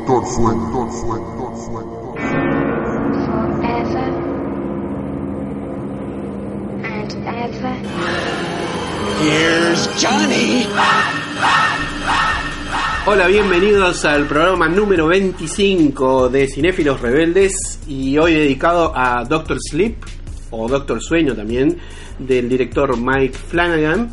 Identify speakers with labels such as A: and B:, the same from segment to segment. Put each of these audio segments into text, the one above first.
A: Doctor Sueño. Sueño.
B: Here's Johnny.
C: Hola, bienvenidos al programa número 25 de Cinéfilos Rebeldes y hoy dedicado a Doctor Sleep o Doctor Sueño también del director Mike Flanagan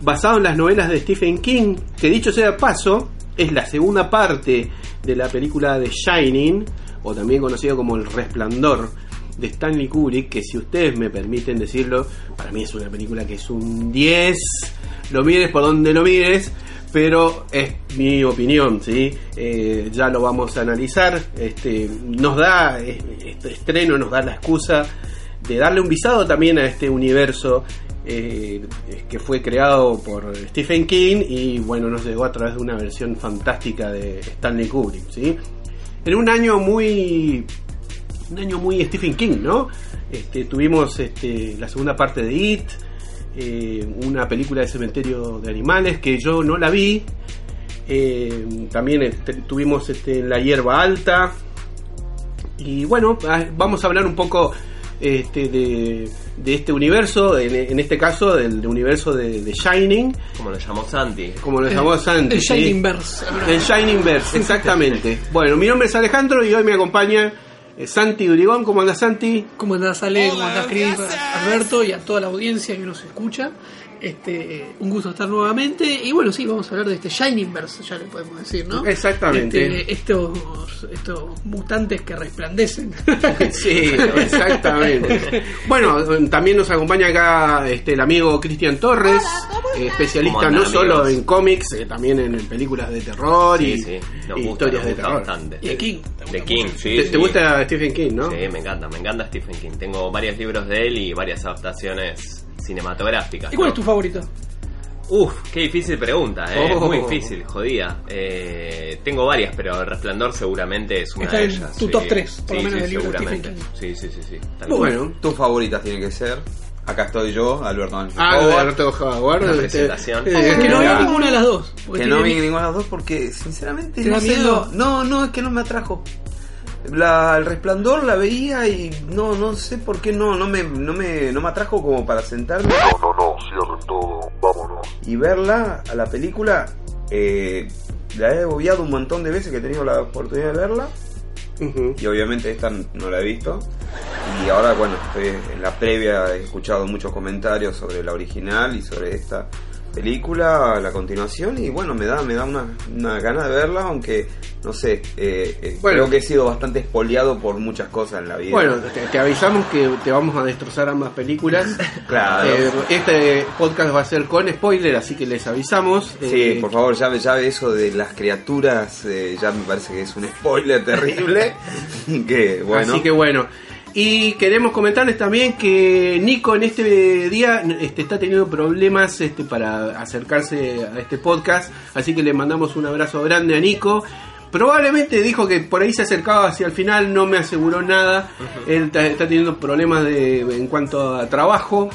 C: basado en las novelas de Stephen King que dicho sea paso es la segunda parte de la película de Shining o también conocido como El Resplandor de Stanley Kubrick que si ustedes me permiten decirlo para mí es una película que es un 10 lo mires por donde lo mires pero es mi opinión, ¿sí? Eh, ya lo vamos a analizar. Este, nos da, este estreno nos da la excusa de darle un visado también a este universo eh, que fue creado por Stephen King y bueno, nos llegó a través de una versión fantástica de Stanley Kubrick, ¿sí? En un año muy un año muy Stephen King, ¿no? Este, tuvimos este, la segunda parte de It, eh, una película de cementerio de animales que yo no la vi. Eh, también este, tuvimos este, La hierba alta. Y bueno, ah, vamos a hablar un poco este, de, de este universo, en, en este caso del, universo de, de Shining,
D: Como lo llamó Santi.
C: como lo llamó Santi.
E: El. Shining Verse.
C: El Shining Verse, exactamente. bueno, mi nombre es Alejandro y hoy me acompaña eh, Santi Durigón. ¿Cómo anda Santi?
E: ¿Cómo andás, Ale? ¿Cómo andás, Cris? Alberto y a toda la audiencia que nos escucha. Este, un gusto estar nuevamente. Y bueno, sí, vamos a hablar de este Shining Verse, ya le podemos decir, ¿no?
C: Exactamente.
E: Este, estos, estos mutantes que resplandecen.
C: Sí, exactamente. Bueno, también nos acompaña acá este, el amigo Cristian Torres, especialista
D: ¿Cómo
C: no solo en cómics, eh, también en películas de terror y,
D: Sí, sí. Nos
C: y
D: gusta,
C: historias
D: nos
C: de terror.
D: bastante.
E: y aquí.
D: De King, sí.
C: ¿Te,
D: sí.
C: te gusta Stephen King, no?
D: Sí, me encanta, me encanta Stephen King. Tengo varios libros de él y varias adaptaciones cinematográficas.
E: ¿Y cuál
D: ¿no?
E: es tu favorito?
D: Uf, qué difícil pregunta, eh.
C: Oh.
D: Muy difícil, jodida. Eh, tengo varias, pero El Resplandor seguramente es una
E: Está
D: de
E: en
D: ellas.
E: tu
D: sí.
E: top tres, por lo menos,
D: sí,
E: del
D: seguramente. Sí, sí, sí, sí. tal cual.
C: Bueno,
F: Tus favoritas tienen que ser. Acá estoy yo, Alberto Ángel
C: ah,
F: Howard,
C: Alberto Howard.
D: Una
C: este,
D: presentación.
C: eh,
E: que no vi
C: ah,
E: ninguna de las dos.
F: Que no vi ninguna de las dos porque, sinceramente,
E: ¿Te
F: no sé? No, no, es que no me atrajo. La, el resplandor la veía y no, no sé por qué no, no me, no me, no me atrajo como para sentarme
A: No, no, no, cierren todo, vámonos.
F: y verla a la película. Eh, la he obviado un montón de veces que he tenido la oportunidad de verla y obviamente esta no la he visto. Y ahora, bueno, estoy en la previa, he escuchado muchos comentarios sobre la original y sobre esta película, la continuación, y bueno, me da, me da una, una gana de verla, aunque, no sé, eh, eh,
C: Bueno.
F: creo que he sido bastante espoleado por muchas cosas en la vida.
C: Bueno, te, te avisamos que te vamos a destrozar ambas películas.
F: Claro.
C: Eh, este podcast va a ser con spoiler, así que les avisamos.
F: Sí,
C: Eh,
F: por favor, ya, ya eso de las criaturas, eh, ya me parece que es un spoiler terrible. que bueno.
C: Así que bueno. Y queremos comentarles también que Nico en este día este, está teniendo problemas este, para acercarse a este podcast, así que le mandamos un abrazo grande a Nico. Probablemente dijo que por ahí se acercaba hacia el final, no me aseguró nada. Él está, está teniendo problemas de, en cuanto a trabajo.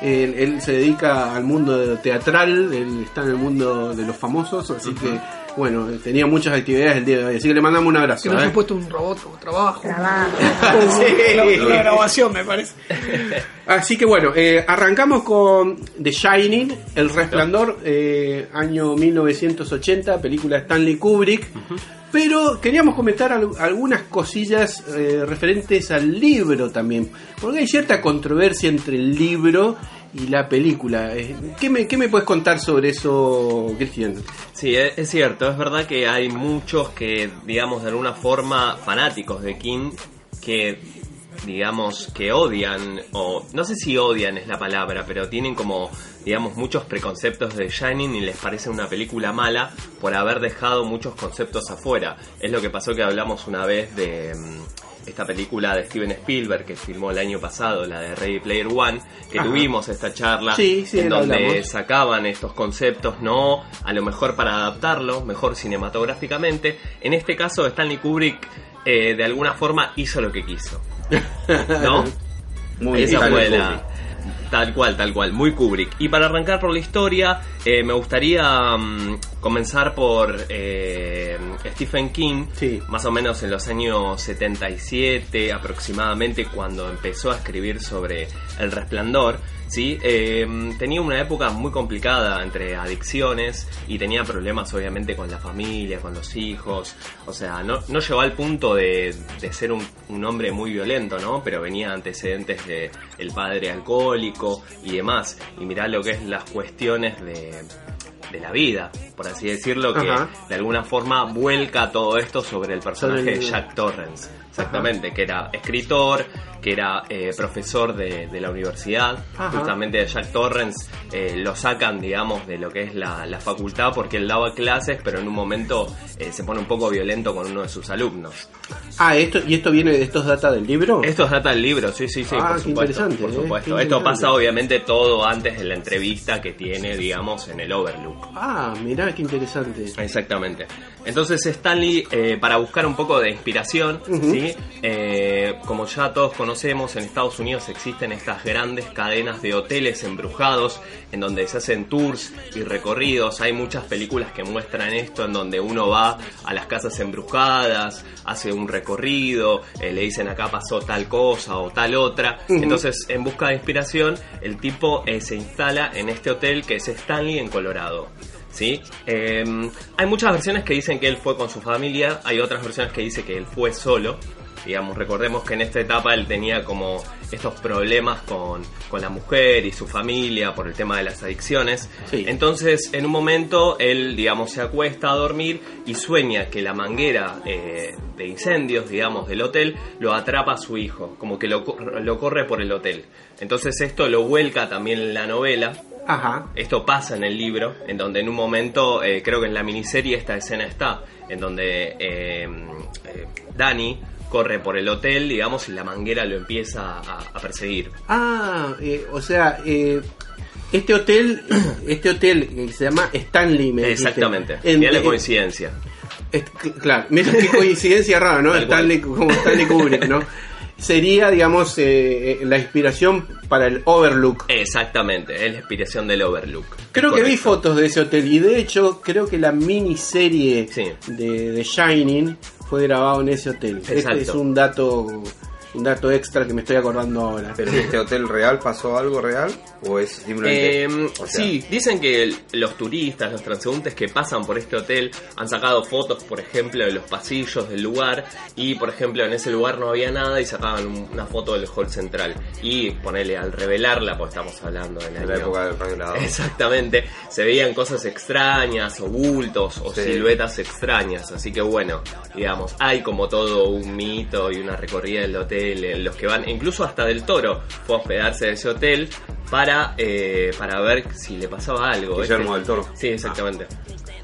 C: Él, él se dedica al mundo teatral, él está en el mundo de los famosos, así que bueno, tenía muchas actividades el día de hoy. Así que le mandamos un abrazo.
E: Que nos
C: ¿eh?
E: ha puesto un robot como trabajo.
C: Sí.
E: La, la grabación, me parece.
C: Así que bueno, eh, arrancamos con The Shining, El Resplandor, eh, año 1980, película de Stanley Kubrick. Pero queríamos comentar al- algunas cosillas eh, referentes al libro también, porque hay cierta controversia entre el libro y la película. Eh, ¿Qué me, qué me puedes contar sobre eso, Cristian?
D: Sí, es es cierto, es verdad que hay muchos que, digamos, de alguna forma fanáticos de King que, digamos, que odian, o no sé si odian es la palabra, pero tienen como, digamos, muchos preconceptos de Shining y les parece una película mala por haber dejado muchos conceptos afuera. Es lo que pasó que hablamos una vez de... esta película de Steven Spielberg que filmó el año pasado, la de Ready Player One, que
C: Ajá.
D: tuvimos esta charla
C: Sí, sí,
D: en donde
C: hablamos.
D: sacaban estos conceptos, no a lo mejor para adaptarlo, mejor cinematográficamente. En este caso, Stanley Kubrick eh, de alguna forma hizo lo que quiso. ¿No?
F: Muy
D: Esa fue la. Tal cual, tal cual, muy Kubrick. Y para arrancar por la historia, eh, me gustaría mm, comenzar por eh, Stephen King,
C: Sí.
D: más o menos en los años 77 aproximadamente, cuando empezó a escribir sobre El Resplandor. ¿sí? Eh, tenía una época muy complicada entre adicciones y tenía problemas obviamente con la familia, con los hijos. O sea, no, no llegó al punto de, de ser un, un hombre muy violento, ¿no? Pero venía antecedentes de el padre alcohólico y demás. Y mirá lo que es las cuestiones de, de la vida, por así decirlo, que
C: Ajá.
D: de alguna forma vuelca todo esto sobre el personaje
C: Sobre el-
D: de Jack Torrance. Exactamente, que era escritor, que era eh, profesor de, de la universidad.
C: Ajá.
D: Justamente Jack Torrance eh, lo sacan, digamos, de lo que es la, la facultad porque él daba clases, pero en un momento eh, se pone un poco violento con uno de sus alumnos.
C: Ah, esto, ¿y esto viene de estos data del libro?
D: Esto es data del libro, sí, sí, sí,
C: Ah,
D: por supuesto. por
C: eh,
D: supuesto. Esto pasa obviamente todo antes de la entrevista que tiene, digamos, en el Overlook.
C: Ah, mirá, qué interesante.
D: Exactamente. Entonces Stanley, eh, para buscar un poco de inspiración. ¿sí? Eh, como ya todos conocemos, en Estados Unidos existen estas grandes cadenas de hoteles embrujados en donde se hacen tours y recorridos. Hay muchas películas que muestran esto, en donde uno va a las casas embrujadas, hace un recorrido, eh, le dicen acá pasó tal cosa o tal otra. Entonces, en busca de inspiración, el tipo eh, se instala en este hotel que es Stanley en Colorado. ¿sí? Eh, hay muchas versiones que dicen que él fue con su familia, hay otras versiones que dicen que él fue solo. Digamos, recordemos que en esta etapa él tenía como estos problemas con, con la mujer y su familia por el tema de las adicciones.
C: Sí.
D: Entonces, en un momento, él, digamos, se acuesta a dormir y sueña que la manguera eh, de incendios, digamos, del hotel lo atrapa a su hijo, como que lo, lo corre por el hotel. Entonces, esto lo vuelca también en la novela.
C: Ajá.
D: Esto pasa en el libro, en donde en un momento, eh, creo que en la miniserie esta escena está, en donde eh, eh, Danny corre por el hotel, digamos, y la manguera lo empieza a, a perseguir.
C: Ah, eh, o sea, eh, este hotel, este hotel que se llama Stanley, me.
D: Exactamente.
C: En-
D: Mira la
C: eh,
D: coincidencia.
C: es- claro, mira qué coincidencia rara, ¿no? Stanley, como Stanley Kubrick, ¿no? Sería, digamos, eh, eh, la inspiración para el Overlook.
D: Exactamente, es la inspiración del Overlook.
C: Creo que vi fotos de ese hotel y de hecho creo que la miniserie
D: Sí.
C: de, de Shining fue grabado en ese hotel. Este es un dato un dato extra que me estoy acordando ahora.
F: ¿Pero en este hotel real pasó algo real? ¿O es simplemente.?
D: Eh,
F: o sea,
D: sí, dicen que el- los turistas, los transeúntes que pasan por este hotel han sacado fotos, por ejemplo, de los pasillos del lugar y, por ejemplo, en ese lugar no había nada y sacaban un- una foto del hall central y ponerle al revelarla, pues estamos hablando
F: En la
D: año-
F: época del revelado.
D: Exactamente, se veían cosas extrañas o bultos o
F: Sí.
D: siluetas extrañas, así que bueno, digamos, hay como todo un mito y una recorrida del hotel en los que van, incluso hasta del toro fue a hospedarse de ese hotel para, eh, para ver si le pasaba algo.
F: Guillermo
D: Este-
F: del Toro.
D: Sí, exactamente.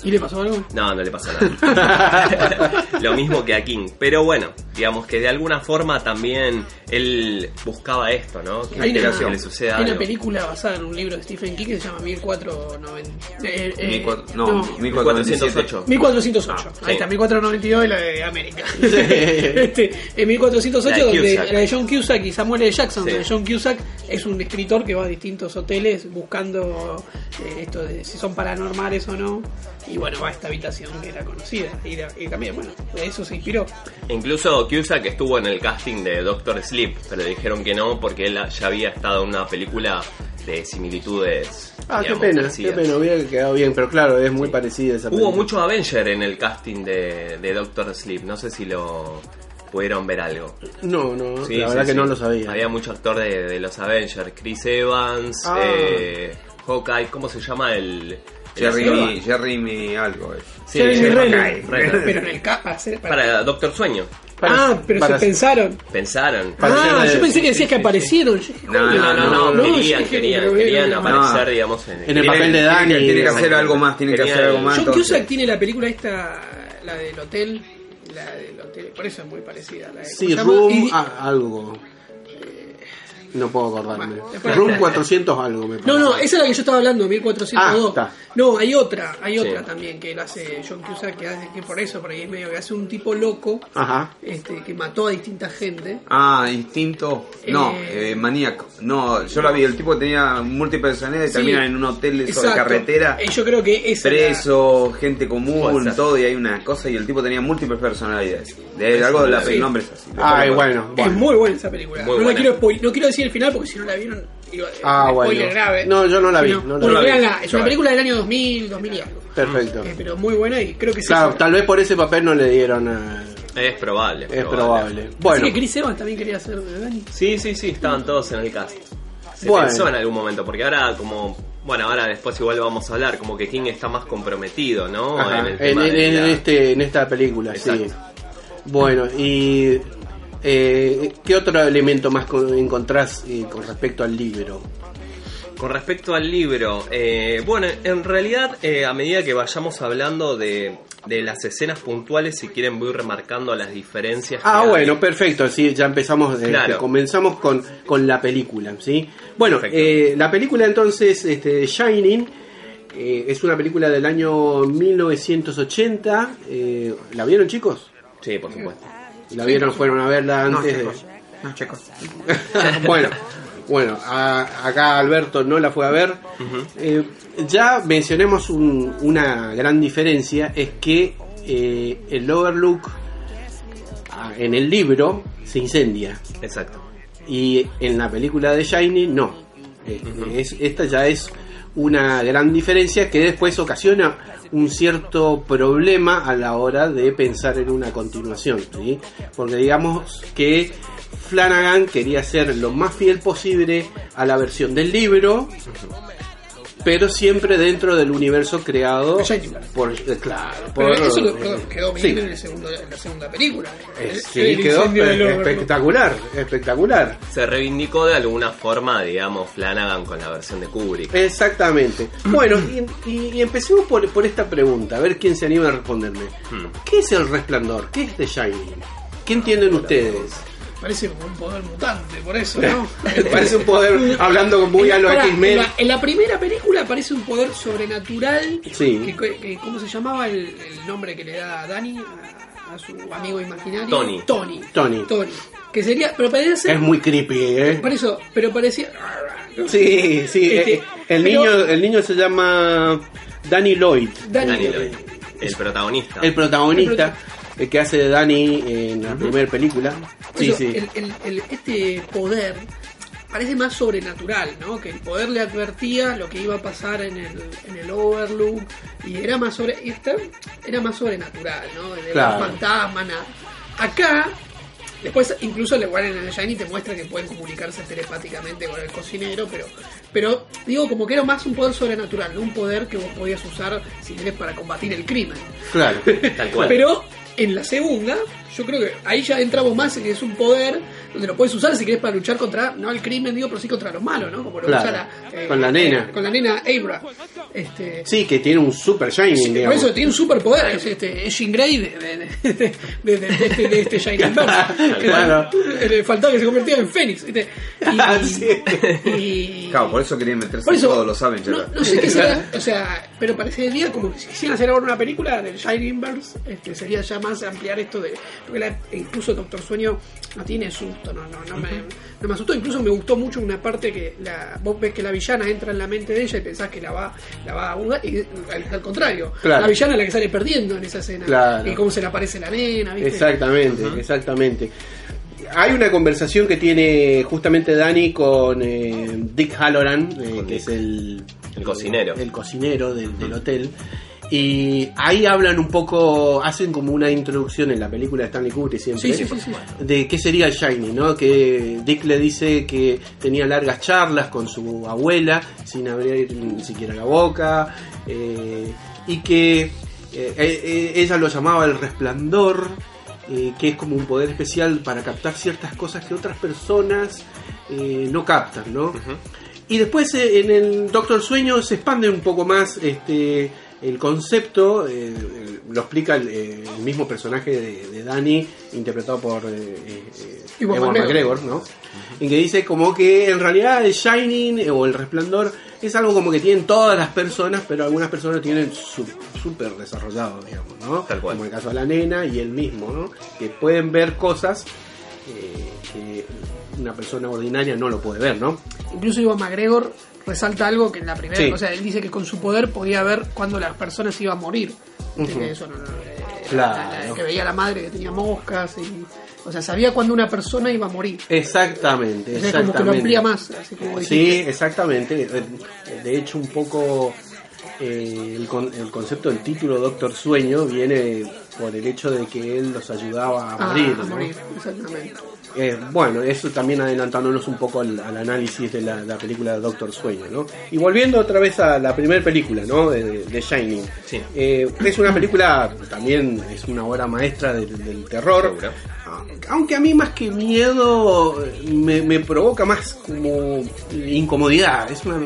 E: ¿Y le pasó algo?
D: No, no le pasa nada. Lo mismo que a King. Pero bueno, digamos que de alguna forma también él buscaba esto, ¿no? Que,
E: Hay una-
D: que le suceda
E: Hay una película basada en un libro de Stephen King que se llama 1490. eh, eh,
F: 1400 no,
E: no,
F: 1408.
E: 1408.
D: Ah,
E: Ahí
D: sí.
E: está, 1492 y la de América. este, en 1408,
D: La de
E: donde la de John Cusack y Samuel L. Jackson.
D: Sí.
E: donde John Cusack es un escritor que va a distintos hoteles buscando eh, esto de si son paranormales o no. Y bueno, va a esta habitación que era conocida. Y también, bueno, de eso se inspiró.
D: Incluso Cusack estuvo en el casting de Doctor Sleep, pero le dijeron que no porque él ya había estado en una película de similitudes.
C: Ah, qué pena, qué
D: parecidas.
C: pena, hubiera quedado bien, pero claro, es muy parecida esa
D: Hubo
C: película.
D: mucho Avenger en el casting de, de Doctor Sleep, no sé si lo pudieron ver algo.
C: No, no,
D: Sí,
C: la
D: sí,
C: verdad que no lo sabía.
D: Había mucho actor de, de los Avengers, Chris Evans,
C: Ah.
D: eh, Hawkeye, ¿cómo se llama el... actor?
F: Jeremy algo es.
D: Sí,
E: Jeremy
D: Jeremy
E: Renner.
D: Renner.
E: Pero en el ca- para para-
D: Doctor Sueño,
E: ah, pero se pensaron.
D: pensaron.
E: Ah, yo pensé que decías
D: sí,
E: que
D: sí,
E: aparecieron.
F: No,
D: No, no, querían, querían, aparecer,
F: no.
D: digamos, en,
C: En el papel de Dani.
F: Tiene que, tiene que hacer algo más, tiene que hacer algo más.
E: John Cusack tiene la película esta, la del hotel. La del hotel, por eso es muy parecida. La de,
C: Sí. Room,
E: Y-
C: algo. No puedo acordarme. Room 400 algo me
E: No,
C: parece.
E: no, esa es la que yo estaba hablando, 1402.
C: Ah,
E: no, hay otra, hay
D: Sí.
E: otra también que la hace John Cusack, que hace que por eso, por ahí es medio que hace un tipo loco,
C: Ajá.
E: este, que mató a distinta gente.
F: Ah, instinto. No,
E: Eh,
F: eh, maníaco. No, yo la vi. El tipo tenía múltiples personalidades y
E: Sí.
F: termina en un hotel
E: Exacto.
F: carretera.
E: Eh, yo creo que esa es la-
F: Preso, gente común, todo, y hay una cosa, y el tipo tenía múltipes personalidades. De algo de la
E: Sí.
F: nombres así.
C: Ay, bueno,
E: Es muy buena esa película.
D: Muy
E: no, la
D: buena.
E: quiero spoil- no quiero decir el final porque si no la vieron, digo,
C: Ah,
E: spoiler
C: bueno.
E: grave.
C: No, yo no la vi, no la
F: vi.
E: es una película del año 2000, 2000 y algo.
C: Perfecto.
E: Eh, pero muy buena y creo que sí.
C: Claro, tal vez por ese papel no le dieron. eh,
D: Es probable.
C: es probable. Bueno,
E: Así que Chris Evans también quería hacer de Dani.
D: Sí, sí, sí, estaban todos en el cast. Se
C: Bueno.
D: pensó en algún momento, porque ahora como... Bueno, ahora después igual vamos a hablar, como que King está más comprometido, ¿no?
C: ajá,
D: el
C: en,
D: tema
C: en-
D: de
C: en
D: la-
C: este, en esta película, sí. Bueno, y. eh, ¿Qué otro elemento más con- encontrás eh, con respecto al libro?
D: Con respecto al libro, eh, bueno, en realidad eh, a medida que vayamos hablando de, de las escenas puntuales, si quieren voy remarcando las diferencias.
C: Ah,
D: hay.
C: bueno, perfecto, sí, ya empezamos,
D: Claro.
C: comenzamos con, con la película, ¿sí? Bueno, eh, la película entonces, este, Shining, eh, es una película del año 1980, eh, ¿la vieron chicos?
D: Sí, por supuesto.
C: ¿La vieron, fueron a verla
F: No,
C: antes
F: chicos.
C: de...?
F: No, chicos.
C: bueno, bueno, a- acá Alberto no la fue a ver. Eh, ya mencionemos un- una gran diferencia, es que eh, el Overlook ah, en el libro se incendia
D: Exacto.
C: y en la película de Shiny no. Eh, es, esta ya es una gran diferencia que después ocasiona un cierto problema a la hora de pensar en una continuación, porque digamos que Flanagan quería ser lo más fiel posible a la versión del libro, pero siempre dentro del universo creado por eh, claro,
E: Pero
C: por-
E: eso lo- perdón, quedó bien
C: sí.
E: en, el segundo, en la segunda película.
C: Eh,
E: El-
C: sí,
E: el
C: quedó espectacular, espectacular.
D: Se reivindicó de alguna forma, digamos, Flanagan con la versión de Kubrick.
C: Exactamente. Bueno, y, y- y empecemos por, por esta pregunta, a ver quién se anima a responderme.
D: Hmm.
C: ¿Qué es el resplandor? ¿Qué es The Shining? ¿Qué entienden ustedes?
E: Parece como un poder mutante, por eso, ¿no?
C: Parece un poder hablando muy a los X-Men.
E: En la, en la primera película aparece un poder sobrenatural.
C: Sí.
E: Que, que- ¿Cómo se llamaba el, el nombre que le da a Dani? A, a su amigo imaginario.
D: Tony.
E: Tony.
C: Tony.
E: Tony. Que sería. Pero parecía ser.
C: Es muy creepy, ¿eh?
E: Por eso, pero parecía.
C: Sí, sí.
E: Este,
C: eh, el,
E: pero-
C: niño, el niño se llama Danny Lloyd,
E: Dani.
D: Danny Lloyd, el protagonista.
C: el protagonista el que hace de Danny en la primera película. Sí,
E: eso,
C: sí.
E: el- el- el- este poder parece más sobrenatural, ¿no? Que el poder le advertía lo que iba a pasar en el, en el Overlook y era más sobre y esta- era más sobrenatural, ¿no? De
C: Claro.
E: los fantasmas, nada. Acá Después, incluso le Warren en el Shiny te muestra que pueden comunicarse telepáticamente con el cocinero, pero, pero digo, como que era más un poder sobrenatural, no un poder que vos podías usar si querés para combatir el crimen.
C: Claro.
D: Tal cual.
E: Pero en la segunda, yo creo que ahí ya entramos más en que es un poder donde lo puedes usar si querés para luchar contra, no el crimen, digo, pero sí contra los malos, ¿no? Como lo
C: Claro.
E: usa la, eh,
C: Con la nena.
E: con la nena Abra. Este,
C: Sí, que tiene un super Shining,
E: Sí, por
C: digamos.
E: eso tiene un superpoder, es, este, es Jean Grey de, de, de, de- de- de este, de este Shining.
C: Claro.
E: Le faltaba que se convirtiera en Fénix. ¿viste? Y,
C: Sí.
E: y-
F: Claro, por eso querían meterse
E: por
F: en
E: eso,
F: todo, lo saben,
E: no, sé qué será, o sea, pero parecería como que si quisieran hacer ahora una película del Shining Verse, este, sería ya más ampliar esto de. Porque la- incluso Doctor Sueño no tiene no, no, no, me, no me asustó. Incluso me gustó mucho una parte que la, vos ves que la villana entra en la mente de ella y pensás que la va, la va a jugar, y al, al contrario,
C: Claro.
E: la villana es la que sale perdiendo en esa escena.
C: Claro.
E: Y cómo se le aparece la nena, ¿viste?
C: Exactamente, exactamente. Hay una conversación que tiene justamente Dani con eh, Dick Halloran, eh,
D: Con
C: que
D: Dick.
C: es el,
D: El cocinero.
C: el cocinero del, del hotel. Y ahí hablan un poco, hacen como una introducción en la película de Stanley Kubrick siempre,
E: Sí, sí, sí, sí.
C: de qué sería el Shiny, ¿no? Que Dick le dice que tenía largas charlas con su abuela sin abrir ni siquiera la boca eh, y que eh, eh, ella lo llamaba el resplandor, eh, que es como un poder especial para captar ciertas cosas que otras personas no captan, ¿no? Y después en el Doctor Sueño se expande un poco más este el concepto eh, lo explica el, eh, el mismo personaje de, de Danny, interpretado por eh,
E: Ewan McGregor.
C: McGregor, ¿no? En que dice como que en realidad el Shining o el Resplandor es algo como que tienen todas las personas, pero algunas personas tienen su- súper desarrollado, digamos, ¿no?
D: Tal cual.
C: Como el caso de la nena y él mismo, ¿no? Que pueden ver cosas eh, que una persona ordinaria no lo puede ver, ¿no?
E: Incluso Ivan McGregor resalta algo que en la primera,
C: Sí.
E: o sea, él dice que con su poder podía ver cuando las personas iban a morir. Que eso no, no, eh,
C: Claro.
E: la- la- que veía a la madre que tenía moscas y, o sea, sabía cuando una persona iba a morir.
C: Exactamente,
E: O sea,
C: exactamente.
E: como que lo amplía más, así como
C: Sí, exactamente. Eh, De hecho, un poco eh, el, con- el concepto del título Doctor Sueño viene por el hecho de que él los ayudaba a
E: Ah,
C: morir.
E: a
C: ¿no?
E: morir, exactamente.
C: Eh, bueno, eso también adelantándonos un poco al, al análisis de la, la película de Doctor Sueño, ¿no? Y volviendo otra vez a la primera película, ¿no? De, de Shining.
D: Sí.
C: Eh, es una película, también es una obra maestra del, del terror.
D: Seguro.
C: Aunque a mí más que miedo me, me provoca más como incomodidad. Es una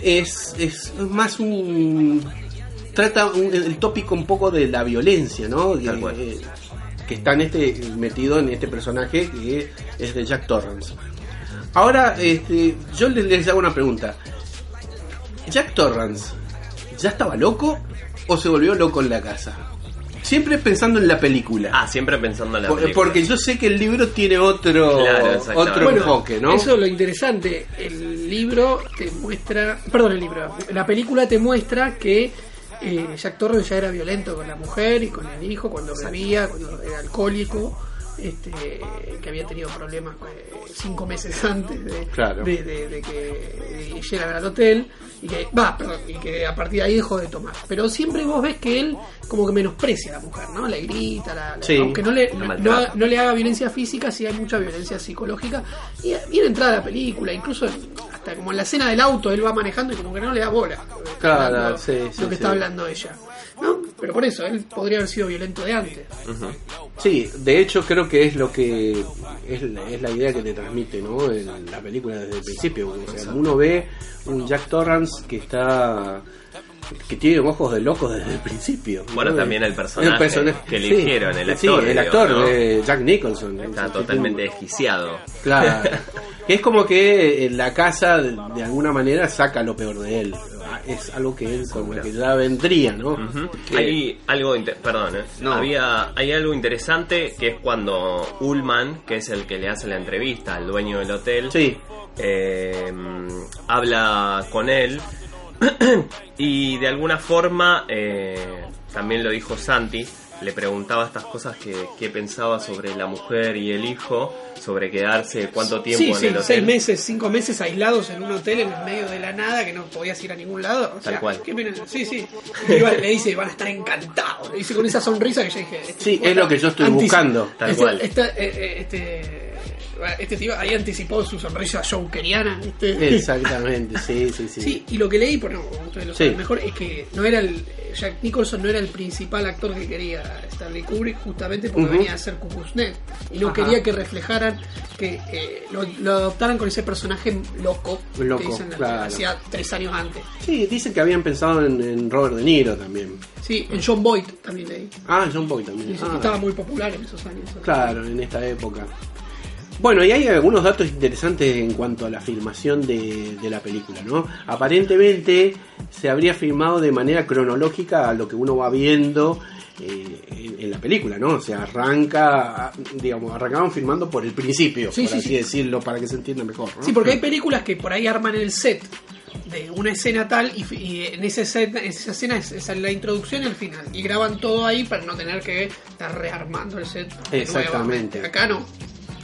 C: es, es más un trata un- el tópico un poco de la violencia, ¿no?
D: Tal
C: Que-
D: cual.
C: eh, que está en este metido en este personaje que es de Jack Torrance. Ahora, este, yo les, les hago una pregunta. Jack Torrance, ¿ya estaba loco o se volvió loco en la casa? Siempre pensando en la película.
D: Ah, siempre pensando en la
C: Por-
D: película.
C: Porque yo sé que el libro tiene otro,
D: Claro,
C: otro
D: Bueno,
C: enfoque, ¿no?
E: Eso es lo interesante. El libro te muestra. Perdón, el libro. La película te muestra que eh, Jack Torrance ya era violento con la mujer y con el hijo cuando bebía, cuando era alcohólico. Este, que había tenido problemas eh, cinco meses antes de,
C: Claro.
E: de, de- de que llegaran al hotel y que va perdón, y que a partir de ahí dejó de tomar pero siempre vos ves que él como que menosprecia a la mujer no le grita la- la-
C: Sí.
E: aunque no le,
D: La
E: no,
D: maltrata.
E: no- no le haga violencia física, sí hay mucha violencia psicológica. Y bien entrada la película, incluso hasta como en la escena del auto, él va manejando y como que no le da bola.
C: Claro,
E: Hablando-
C: sí,
E: lo
C: sí,
E: que
C: sí.
E: está hablando ella. ¿no? Pero por eso, él podría haber sido violento de antes.
C: Sí, de hecho creo que es lo que es la, es la idea que te transmite, ¿no? En la película desde el principio. O sea, uno ve un Jack Torrance que está que tiene ojos de locos desde el principio. ¿no?
D: Bueno, también el personaje
C: persona-
D: que eligieron, el
C: Sí,
D: actor,
C: el
D: digo,
C: actor
D: ¿no?
C: de Jack Nicholson.
D: Está totalmente desquiciado.
C: Claro. Es como que en la casa de, de alguna manera saca lo peor de él. Es algo que él como que ya vendría, ¿no?
F: ¿Qué?
D: Hay algo, perdón, ¿eh?
F: No.
D: Había, hay algo interesante que es cuando Ullman, que es el que le hace la entrevista al dueño del hotel,
C: Sí.
D: eh, habla con él y de alguna forma, eh, también lo dijo Santi, le preguntaba estas cosas que, que pensaba sobre la mujer y el hijo, sobre quedarse cuánto tiempo
E: Sí,
D: en
E: sí,
D: el hotel.
E: seis meses, cinco meses aislados en un hotel en el medio de la nada que no podías ir a ningún lado. O
D: Tal
E: sea,
D: cual.
E: qué. Sí, sí. Y igual le dice, van a estar encantados. Le dice con esa sonrisa que yo dije. este
C: Sí, es lo que yo estoy buscando.
D: Tal
E: este,
D: cual.
E: esta- eh, eh, este, este tipo ahí anticipó su sonrisa jokeriana. ¿viste?
C: Exactamente, sí, sí, sí.
E: Sí, y lo que leí, por no, ustedes lo
C: Sí.
E: saben mejor, es que no era el Jack Nicholson no era el principal actor que quería Stanley Kubrick justamente porque venía a ser Kukusnet y no
C: Ajá.
E: quería que reflejaran que eh, lo, lo adoptaran con ese personaje loco,
C: Loco,
E: que dicen
C: claro.
E: hacía tres años antes.
C: Sí, dicen que habían pensado en, en Robert De Niro también.
E: Sí, en John Boyd también leí.
C: Ah, John Boy
E: Sí,
C: también.
E: sí,
C: Ah,
E: Estaba muy popular en esos años.
C: Claro, en esta época. Bueno, y hay algunos datos interesantes en cuanto a la filmación de, de la película, ¿no? Aparentemente se habría filmado de manera cronológica a lo que uno va viendo eh, en, en la película, ¿no? O sea, arranca, digamos, arrancaban filmando por el principio,
E: Sí,
C: por
E: sí,
C: así
E: sí.
C: decirlo, para que se entienda mejor, ¿no?
E: Sí, porque hay películas que por ahí arman el set de una escena tal y, y en esa escena, esa escena es, es la introducción y el final y graban todo ahí para no tener que estar rearmando el set.
C: Exactamente.
E: nuevamente. Acá no.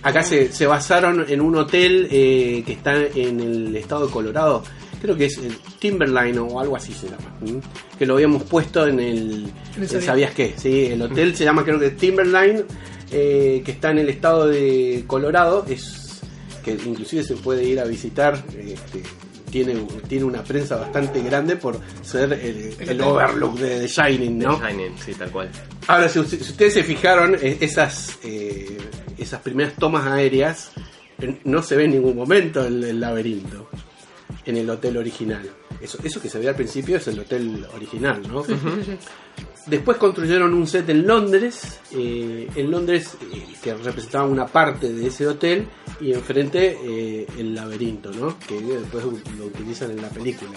C: Acá se, se basaron en un hotel eh, que está en el estado de Colorado. Creo que es el Timberline o algo así se llama. Que lo habíamos puesto en el.
E: ¿Sabías
C: qué? Sí, el hotel se llama creo que Timberline, eh, que está en el estado de Colorado. Es que inclusive se puede ir a visitar. este, tiene, tiene una prensa bastante grande por ser el, overlook de The Shining, ¿no?
D: Shining, sí, tal cual.
C: Ahora, si, usted- si ustedes se fijaron, eh, esas, eh, esas primeras tomas aéreas, no se ve en ningún momento el, el laberinto en el hotel original. Eso, eso que se ve al principio es el hotel original, ¿no? Después construyeron un set en Londres, eh, en Londres eh, que representaba una parte de ese hotel y enfrente eh, el laberinto, ¿no? Que después lo utilizan en la película.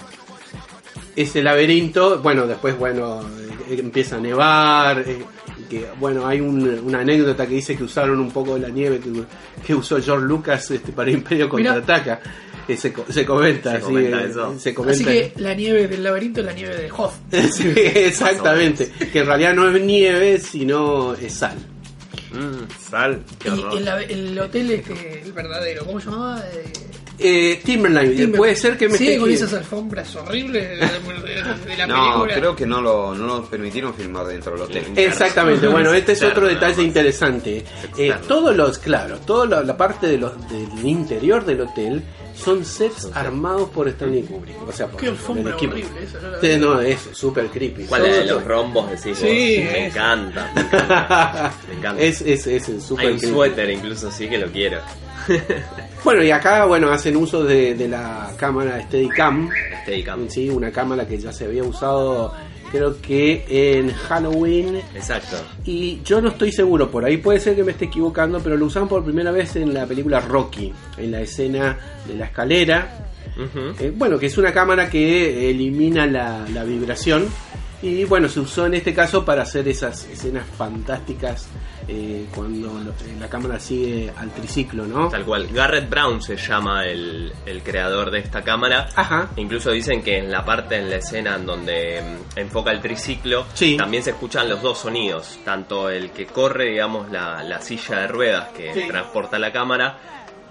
C: Ese laberinto, bueno, después, bueno, eh, empieza a nevar, eh, que, bueno, hay un- una anécdota que dice que usaron un poco de la nieve que, que usó George Lucas este, para Imperio. Contraataca. Eh, se, se comenta,
D: Se
C: sí,
D: comenta
C: eh,
D: eso.
C: se comenta.
E: Así que la nieve del laberinto es la nieve de Hoth.
C: Sí, exactamente. Que en realidad no es nieve, sino es sal.
D: Mm, sal. Qué
E: Y el, el hotel este, el verdadero, ¿cómo se llamaba? Eh,
C: Eh, Timberline,
E: Timber-
C: puede ser que me
E: Sigue
C: esté
E: con esas alfombras horribles de, de- de la
F: No,
E: película.
F: creo que no lo, no lo permitieron filmar dentro del hotel.
C: Exactamente, bueno, este es otro detalle interesante. Eh, todos los, claro, toda la, la parte de los, del interior del hotel son sets armados por Stanley Kubrick. O sea, por
E: Qué
C: el
E: alfombra
C: equipo.
E: horrible esa, no
C: Sí, no, es súper creepy.
D: ¿Cuál es de los rombos decís
E: Sí,
D: vos? Me encanta, me encanta. Me encanta.
C: es, es, es súper
D: Hay un
C: creepy.
D: suéter incluso sí que lo quiero.
C: Bueno, y acá, bueno, hacen uso de, de la cámara Steadicam.
D: Steadicam.
C: Sí, una cámara que ya se había usado, creo que en Halloween.
D: Exacto.
C: Y yo no estoy seguro, por ahí puede ser que me esté equivocando, pero lo usaron por primera vez en la película Rocky, en la escena de la escalera. Eh, bueno, que es una cámara que elimina la, la vibración. Y bueno, se usó en este caso para hacer esas escenas fantásticas eh, cuando lo- eh, la cámara sigue al triciclo, ¿no?
D: Tal cual. Garrett Brown se llama el, el creador de esta cámara.
C: Ajá.
D: Incluso dicen que en la parte en la escena en donde mm, enfoca el triciclo,
C: Sí.
D: también se escuchan los dos sonidos, tanto el que corre, digamos, la, la silla de ruedas que
C: Sí.
D: transporta la cámara,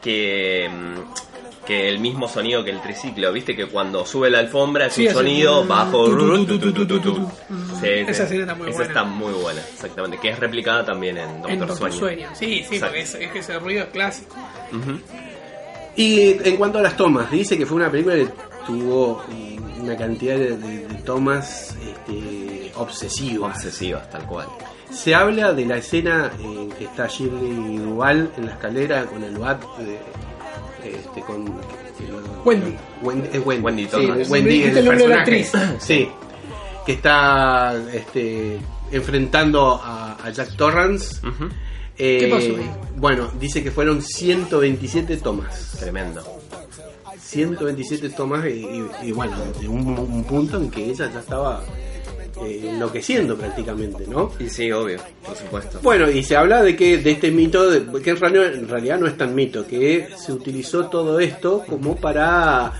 D: que, mm, que el mismo sonido que el triciclo. Viste que cuando sube la alfombra es
E: Sí,
D: un sonido
E: un-
D: bajo. Sí,
E: Esa
D: sí.
E: escena está muy
D: Esa
E: buena.
D: está muy buena, exactamente. Que es replicada también en Doctor,
E: en Doctor
D: Sueño.
E: Sueño. Sí, sí,
D: Exacto.
E: porque es, es que ese ruido es clásico.
D: Ujú.
C: Y en cuanto a las tomas, dice que fue una película que tuvo mm, una cantidad de, de- de tomas este, obsesivas.
D: Obsesivas, tal cual.
C: Se habla de la escena en que está Shirley Duval en la escalera con el bat de, este, con
E: Wendy.
C: Wendy, es Wendy,
D: Wendy
C: sí,
D: Thomas.
C: Wendy,
E: Dijiste el nombre de la
C: personaje. Sí, que está este, enfrentando a, a Jack Torrance. Eh,
E: ¿Qué pasó ahí?
C: Bueno, dice que fueron 127 tomas.
D: Tremendo.
C: 127 tomas y, y- y bueno, de un, un punto en que ella ya estaba eh, enloqueciendo prácticamente, ¿no?
D: Y sí, obvio, por supuesto.
C: Bueno, y se habla de que de este mito, de- que en realidad, en realidad no es tan mito, que se utilizó todo esto como para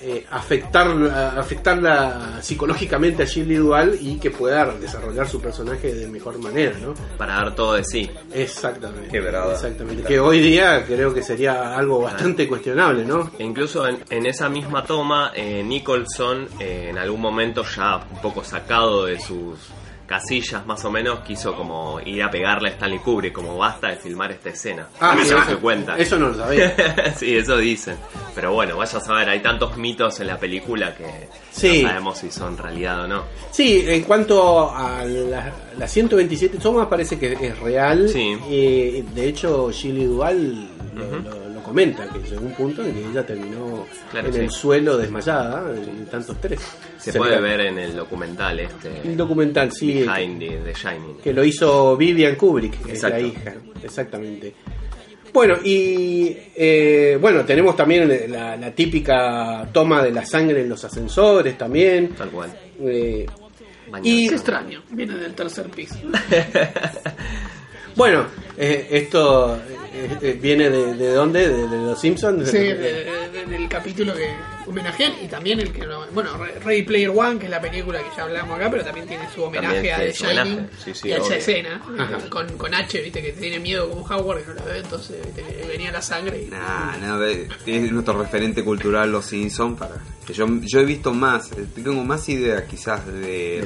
C: eh, afectar, afectarla psicológicamente a Shirley Duval y que pueda desarrollar su personaje de mejor manera, ¿no?
D: Para dar todo de sí.
C: Exactamente.
F: Qué brava.
C: Exactamente. Que hoy día creo que sería algo bastante cuestionable, ¿no?
D: E incluso en, en esa misma toma, eh, Nicholson, eh, en algún momento ya un poco sacado de sus casillas más o menos, quiso como ir a pegarle a Stanley Kubrick, como basta de filmar esta escena.
C: Ah,
D: Eso
C: sí,
D: no se cuenta.
C: Eso no lo sabía.
D: sí, eso dicen. Pero bueno, vaya a saber, hay tantos mitos en la película que
C: Sí.
D: no sabemos si son realidad o no.
C: Sí, en cuanto a la- las 127 tomas parece que es real.
D: Sí.
C: Eh, de hecho, Shirley Duval lo- lo comenta, que llegó un punto en que ella terminó
D: Claro,
C: en
D: sí.
C: el suelo desmayada, en tantos tres.
D: Se,
C: Se
D: puede
C: ve-
D: ver en el documental este,
C: Un documental, sí,
D: Behind the, the Shining.
C: que lo hizo Vivian Kubrick, que es la hija, exactamente. Bueno, y eh, bueno, tenemos también la, la típica toma de la sangre en los ascensores también.
D: Tal cual.
C: Eh. Y-
E: Qué extraño. Viene del tercer piso.
C: Bueno, eh, esto eh, eh, viene de, de dónde? De, de los Simpsons.
E: Sí, de- de- de- del capítulo que homenajean y también el que no- bueno Re- Ready Player One que es la película que ya hablamos acá pero también tiene su homenaje
D: También
E: a The Shining
D: homenaje, sí, sí,
E: y a esa escena
C: Ajá.
E: con, con H viste que tiene miedo como Howard que no la ve entonces viste venía la sangre y
F: Nah, es nuestro referente cultural Los Simpsons para que yo, yo he visto más, eh, tengo más idea quizás de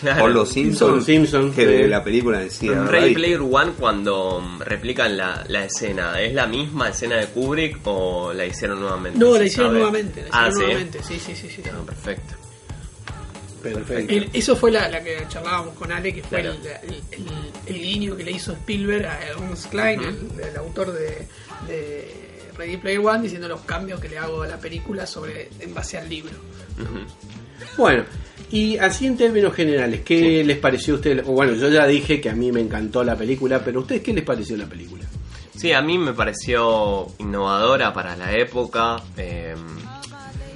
D: Claro.
F: por Los Simpsons que de la película en sí.
D: Ready Player One cuando mm, replican la, la escena, ¿es la misma escena de Kubrick o la hicieron nuevamente?
E: no
D: ¿Se
E: la hicieron
D: sabe?
E: nuevamente la
D: ah,
E: hicieron
D: ¿sí?
E: nuevamente sí sí sí, sí.
D: Ah, perfecto.
C: Perfecto.
E: El- eso fue la, la que charlábamos con Ale, que fue
D: Claro.
E: el, el- el- el guiño que le hizo Spielberg a Ernst Klein, el, el autor de, de Ready Player One diciendo los cambios que le hago a la película sobre en base al libro.
C: Bueno, y así en términos generales, ¿qué les pareció a ustedes? Bueno, yo ya dije que a mí me encantó la película, pero ¿a ustedes qué les pareció la película?
D: Sí, a mí me pareció innovadora para la época. eh,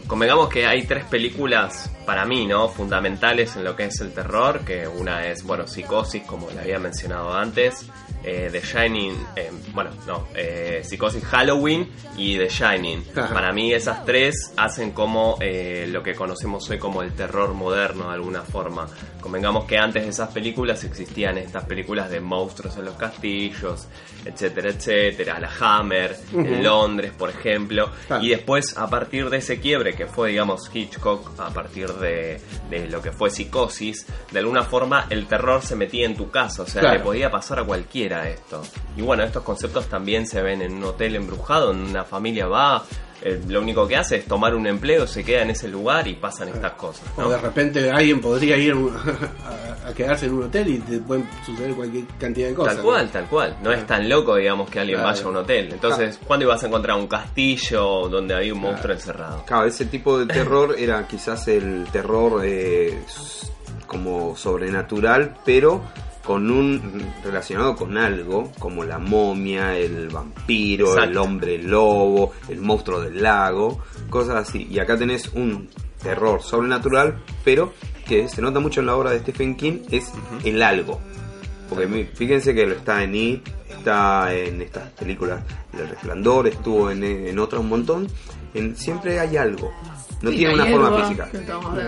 D: convengamos que hay tres películas para mí, ¿no? Fundamentales en lo que es el terror, que una es, bueno, Psicosis, como le había mencionado antes, eh, The Shining, eh, bueno, no, eh, Psicosis Halloween y The Shining.
C: Ajá.
D: Para mí esas tres hacen como eh, lo que conocemos hoy como el terror moderno de alguna forma. Convengamos que antes de esas películas existían estas películas de monstruos en los castillos, etcétera, etcétera, la Hammer, en Londres, por ejemplo,
C: Claro.
D: y después a partir de ese quiebre que fue, digamos, Hitchcock, a partir de, de lo que fue Psicosis, de alguna forma el terror se metía en tu casa, o sea,
C: Claro.
D: le podía pasar a cualquiera esto. Y bueno, estos conceptos también se ven en un hotel embrujado, en una familia va, eh, lo único que hace es tomar un empleo, se queda en ese lugar y pasan estas cosas.
C: O de repente alguien podría ir a, a quedarse en un hotel y te pueden suceder cualquier cantidad de cosas.
D: Tal
C: ¿no?
D: cual, tal cual. No es tan loco, digamos, que alguien
C: Claro.
D: vaya a un hotel. Entonces, ¿cuándo ibas a encontrar un castillo donde había un monstruo encerrado?
F: Claro, ese tipo de terror era quizás el terror eh, como sobrenatural, pero con un relacionado con algo como la momia, el vampiro, el hombre lobo, el monstruo del lago, cosas así. Y acá tenés un terror sobrenatural, pero que se nota mucho en la obra de Stephen King es el algo. Porque fíjense que lo está en It, está en estas películas El Resplandor, estuvo en, en otras un montón. En, siempre hay algo. No
E: Sí,
F: tiene una forma física.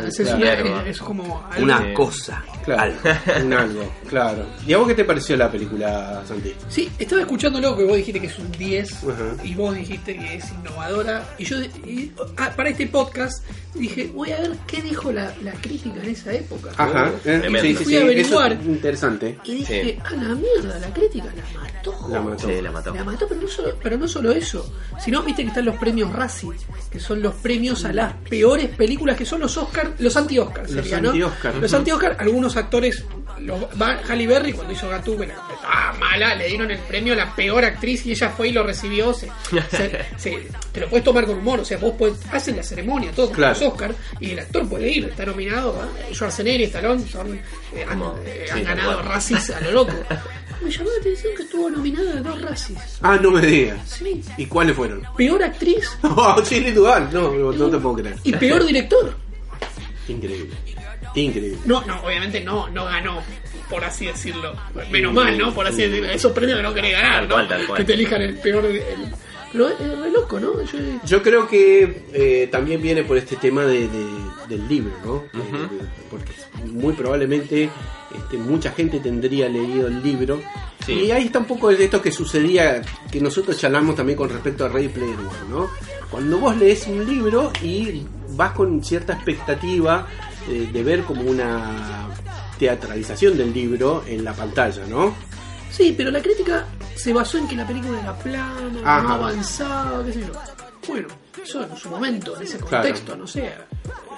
E: es,
D: Claro.
E: como algo
F: Una cosa.
C: Claro,
F: Algo.
C: un algo, claro. ¿Y a vos qué te pareció la película, Santi?
E: Sí, estaba escuchando lo que vos dijiste que es un 10
C: Ajá.
E: y vos dijiste que es innovadora. Y yo, y- ah, para este podcast, dije, voy a ver qué dijo la, la crítica en esa época.
C: Ajá, eh,
D: tremendo.
C: sí, sí,
E: Fui a
C: eso
E: averiguar.
C: es interesante.
E: Y dije, a la mierda, la crítica la mató.
C: La mató.
D: Sí, la mató.
E: La mató, pero no, solo, pero no solo eso, sino viste que están los premios Razzie, que son los premios a las peores películas, que son los Oscar, los anti-Oscar,
C: Los
E: sería, ¿no?
C: anti-Oscar,
E: Los anti-Oscar, algunos actores, los, Halle Berry cuando hizo Gatúbela, ah, mala, le dieron el premio a la peor actriz y ella fue y lo recibió, se, se- se- te lo puedes tomar con humor, o sea, vos podés, hacen la ceremonia, todos
C: Claro.
E: los Oscar, y el actor puede ir, está nominado, ¿eh? Schwarzenegger Stallone son, eh, han, eh, han ganado
D: cual.
E: Razzies a lo loco. Me llamó la atención que estuvo nominada a dos Razzies.
C: Ah, no me digas.
E: Sí.
C: ¿Y cuáles fueron?
E: Peor actriz
C: Oh, Shirley Duval. No, no, no te puedo creer.
E: y peor director.
C: Increíble. Increíble.
E: No, no, obviamente no, no ganó, por así decirlo. Menos mal, ¿no? Por así decirlo. Esos premios que no querés ganar,
D: Tal
E: ¿no?
D: cual, tal cual.
E: Que te elijan el peor. el- es re loco, ¿no? Yo-
C: Yo creo que eh, también viene por este tema de, de- del libro, ¿no? Eh, porque muy probablemente este, mucha gente tendría leído el libro.
D: Sí.
C: Y ahí está un poco de esto que sucedía, que nosotros charlamos también con respecto a Ready Player One, ¿no? Cuando vos lees un libro y vas con cierta expectativa eh, de ver como una teatralización del libro en la pantalla, ¿no?
E: Sí, pero la crítica se basó en que la película era plana,
C: Ajá.
E: no avanzaba, qué sé yo. Bueno, eso en su momento, en ese
C: Claro.
E: contexto, no sé.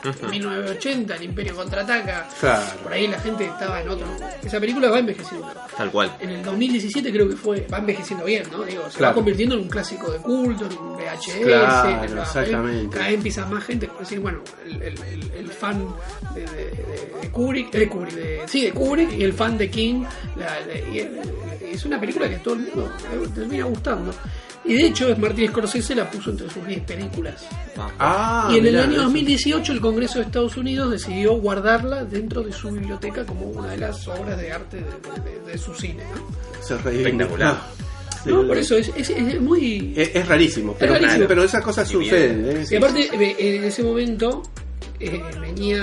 E: En 1980, el Imperio contraataca.
C: Claro.
E: Por ahí la gente estaba en otro. Esa película va envejeciendo.
D: Tal cual.
E: En el 2017 creo que fue, va envejeciendo bien, ¿no? Digo, se
C: Claro.
E: va convirtiendo en un clásico de culto, en un VHS.
C: Claro,
E: en la-
C: exactamente.
E: Cada vez empieza más gente, como decir, bueno, el, el- el- el fan de, de- de- Kubrick, de Kubrick, de- sí, de Kubrick y el fan de King. la- la- y el- es una película que todo el mundo le termina gustando. Y de hecho, Martin Scorsese la puso entre sus 10 películas.
C: Ah,
E: y en el
C: mirá,
E: año
C: eso.
E: 2018 el Congreso de Estados Unidos decidió guardarla dentro de su biblioteca como una de las obras de arte de, de- de- su cine. ¿no?
C: Se reivindica.
D: Espectacular.
E: No, por eso es, es- es muy...
C: Es, es rarísimo, pero,
E: rarísimo.
C: pero esas cosas
D: Y
C: suceden. ¿eh?
E: Y aparte, eh, en ese momento eh, venía...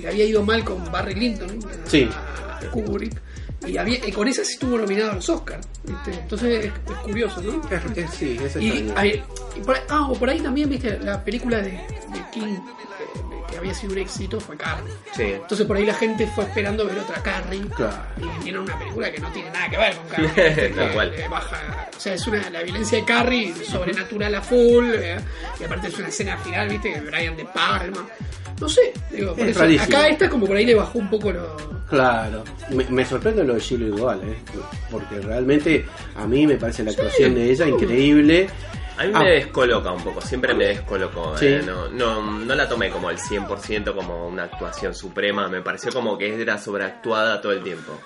E: Le había ido mal con Barry a-
C: Sí.
E: a Kubrick, y, había, y con esa sí estuvo nominado a los Oscars. Entonces es, es curioso, ¿no?
C: Es- es- sí, es
E: Y, hay- y por, ahí- ah, o por ahí también, viste, la película de, de King, que había sido un éxito, fue Carrie.
D: Sí.
E: Entonces por ahí la gente fue esperando ver otra Carrie.
C: Claro.
E: Y vieron una película que no tiene nada que ver con Carrie.
D: Tal cual.
E: eh, baja, o sea, es una, la violencia de Carrie, sobrenatural a full. eh, y aparte es una escena final, viste, que Brian De Palma. No sé, digo, por
C: Es
E: eso, acá esta como por ahí le bajó un poco lo...
C: Claro, me, me sorprende lo de Shirley igual, ¿eh? porque realmente a mí me parece la actuación de ella increíble
D: A mí
C: Ah.
D: me descoloca un poco, siempre me descolocó.
C: Sí.
D: eh, No, no, no la tomé como el 100% como una actuación suprema, me pareció como que era sobreactuada todo el tiempo.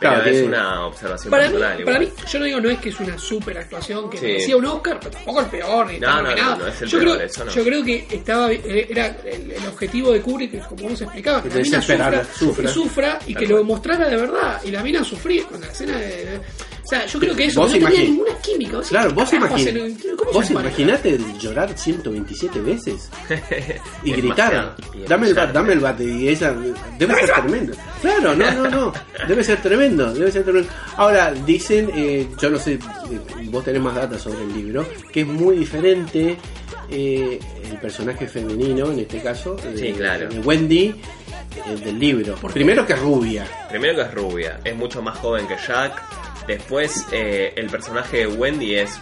D: Pero
C: Claro,
D: es
C: que-
D: una observación
E: Para mí,
D: personal.
E: para
D: igual.
E: mí, yo no digo, no es que es una super actuación que
D: Sí.
E: merecía un Oscar, pero tampoco el peor, ni
D: No, no, no, no es el
E: yo,
D: peor,
E: creo,
D: eso no.
E: yo creo que estaba eh, era el, el objetivo de Kubrick, que como vos explicabas, que
C: Que
E: la mina sufra,
C: sufra.
E: que sufra y que lo mostrara de verdad. Y la mina sufría cuando la escena de. de- o sea, yo creo que eso
C: Vos
E: no tenía ninguna química. Vos
C: Claro,
E: decís,
C: vos,
E: ¿qué carajo
C: imagin- vos imaginate llorar 127 veces y gritar, dame el bat, dame el bate y ella debe ser tremendo. Claro, no, no, no, debe ser tremendo, debe ser tremendo. Ahora dicen, eh, yo no sé, eh, vos tenés más datos sobre el libro, que es muy diferente eh, el personaje femenino en este caso, de,
D: Sí, claro.
C: de Wendy eh, del libro. Primero que es rubia,
D: Primero que es rubia, es mucho más joven que Jack. Después eh, el personaje de Wendy es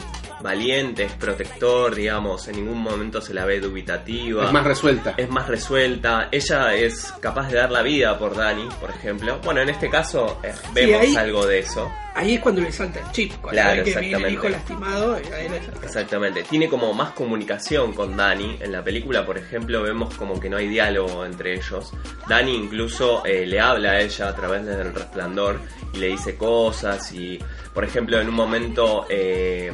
D: valiente, es protector, digamos, en ningún momento se la ve dubitativa.
C: es más resuelta.
D: es más resuelta, ella es capaz de dar la vida por Dani, por ejemplo. Bueno, en este caso eh, vemos
E: ahí-
D: algo de eso.
E: Ahí es cuando le salta el chip, cuando
D: Claro,
E: que viene el
D: exactamente.
E: hijo lastimado, ahí le.
D: Exactamente, tiene como más comunicación con Dani. En la película, por ejemplo, vemos como que no hay diálogo entre ellos. Dani incluso eh, le habla a ella a través del resplandor y le dice cosas y, por ejemplo, en un momento eh,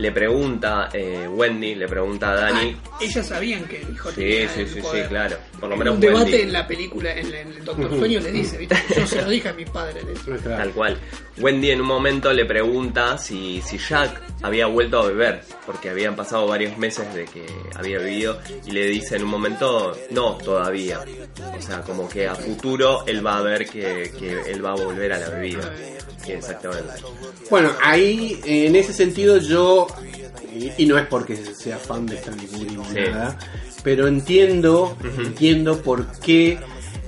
D: le pregunta, eh, Wendy le pregunta a Dani.
E: Ah, ellas sabían que el hijo
D: Sí,
E: tenía
D: sí,
E: el
D: sí, sí, claro. Por lo
E: En
D: menos
E: un debate
D: Wendy.
E: en la película, en, la- en el Doctor Sueño le dice, ¿viste? yo se lo dije a mis padres.
D: Tal cual. Wendy en un momento le pregunta si, si Jack había vuelto a beber, porque habían pasado varios meses de que había bebido, y le dice en un momento, no, todavía. O sea, como que a futuro él va a ver que, que él va a volver a la bebida. Sí, exactamente.
C: Bueno, ahí en ese sentido yo, y, y no es porque sea fan de Stanley Kubrick ni
D: Sí.
C: nada, pero entiendo, entiendo por qué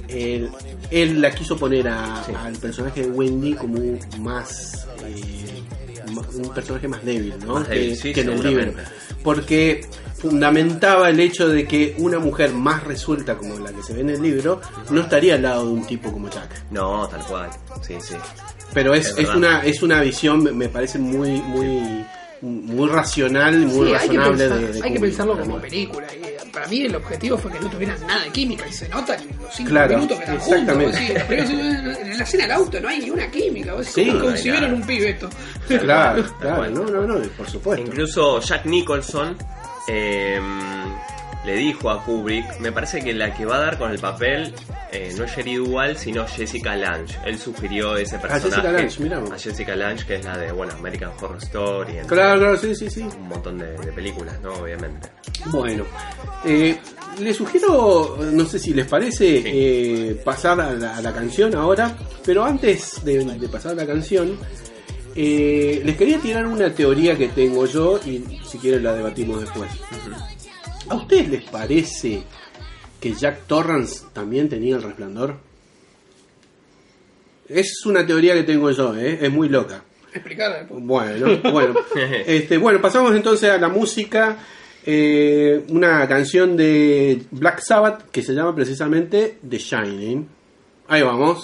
C: él, él la quiso poner a-
D: Sí.
C: al personaje de Wendy como un más eh, un personaje más débil, ¿no?
D: Más débil,
C: que,
D: sí,
C: que en el libro. Porque fundamentaba el hecho de que una mujer más resuelta como la que se ve en el libro no estaría al lado de un tipo como Jack.
D: No, tal cual. Sí, sí.
C: Pero es,
D: Es
C: una es una visión, me- me parece muy muy muy racional, muy
E: Sí, hay que,
C: razonable
E: pensar-
C: de, de
E: hay que pensarlo como película. Y para mí el objetivo fue que no tuvieran nada de química y se nota en los cinco
C: Claro,
E: minutos que están juntos. en la escena del auto no hay ni una química. Vos decís,
C: Sí,
E: ¿Cómo
C: no hay
E: concibieron un pibe esto?
C: Claro, claro, no, no, no, por supuesto.
D: Incluso Jack Nicholson eh, le dijo a Kubrick, me parece que la que va a dar con el papel eh, no es Sherry Duval, sino Jessica Lange. Él sugirió ese personaje.
C: Jessica Lange, mirá.
D: A Jessica Lange, que es la de, bueno, American Horror Story,
C: Claro, claro, sí, sí, sí.
D: un montón de, de películas, ¿no? Obviamente.
C: Bueno, eh, les sugiero, no sé si les parece, eh, pasar a la, a la canción ahora, pero antes de, de pasar a la canción, eh, les quería tirar una teoría que tengo yo y si quieren la debatimos después. ¿A ustedes les parece que Jack Torrance también tenía el resplandor? Es una teoría que tengo yo, ¿eh? es muy loca.
E: Explicar después.
C: Bueno, bueno. Este, bueno, pasamos entonces a la música. eh, una canción de Black Sabbath que se llama precisamente The Shining. Ahí vamos.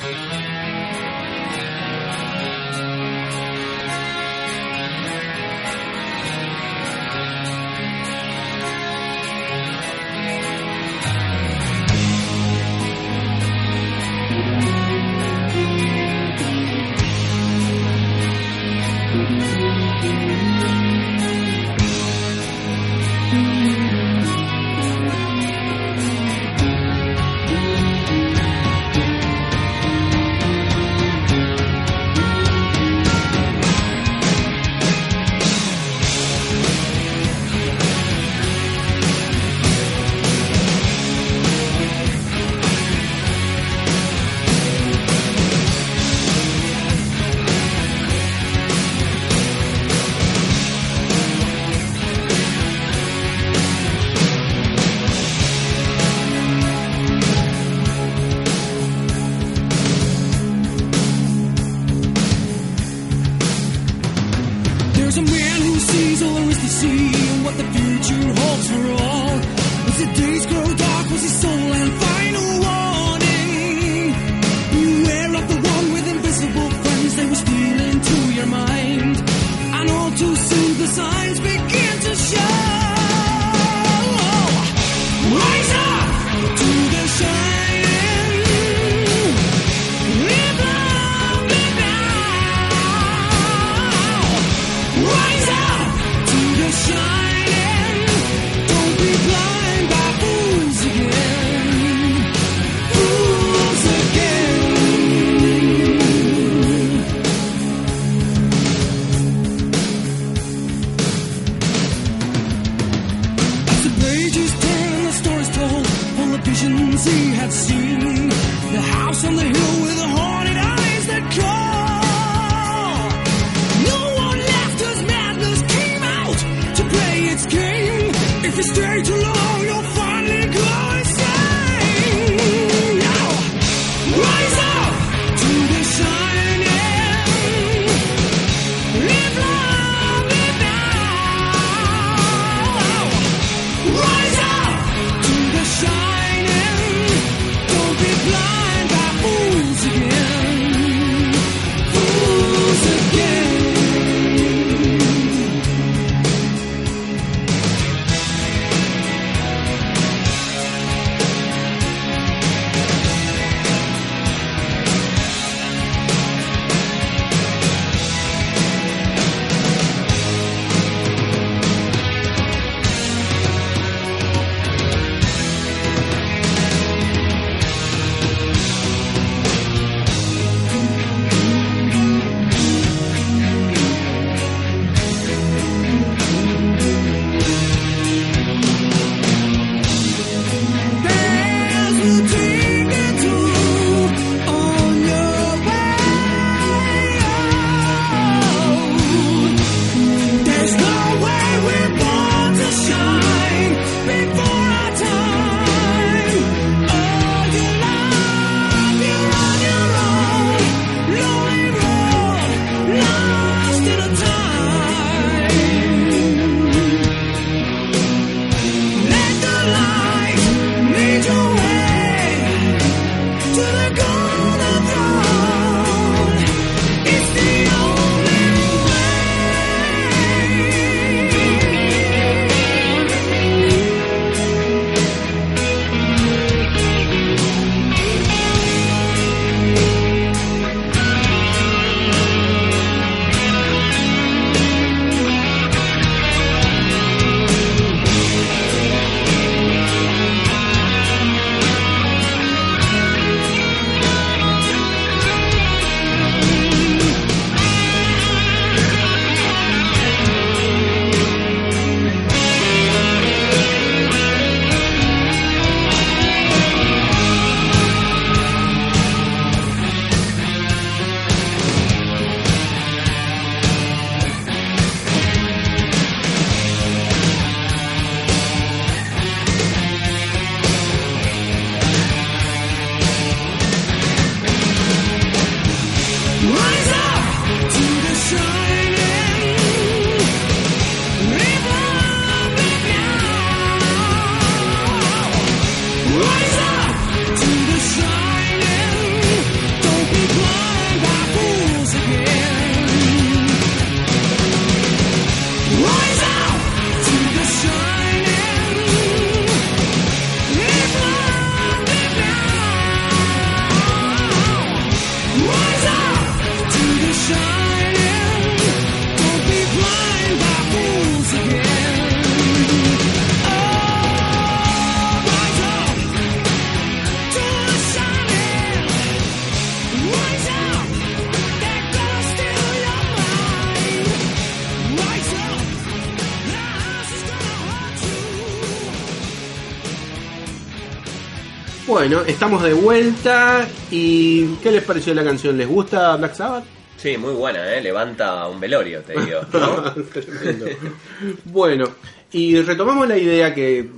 C: Bueno, estamos de vuelta. ¿Y qué les pareció la canción? ¿Les gusta Black Sabbath?
D: Sí, muy buena, ¿eh? Levanta un velorio, te digo.
C: bueno, y retomamos la idea que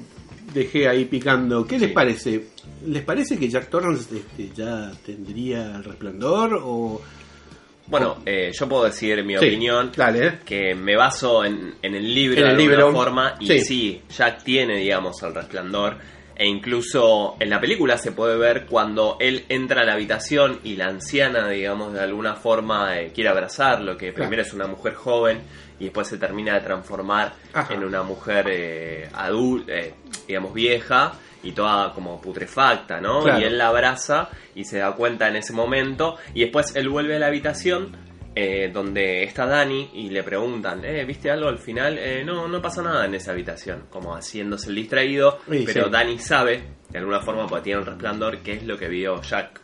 C: dejé ahí picando. ¿Qué les parece? ¿Les parece que Jack Torrance este, ya tendría el resplandor? O...
D: Bueno, eh, yo puedo decir mi
C: Sí,
D: opinión.
C: Dale,
D: que me baso en, en el libro
C: En el
D: de alguna
C: libro,
D: forma y
C: sí.
D: sí. Jack tiene digamos el resplandor e incluso en la película se puede ver cuando él entra a la habitación y la anciana digamos de alguna forma eh, quiere abrazarlo que
C: Claro.
D: primero es una mujer joven y después se termina de transformar
C: Ajá.
D: en una mujer adulta digamos vieja y toda como putrefacta, ¿no?
C: Claro.
D: Y él la abraza y se da cuenta en ese momento y después él vuelve a la habitación eh, donde está Dani y le preguntan, eh, ¿viste algo al final? Eh, no, no pasa nada en esa habitación, como haciéndose el distraído,
C: Sí,
D: pero
C: sí.
D: Dani sabe, de alguna forma, porque tiene el resplandor, qué es lo que vio Jack.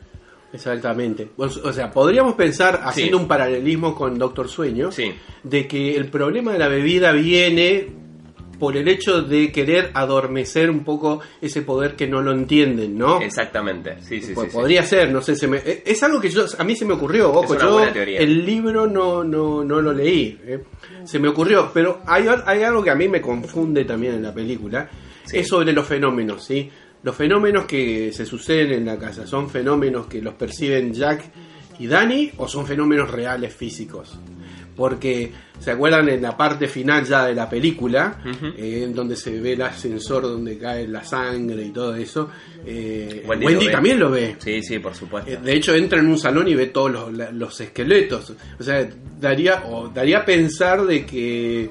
C: Exactamente. O sea, podríamos pensar, haciendo
D: Sí.
C: un paralelismo con Doctor Sueño,
D: Sí.
C: de que el problema de la bebida viene por el hecho de querer adormecer un poco ese poder que no lo entienden, ¿no?
D: Exactamente, sí, sí, sí.
C: Pues
D: sí.
C: podría ser, no sé, se me- eh, es algo que yo, a mí se me ocurrió, ojo, yo el libro no, no, no lo leí, eh. se me ocurrió, pero hay, hay algo que a mí me confunde también en la película,
D: Sí.
C: es sobre los fenómenos, ¿sí? Los fenómenos que se suceden en la casa, ¿son fenómenos que los perciben Jack y Danny o son fenómenos reales físicos? Porque, ¿se acuerdan en la parte final ya de la película? eh, en donde se ve el ascensor donde cae la sangre y todo eso. eh,
D: Wendy
C: Wendy,
D: lo ve.
C: también lo ve.
D: Sí, sí, por supuesto.
C: Eh, De hecho, entra en un salón y ve todos los, esqueletos. O sea, daría, o daría a pensar de que,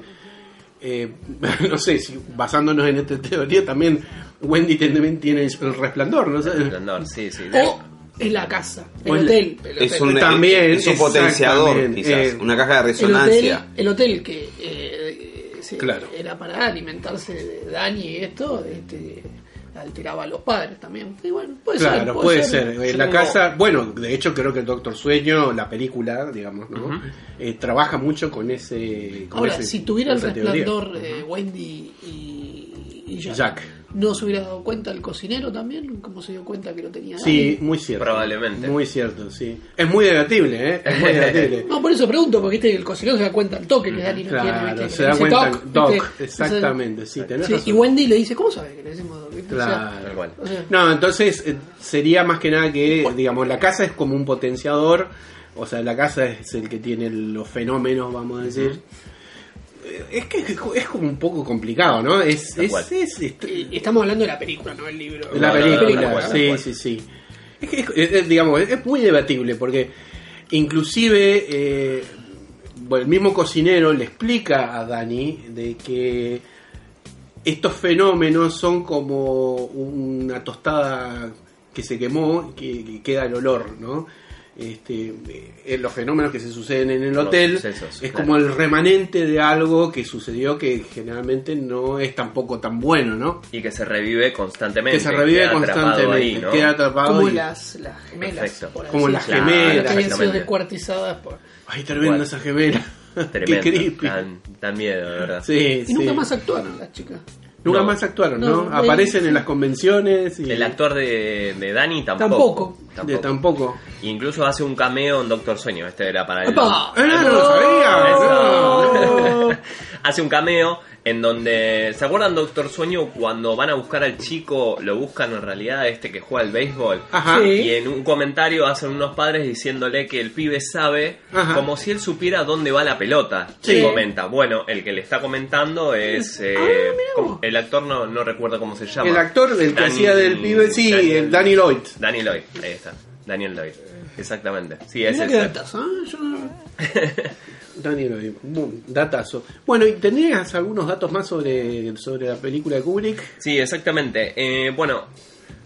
C: eh, no sé, si basándonos en esta teoría, también Wendy también tiene el resplandor, ¿no? sé.
D: Resplandor, sí, sí.
E: O en la casa, el
C: O
E: hotel. el
F: Es
E: hotel.
F: un,
C: También,
F: es un potenciador, quizás.
C: eh,
F: una caja de
E: el hotel,
F: resonancia.
E: el hotel que eh, se-
C: Claro.
E: era para alimentarse de Dani y esto, este, alteraba a los padres también. Y bueno, puede ser.
C: Claro, puede ser. En la
D: tengo-
C: casa, bueno, de hecho creo que el Doctor Sueño, la película, digamos, ¿no? Eh, trabaja mucho con ese... Con
E: Ahora,
C: ese-
E: si tuviera el resplandor eh, Wendy y, y Jack,
C: Jack.
E: ¿No se hubiera dado cuenta el cocinero también? ¿Cómo se dio cuenta que lo tenía
C: Sí, muy cierto.
D: Probablemente.
C: Muy cierto, sí. Es muy debatible, ¿eh? Es muy debatible.
E: No, por eso pregunto, porque viste, el cocinero se da cuenta al toque que Dani no
C: Claro,
E: tiene.
C: se da cuenta-
E: Doc,
C: Doc,
E: ¿viste?
C: exactamente, sí, tenés
E: Sí,
C: razón.
E: y Wendy le dice, ¿cómo sabe que le decimos Doc? ¿Viste? O sea,
C: Claro.
E: O sea,
C: No, entonces eh, sería más que nada que, digamos, la casa es como un potenciador, o sea, la casa es el que tiene los fenómenos, vamos a decir. Es que es como un poco complicado, ¿no? Es,
E: estamos hablando de la película, no del libro.
C: de la
D: No, no, no,
C: película, sí, sí, sí. Es que, es- es- digamos, es, es muy debatible porque inclusive eh, bueno, el mismo cocinero le explica a Dani de que estos fenómenos son como una tostada que se quemó que, que queda el olor, ¿no? Este, eh, los fenómenos que se suceden en el
D: Los
C: hotel
D: sucesos,
C: es
D: claro.
C: como el remanente de algo que sucedió que generalmente no es tampoco tan bueno, ¿no?
D: Y que se revive constantemente.
C: que se revive
D: queda atrapado
C: constantemente,
D: ahí, ¿no?
C: queda atrapado
E: Como
C: y-
E: las, las gemelas.
C: Como las
E: decirlo.
C: gemelas,
E: que sido descuartizadas por...
C: Ay, tremenda esa gemela.
D: Tremendo.
C: Qué creepy.
D: Dan miedo, de verdad.
C: Sí,
E: Y nunca
C: sí.
E: más actuaron las chicas.
C: Nunca
D: No.
C: más actuaron, ¿no?
E: No,
C: Aparecen
E: sí.
C: en las convenciones y
D: El actor de, de Danny
E: Tampoco.
D: tampoco.
C: de tampoco.
D: Incluso hace un cameo en Doctor Sueño. Este era para él.
E: ¡Epa!
C: ¡Eh, no lo sabía!
D: Eso.
C: No.
D: Hace un cameo en donde. ¿Se acuerdan Doctor Sueño cuando van a buscar al chico? Lo buscan en realidad este que juega al béisbol.
C: Ajá.
E: Sí.
D: Y en un comentario hacen unos padres diciéndole que el pibe sabe
C: Ajá.
D: como si él supiera dónde va la pelota.
C: Sí.
D: Y comenta. Bueno, el que le está comentando es. eh,
E: Ah, vos.
D: el actor no, no recuerdo cómo se llama.
C: El actor, el que hacía del pibe, sí, el Danny Lloyd.
D: Danny Lloyd, ahí está. Daniel Lloyd. Exactamente. Sí, es ese.
E: ¿ah? Yo no-
C: Danny boom, datazo. Bueno, ¿y tenías algunos datos más sobre, sobre la película de Kubrick?
D: Sí, exactamente. Eh, bueno,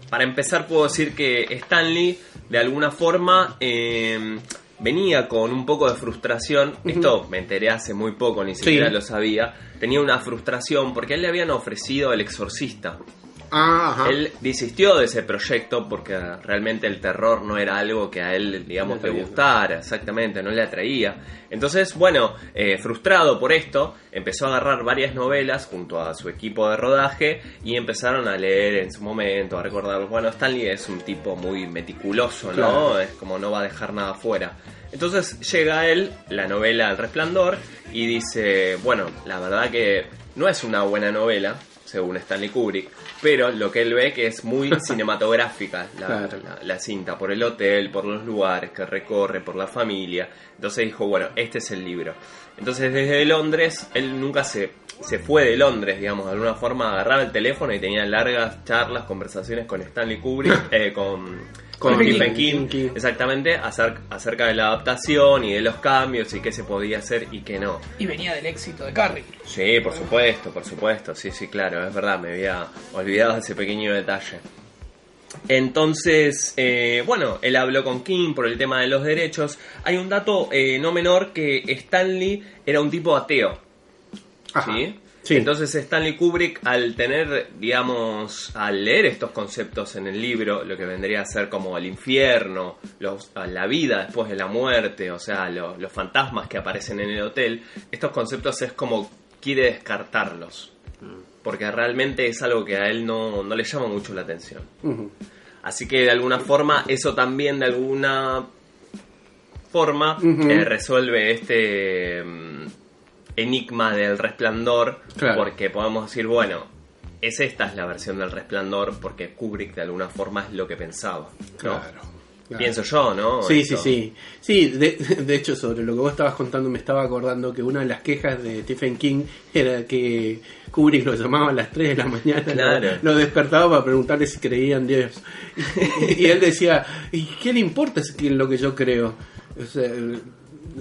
D: para empezar puedo decir que Stanley, de alguna forma, eh, venía con un poco de frustración. Esto me enteré hace muy poco, ni siquiera
C: Sí.
D: lo sabía. Tenía una frustración porque a él le habían ofrecido El Exorcista.
C: Ah.
D: Él desistió de ese proyecto porque realmente el terror no era algo que a él, digamos,
C: Le
D: gustara, exactamente, no le atraía. Entonces, bueno, eh, frustrado por esto, empezó a agarrar varias novelas junto a su equipo de rodaje y empezaron a leer en su momento, a recordar, bueno, Stanley es un tipo muy meticuloso, ¿no?
C: Claro.
D: Es como no va a dejar nada fuera. Entonces llega a él la novela El Resplandor y dice, bueno, la verdad que no es una buena novela, según Stanley Kubrick, pero lo que él ve que es muy cinematográfica la,
C: Claro.
D: la- la cinta, por el hotel, por los lugares que recorre, por la familia. Entonces dijo, bueno, este es el libro. Entonces desde Londres, él nunca se, se fue de Londres, digamos, de alguna forma agarraba el teléfono y tenía largas charlas, conversaciones con Stanley Kubrick, eh, con,
C: Con.
D: Stephen King,
C: King, King.
D: exactamente, acer- acerca de la adaptación y de los cambios y qué se podía hacer y qué no.
E: Y venía del éxito de Carrie.
D: Sí, por supuesto, por supuesto, sí, sí, claro, es verdad, me había olvidado ese pequeño detalle. Entonces, eh, bueno, él habló con King por el tema de los derechos. Hay un dato eh, no menor que Stanley era un tipo ateo,
C: Ajá.
D: ¿sí?
C: Sí.
D: Entonces Stanley Kubrick al tener, digamos, al leer estos conceptos en el libro, lo que vendría a ser como el infierno, los, la vida después de la muerte, o sea, lo- los fantasmas que aparecen en el hotel, estos conceptos es como quiere descartarlos. Porque realmente es algo que a él no, no le llama mucho la atención. Así que de alguna forma eso también de alguna forma eh, resuelve este mm, enigma del resplandor
C: Claro.
D: porque podemos decir, bueno, es esta es la versión del resplandor porque Kubrick de alguna forma es lo que pensaba. ¿no?
C: Claro. claro.
D: Pienso yo, ¿no?
C: Sí,
D: Esto.
C: sí, sí. Sí, de, de hecho, sobre lo que vos estabas contando, me estaba acordando que una de las quejas de Stephen King era que Kubrick lo llamaba a las 3 de la mañana, lo-
D: Claro.
C: lo, despertaba para preguntarle si creía en Dios. Y, y él decía, ¿y qué le importa si- lo que yo creo? O sea,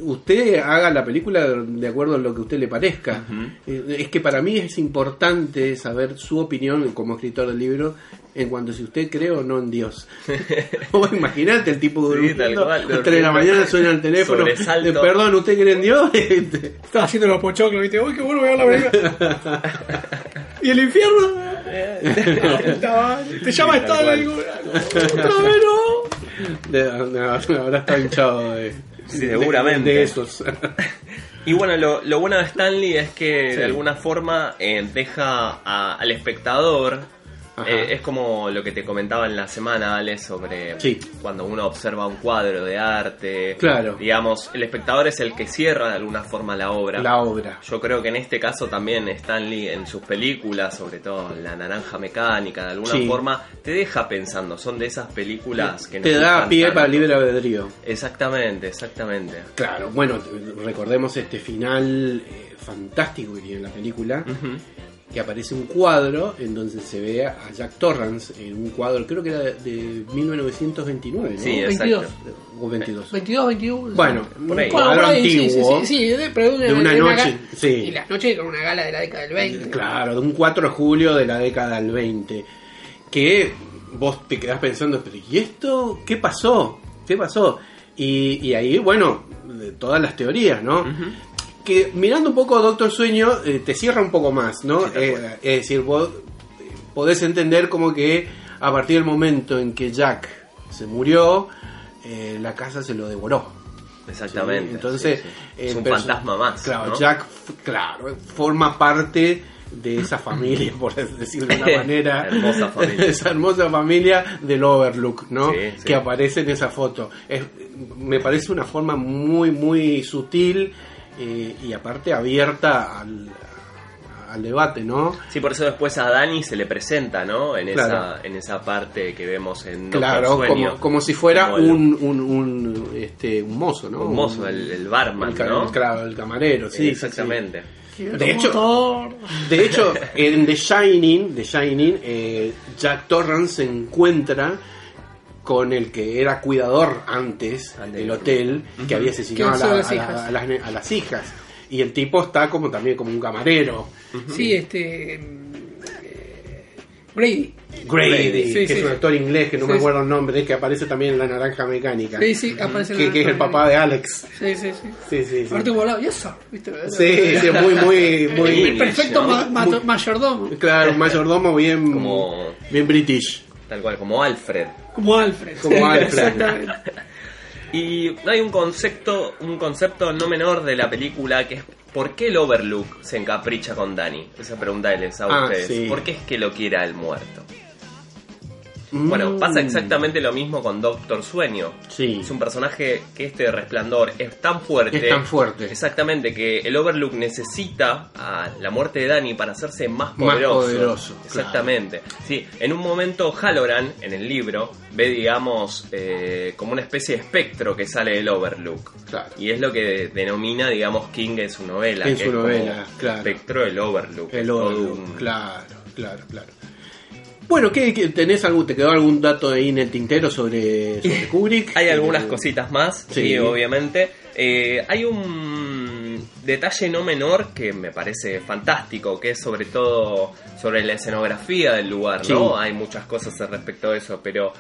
C: usted haga la película de acuerdo a lo que a usted le parezca. Eh, Es que para mí es importante saber su opinión como escritor del libro en cuanto a si usted cree o no en Dios. Vos imaginate el tipo
D: Sí,
C: las 3 de la mañana suena el teléfono. Eh, Perdón, ¿usted cree en Dios?
E: Estaba haciendo los pochoclos, ¿viste? Uy, qué bueno voy a ver la película. ¿Y el infierno? Madre. Te llama
D: Sí, tal
E: Stalin. Otra vez no.
C: De- de- habrá estado hinchado de,
D: Sí,
C: de-
D: seguramente.
C: de esos.
D: Y bueno, lo, lo bueno de Stanley es que
C: Sí.
D: de alguna forma eh, deja a- al espectador. Eh, es como lo que te comentaba en la semana, Ale, sobre
C: Sí.
D: cuando uno observa un cuadro de arte.
C: Claro.
D: Digamos, el espectador es el que cierra de alguna forma la obra.
C: La obra.
D: Yo creo que en este caso también Stanley en sus películas, sobre todo La Naranja Mecánica, de alguna
C: Sí.
D: forma te deja pensando. Son de esas películas que
C: Te
D: nos
C: da pie
D: tanto.
C: para el libre albedrío.
D: Exactamente, exactamente.
C: Claro, bueno, recordemos este final eh, fantástico que tiene la película,
D: Ujú.
C: Que aparece un cuadro en donde se ve a Jack Torrance en un cuadro, creo que era de, de 1929, ¿no?
D: Sí,
E: 22.
D: exacto.
C: O 22.
E: 22, 21.
C: Bueno,
D: Por ahí.
C: un cuadro
E: por ahí, sí,
C: antiguo.
E: Sí, sí, sí, de, pero
C: De una noche,
E: ga-
C: sí.
E: Y las noches con una gala de la década del 20.
C: Claro, de un 4 de julio de la década del 20. Que vos te quedás pensando, pero ¿y esto? ¿Qué pasó? ¿Qué pasó? Y, y ahí, bueno, de todas las teorías, ¿no? Que mirando un poco Doctor Sueño, eh, te cierra un poco más, ¿no?
D: Sí,
C: Eh, es decir, vos podés entender como que a partir del momento en que Jack se murió, eh, la casa se lo devoró.
D: Exactamente.
C: Sí, Entonces,
D: sí, es un fantasma más.
C: Claro,
D: ¿no?
C: Jack, claro, forma parte de esa familia, por decirlo de una manera.
D: Hermosa familia.
C: esa hermosa familia del Overlook, ¿no?
D: Sí, sí.
C: Que aparece en esa foto. Es, me parece una forma muy, muy sutil eh, y aparte abierta al, al debate, ¿no?
D: Sí, por eso después a Dani se le presenta, ¿no? En,
C: Claro.
D: esa, en esa parte que vemos en Doctor
C: Claro,
D: Sueño.
C: como, como si fuera
D: Como el-
C: un, un, un, este, un mozo, ¿no?
D: Un mozo, el, el barman,
C: el
D: ¿no?
C: Claro, el camarero, sí. sí, sí.
D: Exactamente.
C: De hecho. De hecho, en The Shining, The Shining eh, Jack Torrance se encuentra con el que era cuidador antes del hotel, que había asesinado a, la-
E: a las
C: a la-
E: hijas.
C: a las, a las hijas. Y el tipo está como también como un camarero.
E: Sí, este. eh, Brady.
C: Grady,
E: Sí,
C: que
E: sí.
C: es un actor inglés que no
E: Sí,
C: me acuerdo el nombre, que aparece también en La Naranja Mecánica.
E: Sí, sí, aparece en
C: que,
E: la-
C: que es el papá de Alex.
E: Sí, sí, sí.
C: Sí, sí,
E: volado, yes sir. ¿Viste?
C: Sí, sí, muy, muy, muy.
E: El perfecto
D: ¿no?
E: ma- ma-
C: Muy-
E: mayordomo.
C: Claro, un mayordomo bien,
D: Como-
C: bien british.
D: Tal cual, como Alfred.
E: Como Alfred.
C: Como Alfred.
E: Exactamente.
D: Y hay un concepto, un concepto no menor de la película que es ¿por qué el Overlook se encapricha con Dani? Esa pregunta les hago a
C: Ah,
D: ustedes.
C: sí.
D: ¿Por qué es que lo quiera el muerto? Bueno, pasa
C: Mm.
D: exactamente lo mismo con Doctor Sueño.
C: Sí.
D: Es un personaje que este resplandor es tan fuerte.
C: Es tan fuerte.
D: Exactamente, que el Overlook necesita a la muerte de Dani para hacerse más
C: Más
D: poderoso.
C: poderoso,
D: Exactamente. Sí, en un momento Halloran, en el libro, ve, digamos, eh, como una especie de espectro que sale del Overlook.
C: Claro.
D: Y es lo que denomina, digamos, King en su novela.
C: En
D: que
C: su
D: es como
C: novela, claro.
D: Espectro del Overlook.
C: El Overlook,
D: un-
C: claro, claro, claro. Bueno, ¿qué, qué- tenés algún, ¿te quedó algún dato ahí en el tintero sobre, sobre Kubrick?
D: Hay algunas
C: Eh,
D: cositas más,
C: Sí.
D: sí, obviamente. Eh, hay un detalle no menor que me parece fantástico, que es sobre todo sobre la escenografía del lugar,
C: Sí.
D: ¿no? Hay muchas cosas al respecto de eso, pero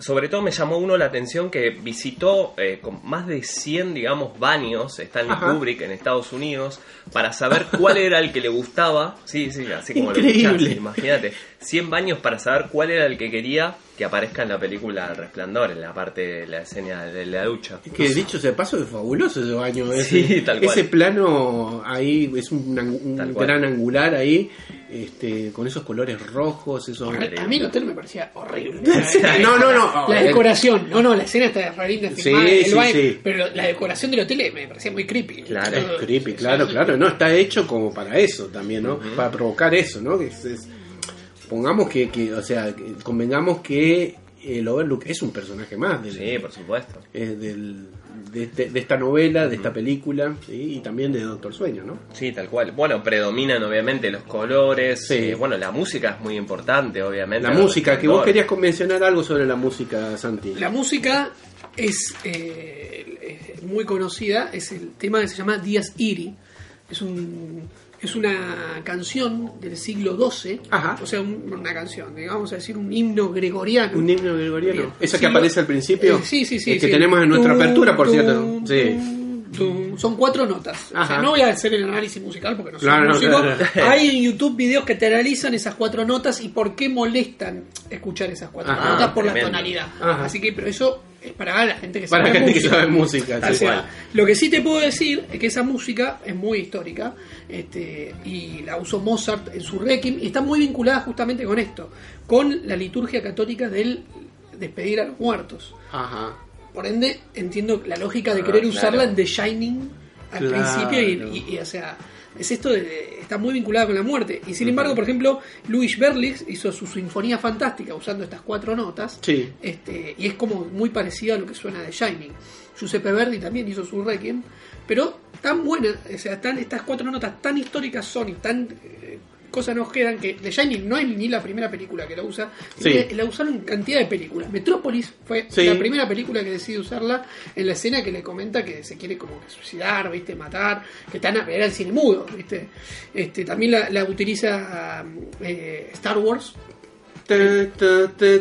D: sobre todo me llamó uno la atención que visitó eh, con más de 100, digamos, baños Stanley
C: Ajá.
D: Kubrick en Estados Unidos para saber cuál era el que le gustaba. Sí, sí, así como
C: Increíble.
D: lo escuchaste, imagínate. 100 baños para saber cuál era el que quería que aparezca en la película El Resplandor, en la parte de la escena de la ducha.
C: Que dicho sea de paso, es fabuloso ese baño.
D: Sí,
C: Ese,
D: tal cual.
C: ese plano ahí es un, un gran angular ahí. este, con esos colores rojos, esos...
E: A mí el hotel me parecía horrible.
C: no, no, no.
E: La decoración, no, no, la escena está re linda,
C: Sí,
E: filmada, el
C: sí,
E: pero la decoración del hotel me parecía muy creepy.
D: Claro,
C: Es creepy, claro, claro. No, está hecho como para eso también, ¿no? Para provocar eso, ¿no? Que es- es- pongamos que, que, o sea, que convengamos que el Overlook es un personaje más del,
D: Sí, por supuesto.
C: es del- de, este- de esta novela, de esta película, ¿sí? y también de Doctor Sueño, ¿no?
D: Sí, tal cual. Bueno, predominan obviamente los colores.
C: Sí.
D: eh, bueno, la música es muy importante, obviamente.
C: La música, que vos querías mencionar algo sobre la música, Santi.
E: La música es eh, es muy conocida, es el tema que se llama Díaz Iri. Es un es una canción del siglo XII,
C: Ajá.
E: o sea, un- una canción, digamos a decir, un himno gregoriano.
C: Un himno gregoriano.
E: Bien.
C: Esa que aparece al principio.
E: Eh, sí, sí, sí.
C: El que
E: sí.
C: tenemos en nuestra
E: Tum,
C: apertura, por
E: tum,
C: cierto. Sí.
E: tum. Son cuatro notas. O sea, no voy a hacer el análisis musical porque no soy
C: Claro, no,
E: músico.
C: claro, claro.
E: Hay en YouTube videos que te analizan esas cuatro notas y por qué molestan escuchar esas cuatro
C: Ajá.
E: notas por
D: Tremendo.
E: la tonalidad.
C: Ajá.
E: Así que, pero eso es para la gente que
C: Para
E: sabe
C: la gente que
E: música.
C: sabe música.
E: O lo que sí te puedo decir es que esa música es muy histórica este, y la usó Mozart en su Requiem y está muy vinculada justamente con esto, con la liturgia católica del despedir a los muertos.
C: Ajá.
E: Por ende, entiendo la lógica de
D: Ah,
E: querer
D: claro.
E: usarla en The Shining al
C: Claro.
E: principio y, y- y, o sea, es esto de, está muy vinculada con la muerte. Y sin embargo, por ejemplo, Louis Berlitz hizo su sinfonía fantástica usando estas cuatro notas.
C: Sí.
E: Este, y es como muy parecido a lo que suena de Shining. Giuseppe Verdi también hizo su Requiem, pero tan buena, o sea, tan, estas cuatro notas tan históricas son y tan eh, cosas nos quedan que The Shining no es ni la primera película que la usa,
C: Sí.
E: la usaron en cantidad de películas. Metrópolis fue
C: Sí.
E: la primera película que decide usarla en la escena que le comenta que se quiere como que suicidar, viste, matar, que están a era el cine mudo, viste. Este, también la, la utiliza eh, Star Wars.
C: Sí, sí,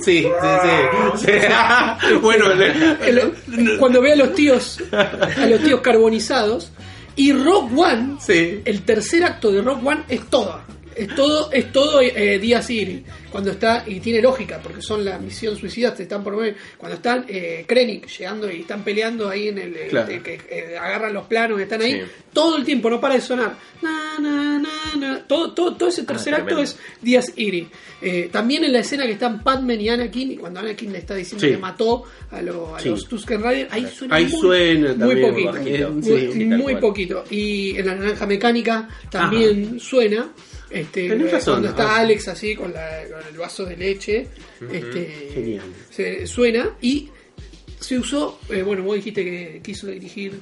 C: sí. sí. bueno,
E: El- cuando ve a los tíos a los tíos carbonizados y Rock One
C: Sí.
E: el tercer acto de Rock One es todo es todo es todo eh, Díaz Iri cuando está y tiene lógica porque son la misión suicida te están por ver cuando están eh, Krennic llegando y están peleando ahí en el eh,
C: Claro.
E: de que eh, agarran los planos que están ahí
D: Sí.
E: todo el tiempo no para de sonar Na, na, na, na. todo todo todo ese tercer acto
D: tremendo.
E: es Díaz Iri Eh, también en la escena que están Padme y Anakin y cuando Anakin le está diciendo
C: Sí.
E: que mató a, lo- a
C: Sí.
E: los Tusken Raiders ahí suena
C: Ahí
E: muy,
C: suena
E: muy poquito
D: bajito.
E: muy, poquito y en la naranja mecánica también suena este,
C: Tenés razón,
E: cuando está
C: ah.
E: Alex así con, la- con el vaso de leche este,
C: Genial.
E: se suena y se usó eh, bueno vos dijiste que quiso dirigir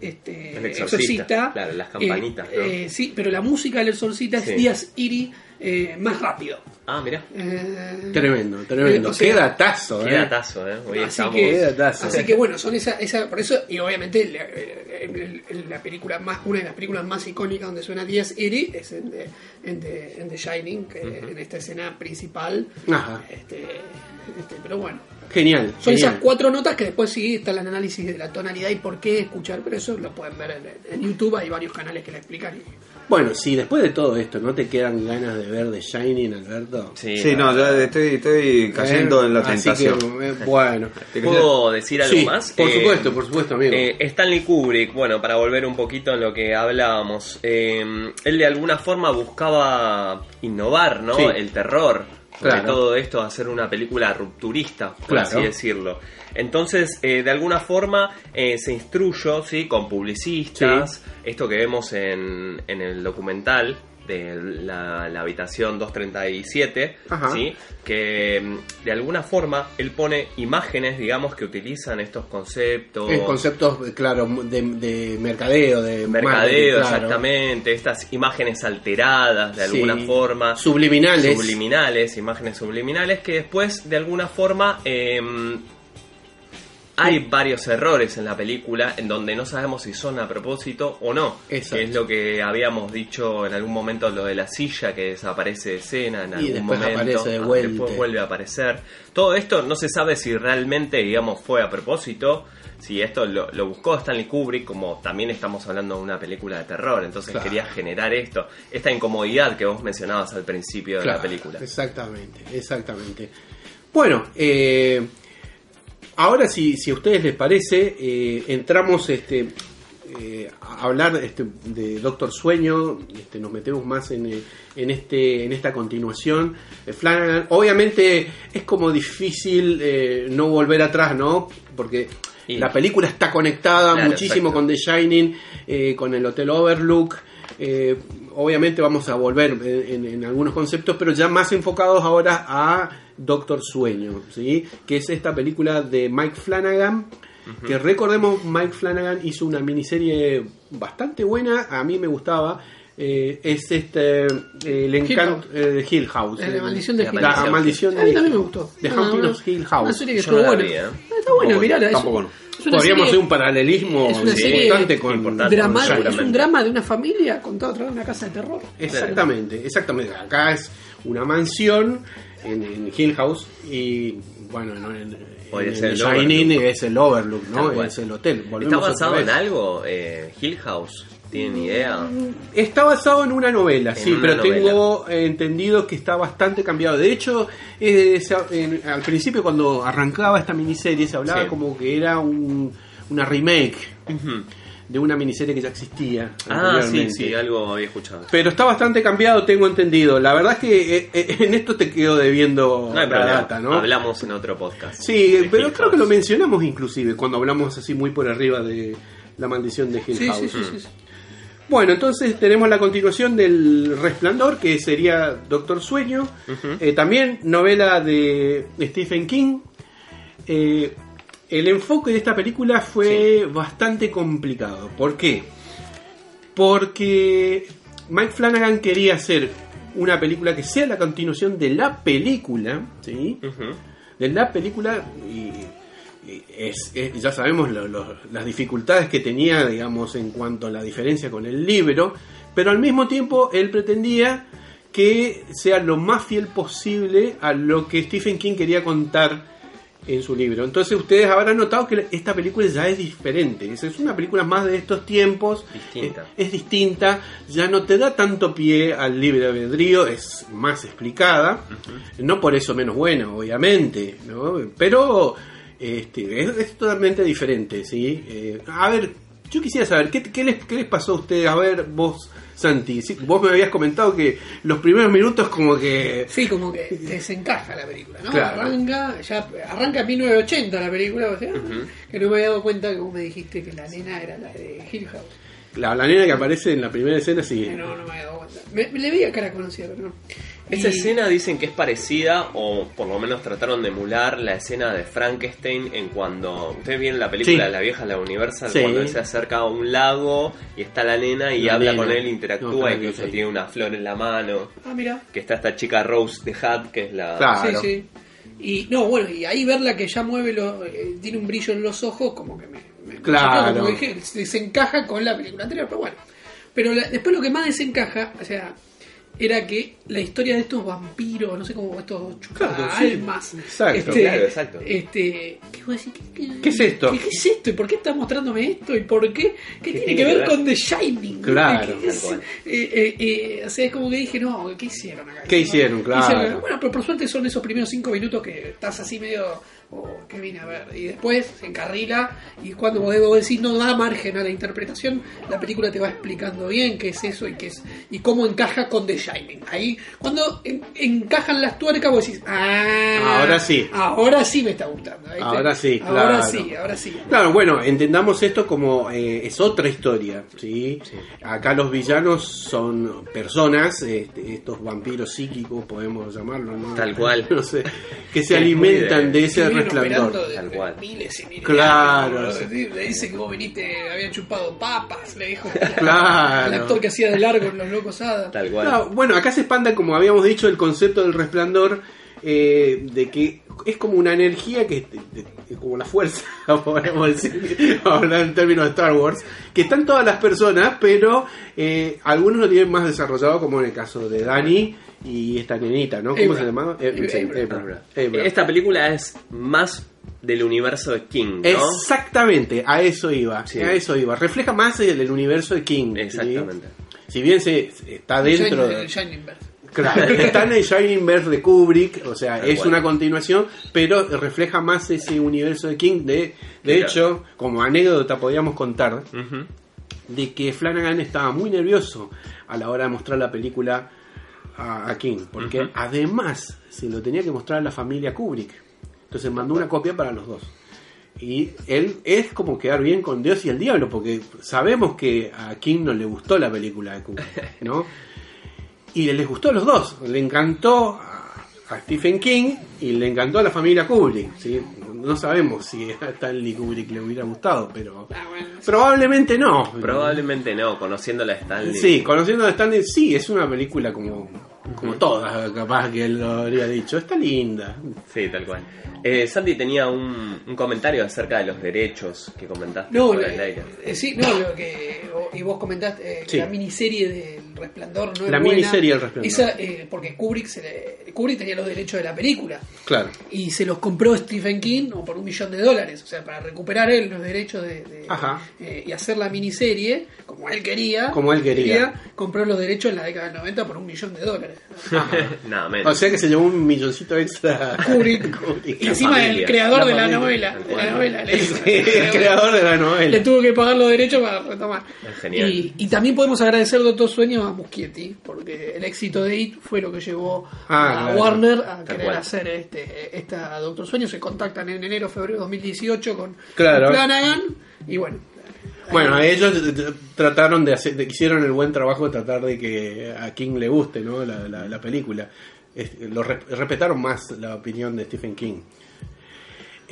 E: este
D: El Exorcista, claro, las campanitas,
E: Eh,
D: ¿no?
E: eh, sí pero la música del exorcista
D: Sí.
E: es Díaz Iri eh, más rápido
D: Ah, mira.
E: Eh,
C: Tremendo, tremendo.
E: Eh, o sea,
C: Qué datazo,
D: Qué
C: ¿eh?
D: datazo, ¿eh? Hoy
E: Así
D: estamos.
E: que,
C: Qué datazo.
E: así que bueno, son esa, esa, por eso, y obviamente la, el- el- la película más, una de las películas más icónicas donde suena Díaz Iri es en The, en The, en The Shining, que en esta escena principal.
C: Ajá.
E: Este, este, pero bueno,
C: Genial.
E: son
C: genial.
E: esas cuatro notas que después sí está el análisis de la tonalidad y por qué escuchar, pero eso lo pueden ver en, en YouTube, hay varios canales que la explican. y-
C: Bueno, si después de todo esto no te quedan ganas de ver The Shining, Alberto.
D: Sí,
F: Sí, no, ya estoy, estoy cayendo
C: Eh,
F: en la tentación.
C: que, eh, bueno.
D: ¿Puedo decir algo
C: Sí,
D: más?
C: Por
D: Eh,
C: supuesto, por supuesto, amigo.
D: Eh, Stanley Kubrick, bueno, para volver un poquito en lo que hablábamos, eh, él de alguna forma buscaba innovar, ¿no?
C: Sí.
D: El terror, sobre
C: Claro.
D: todo esto, hacer una película rupturista, por
C: Claro.
D: así decirlo. Entonces, eh, de alguna forma eh, se instruyó, ¿sí? Con publicistas, esto que vemos en, en el documental de la, la habitación 237,
C: Ajá.
D: ¿sí? que mm, de alguna forma él pone imágenes, digamos, que utilizan estos conceptos.
C: Conceptos, claro, de, de mercadeo, de
D: Mercadeo,
C: claro.
D: exactamente, estas imágenes alteradas de alguna
C: Sí.
D: forma.
C: Subliminales.
D: Subliminales, imágenes subliminales que después de alguna forma em, hay varios errores en la película en donde no sabemos si son a propósito o no.
C: Exacto.
D: Que es lo que habíamos dicho en algún momento, lo de la silla que desaparece de escena en
C: Y
D: algún
C: después
D: momento.
C: aparece de
D: ah,
C: vuelta.
D: Después vuelve a aparecer. Todo esto no se sabe si realmente, digamos, fue a propósito. Si esto lo, lo buscó Stanley Kubrick, como también estamos hablando de una película de terror, entonces
C: Claro.
D: quería generar esto, esta incomodidad que vos mencionabas al principio de
C: Claro,
D: la película.
C: Exactamente, exactamente. Bueno, eh, ahora si, si a ustedes les parece, eh, entramos, este, eh, hablar este, de Doctor Sueño, este, nos metemos más en, eh, en, este, en esta continuación. Flanagan, obviamente es como difícil eh, no volver atrás, ¿no? Porque la película está conectada
D: Claro,
C: muchísimo con The Shining, eh, con el Hotel Overlook. obviamente vamos a volver en algunos conceptos, pero ya más enfocados ahora a Doctor Sueño, ¿sí? que es esta película de Mike Flanagan. Que recordemos, Mike Flanagan hizo una miniserie bastante buena, a mí me gustaba. eh, es este eh, el encanto eh, de Hill House.
E: La
C: eh,
E: maldición de
D: La
E: Hill
C: la
E: House.
C: maldición
E: A mí
C: de
E: también me gustó.
C: The Haunting
E: bueno.
C: of Hill
E: Una
C: House.
E: serie que
D: Yo
E: estuvo
D: no la
E: buena.
D: ¿eh?
E: Está buena, mirala.
F: tampoco no.
E: una
C: Podríamos
E: serie-
C: hacer un paralelismo
E: es una serie
C: importante con
D: importante.
E: drama- es un drama de una familia contado a través de una casa de terror.
C: Exactamente, exactamente. Acá es una mansión en, en Hill House y bueno, no, en, el Shining es el Overlook, ¿no? Es el hotel.
D: ¿Está
C: Volvemos
D: basado
C: otra
D: en algo? Eh, Hill House. ¿Tienen idea?
C: Está basado en una novela,
D: En
C: sí,
D: una
C: pero
D: novela.
C: tengo eh, entendido que está bastante cambiado. De hecho, en- al principio cuando arrancaba esta miniserie se hablaba
D: Sí.
C: como que era un, una remake. De una miniserie que ya existía.
D: Ah, sí, sí, algo había escuchado.
C: Pero está bastante cambiado, tengo entendido. La verdad es que eh, eh, en esto te quedo debiendo
D: No
C: la data, ¿no?
D: Hablamos en otro podcast.
C: Sí, pero
D: Hill
C: creo que lo mencionamos inclusive cuando hablamos así muy por arriba de la maldición de Hill
E: Sí,
C: House.
E: sí, sí, sí, sí.
C: Bueno, entonces tenemos la continuación del Resplandor, que sería Doctor Sueño. Eh, también novela de Stephen King. Eh, el enfoque de esta película fue bastante complicado. ¿Por qué? Porque Mike Flanagan quería hacer una película que sea la continuación de la película, ¿sí? De la película y, y es, es- ya sabemos lo- lo- las dificultades que tenía digamos en cuanto a la diferencia con el libro pero al mismo tiempo él pretendía que sea lo más fiel posible a lo que Stephen King quería contar en su libro. Entonces ustedes habrán notado que esta película ya es diferente. Es una película más de estos tiempos.
D: Distinta.
C: Es, es distinta. Ya no te da tanto pie al libre albedrío. Es más explicada. No por eso menos buena, obviamente. ¿no? Pero este, es, es totalmente diferente. ¿sí? Eh, a ver, yo quisiera saber, ¿qué, qué les, ¿qué les pasó a ustedes? A ver, vos, Santi. sí, vos me habías comentado que los primeros minutos como que...
E: Sí, como que desencaja la película, ¿no?
C: Claro.
E: Arranca, ya arranca en 1980 la película, o sea, que no me había dado cuenta que vos me dijiste que la nena era la de Hill House.
C: La, la nena que aparece en la primera escena, sí.
E: No, no me había dado cuenta. Me, me le veía cara conocida, pero no.
D: Esta
E: Y-
D: escena dicen que es parecida, o por lo menos trataron de emular la escena de Frankenstein en cuando. Ustedes vieron la película
C: Sí.
D: de la vieja, la Universal,
C: Sí.
D: cuando él se acerca a un lago y está la nena y
C: La
D: habla
C: nena.
D: con él,
C: No,
D: interactúa,
C: claro,
D: incluso tiene una flor en la mano.
E: Ah, mira.
D: Que está esta chica Rose de Hat, que es la.
C: Claro.
E: Sí, sí. Y no, bueno, y ahí verla que ya mueve, lo, eh, tiene un brillo en los ojos, como que me. me
C: Claro.
E: como que dije, se desencaja con la película anterior, pero bueno. Pero la- después lo que más desencaja, o sea, era que la historia de estos vampiros, no sé cómo, estos
C: Claro, sí.
E: almas.
C: Exacto,
D: claro, exacto.
E: Este, ¿qué, vos decís? ¿Qué,
C: ¿Qué es esto?
E: ¿Qué, qué es esto? ¿Y por qué estás mostrándome esto? ¿Y por qué? ¿Qué, tiene, que ver,
D: ver?
E: con The Shining?
C: Claro,
E: ¿Qué es? Eh, eh, eh, o sea, es como que dije, no, ¿qué hicieron acá?
C: ¿Qué hicieron? Claro.
E: Hicieron- bueno, pero por suerte son esos primeros cinco minutos que estás así medio, oh, ¿qué vine a ver? Y después se encarrila y cuando vos vos decís no da margen a la interpretación, la película te va explicando bien qué es eso y qué es y cómo encaja con The Shining. Ahí, cuando en- encajan las tuercas, vos decís, ah,
C: Ahora sí.
E: ahora sí me está gustando. ¿viste?
C: Ahora sí,
E: Ahora
C: claro.
E: sí, ahora sí.
C: Claro, bueno, entendamos esto como eh, es otra historia, ¿sí? Acá los villanos son personas, este, estos vampiros psíquicos, podemos llamarlos, ¿no?
D: Tal cual.
C: No sé, que se alimentan
D: de-
C: ese resplandor.
D: Tal
E: de
D: cual.
E: miles y miles
C: Claro,
E: de años,
C: sí.
E: ¿no? Le dice que vos viniste, habían chupado papas, le dijo
C: Claro.
E: el actor que hacía de largo en Los Locos Ada.
D: Tal cual.
C: Claro, bueno, acá se expanda, como habíamos dicho, el concepto del resplandor, eh, de que es como una energía que, de- de- como la fuerza, podemos decir, hablar en términos de Star Wars, que están todas las personas, pero eh, algunos lo tienen más desarrollado, como en el caso de Dani y esta nenita, ¿no? ¿Cómo
E: Abra.
C: se llamaba? Eh, sí,
E: Abra.
D: Esta película es más del universo de King, ¿no?
C: Exactamente, a eso iba,
D: Sí.
C: a eso iba. Refleja más el, el universo de King. ¿sí?
D: Exactamente.
C: Si bien se está dentro
E: Shining-
C: de...
E: Shining Bird.
C: Claro, está en el Shining Bird de Kubrick, o sea, es una continuación, pero refleja más ese universo de King. De, de
D: Claro.
C: hecho, como anécdota podríamos contar de que Flanagan estaba muy nervioso a la hora de mostrar la película a, a King, porque además se lo tenía que mostrar a la familia Kubrick. Entonces mandó una copia para los dos. Y él es como quedar bien con Dios y el diablo, porque sabemos que a King no le gustó la película de Kubrick, ¿no? Y les gustó a los dos. Le encantó a Stephen King y le encantó a la familia Kubrick. ¿sí? No sabemos si a Stanley Kubrick le hubiera gustado, pero
E: Ah, bueno,
C: probablemente no.
D: Probablemente no, conociendo la Stanley.
C: Sí, conociendo a Stanley, sí, es una película como, como todas, capaz que él lo habría dicho. Está linda.
D: Sí, tal cual. Eh, Sandy tenía un, un comentario acerca de los derechos que comentaste.
E: No,
D: aire.
E: eh, sí, no, lo que y vos comentaste eh, que
C: Sí.
E: la miniserie del Resplandor no es
C: La
E: buena.
C: miniserie del Resplandor.
E: Esa, eh, porque Kubrick, se le- Kubrick tenía los derechos de la película
C: Claro.
E: y se los compró Stephen King o por un millón de dólares, o sea, para recuperar él los derechos de, de-
C: Ajá.
E: eh, y hacer la miniserie como él quería.
C: Como él quería.
E: compró los derechos en la década del 90 por un millón de dólares.
D: Nada menos.
C: O sea que se llevó un milloncito extra.
E: Kubrick.
C: Kubrick.
E: Y encima
D: familia.
E: el creador
C: La
E: de la novela, de la novela, le-
C: el creador de la novela.
E: le tuvo que pagar los derechos para retomar.
D: Genial.
E: Y, y también podemos agradecer Doctor Sueño a Muschietti, porque el éxito de It fue lo que llevó
C: Ah,
E: a
C: claro.
E: Warner a querer
D: cual.
E: hacer este esta Doctor Sueño. Se contactan en enero, febrero de 2018 con
C: Claro.
E: Flanagan y bueno.
C: Bueno, ellos eh, eh, trataron de hacer, de- hicieron el buen trabajo de tratar de que a King le guste, ¿no? La, la- la película. Es- lo re- respetaron más la opinión de Stephen King.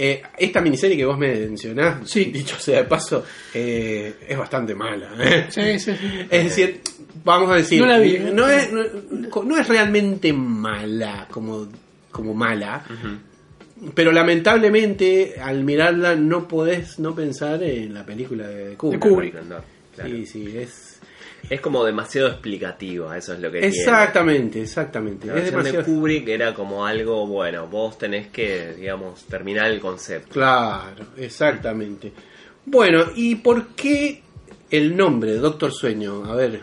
C: Eh, esta miniserie que vos me mencionás,
E: Sí.
C: dicho sea de paso, eh, es bastante mala. ¿eh?
E: Sí, sí.
C: Es decir, vamos a decir,
E: No la vi.
C: no es, no, no es realmente mala como, como mala, pero lamentablemente al mirarla no podés no pensar en la película de Kubrick.
E: De Kubrick.
D: Resplandor, claro.
C: Sí, sí, es...
D: Es como demasiado explicativo, eso es lo que tiene.
C: Exactamente, exactamente.
D: La
C: Es
D: versión de
C: demasiado...
D: Kubrick era como algo, bueno, vos tenés que, digamos, terminar el concepto.
C: Claro, exactamente. Bueno, ¿y por qué el nombre de Doctor Sueño? A ver,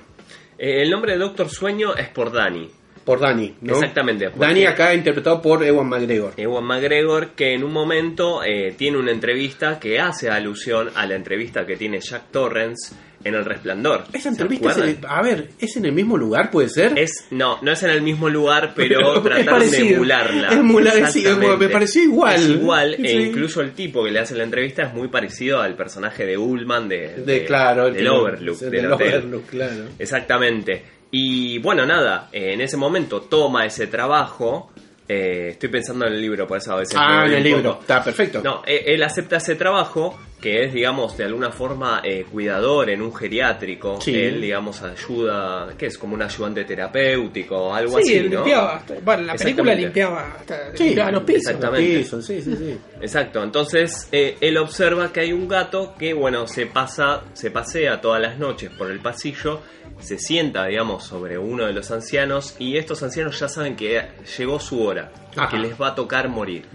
D: Eh, el nombre de Doctor Sueño es por Danny.
C: por Dani, ¿no?
D: Exactamente,
C: Dani acá interpretado por Ewan McGregor.
D: Ewan McGregor, que en un momento eh, tiene una entrevista que hace alusión a la entrevista que tiene Jack Torrance en El Resplandor.
C: Esa
D: ¿Se
C: entrevista, es a ver, ¿es en el mismo lugar, puede ser?
D: Es, no, no es en el mismo lugar, pero,
C: Pero
D: trataron de emularla.
C: Emular, sí, me pareció igual.
D: Es igual, e incluso el tipo que le hace la entrevista es muy parecido al personaje de Ullman de,
C: de, claro, el
D: del Overlook.
C: del
D: del hotel.
C: Overlook, claro.
D: Exactamente. Y bueno, nada, en ese momento toma ese trabajo. eh, estoy pensando en el libro, por eso a veces.
C: Ah, en el libro, está perfecto.
D: No, eh, él acepta ese trabajo, que es, digamos, de alguna forma eh, cuidador en un geriátrico.
C: Sí.
D: Él, digamos, ayuda, ¿qué es? Como un ayudante terapéutico, algo
E: Sí,
D: así,
E: él
D: ¿no?
E: limpiaba. hasta- bueno, en la película limpiaba hasta
C: Sí,
E: limpiaba los pisos.
D: exactamente.
C: Sí, sí, sí.
D: Exacto, entonces eh, él observa que hay un gato que, bueno, se pasa, se pasea todas las noches por el pasillo, se sienta, digamos, sobre uno de los ancianos y estos ancianos ya saben que llegó su hora,
C: Ajá.
D: que les va a tocar morir.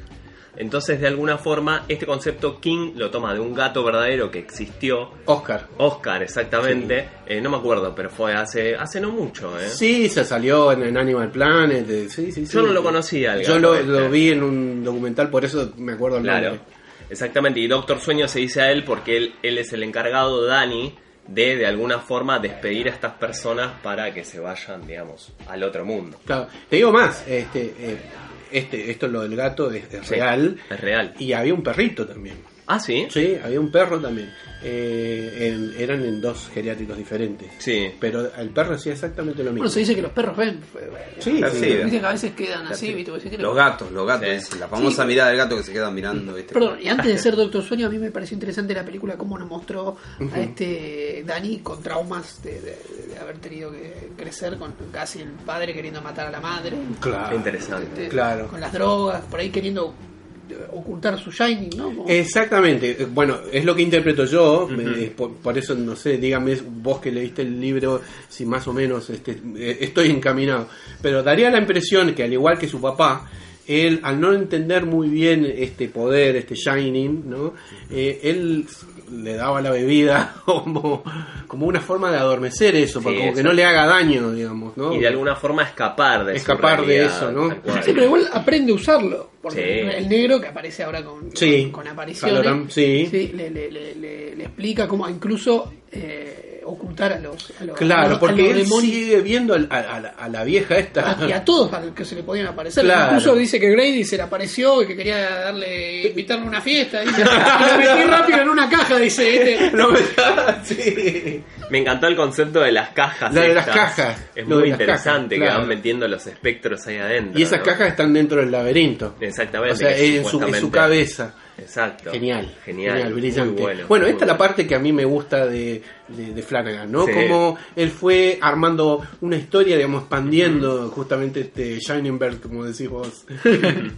D: Entonces, de alguna forma, este concepto King lo toma de un gato verdadero que existió,
C: Oscar.
D: Oscar exactamente, eh, no me acuerdo, pero fue hace, hace no mucho, ¿eh?
C: Sí, se salió en, en Animal Planet. eh, Sí, sí, sí.
D: Yo no lo conocía, el
C: Yo
D: gato
C: lo,
D: este.
C: lo vi en un documental, por eso me acuerdo el
D: Claro,
C: nombre.
D: exactamente. Y Doctor Sueño se dice a él porque él, él es el encargado, Dani, de de alguna forma despedir a estas personas para que se vayan, digamos, al otro mundo.
C: Claro. Te digo más, este, eh, este, esto lo del gato es, es
D: Sí,
C: real.
D: Es real.
C: Y había un perrito también.
D: Ah, sí.
C: Sí, había un perro también. Eh, en- eran en dos geriátricos diferentes.
D: Sí.
C: Pero el perro hacía exactamente lo mismo.
E: Bueno, se dice que los perros ven.
C: Sí,
F: Sí,
C: sí.
E: Viste que a veces quedan así, ¿viste? Que
F: Los gatos, los gatos.
D: Sí.
F: la famosa
E: Sí.
F: mirada del gato que se queda mirando. ¿viste?
E: Perdón, y antes de ser Doctor Sueño, a mí me pareció interesante la película cómo nos mostró a este Dani con traumas de, de- de haber tenido que crecer con casi el padre queriendo matar a la madre.
C: Claro.
D: Qué interesante.
E: este,
C: Claro.
E: Con las drogas, por ahí queriendo eh, ocultar su Shining, ¿no? Como-
C: Exactamente, Eh, bueno, es lo que interpreto yo, me- por, por eso no sé, dígame vos que leíste el libro, si más o menos este, eh, estoy encaminado, pero daría la impresión que al igual que su papá, él al no entender muy bien este poder, este shining, ¿no? Eh, él le daba la bebida como, como una forma de adormecer eso, para
D: Sí,
C: como que no le haga daño, digamos, ¿no?
D: Y de alguna forma escapar de su
C: Escapar de eso, ¿no?
E: Sí, pero igual aprende a usarlo. Porque
D: Sí.
E: el negro que aparece ahora con,
C: Sí.
E: con, con apariciones,
C: sí.
E: le, le- le- le- le explica cómo incluso eh, ocultar a los, a los, a
C: Claro,
E: los- a
C: porque
E: los
C: él
E: demonios
C: sigue viendo al- a, a la- a la vieja esta.
E: y a todos a los que se le podían aparecer.
C: Claro.
E: Incluso dice que Grady se le apareció y que quería darle invitarle a una fiesta. dice, y lo metí rápido en una caja, dice. este.
C: No me- sí.
D: Me encantó el concepto de las cajas.
C: La de las
D: estas.
C: cajas,
D: Es
C: lo
D: muy
C: las
D: interesante
C: cajas, claro.
D: que van metiendo los espectros ahí adentro.
C: Y esas
D: ¿no?
C: cajas están dentro del laberinto.
D: Exactamente.
C: O sea, en su, en su
D: supuestamente-
C: cabeza.
D: Exacto.
C: Genial,
D: Genial.
C: genial, brillante.
D: Muy bueno.
C: bueno,
D: muy
C: esta es la parte que a mí me gusta de, de, de Flanagan, ¿no?
D: Sí.
C: Como él fue armando una historia, digamos, expandiendo justamente este Shining Bird, como decís vos.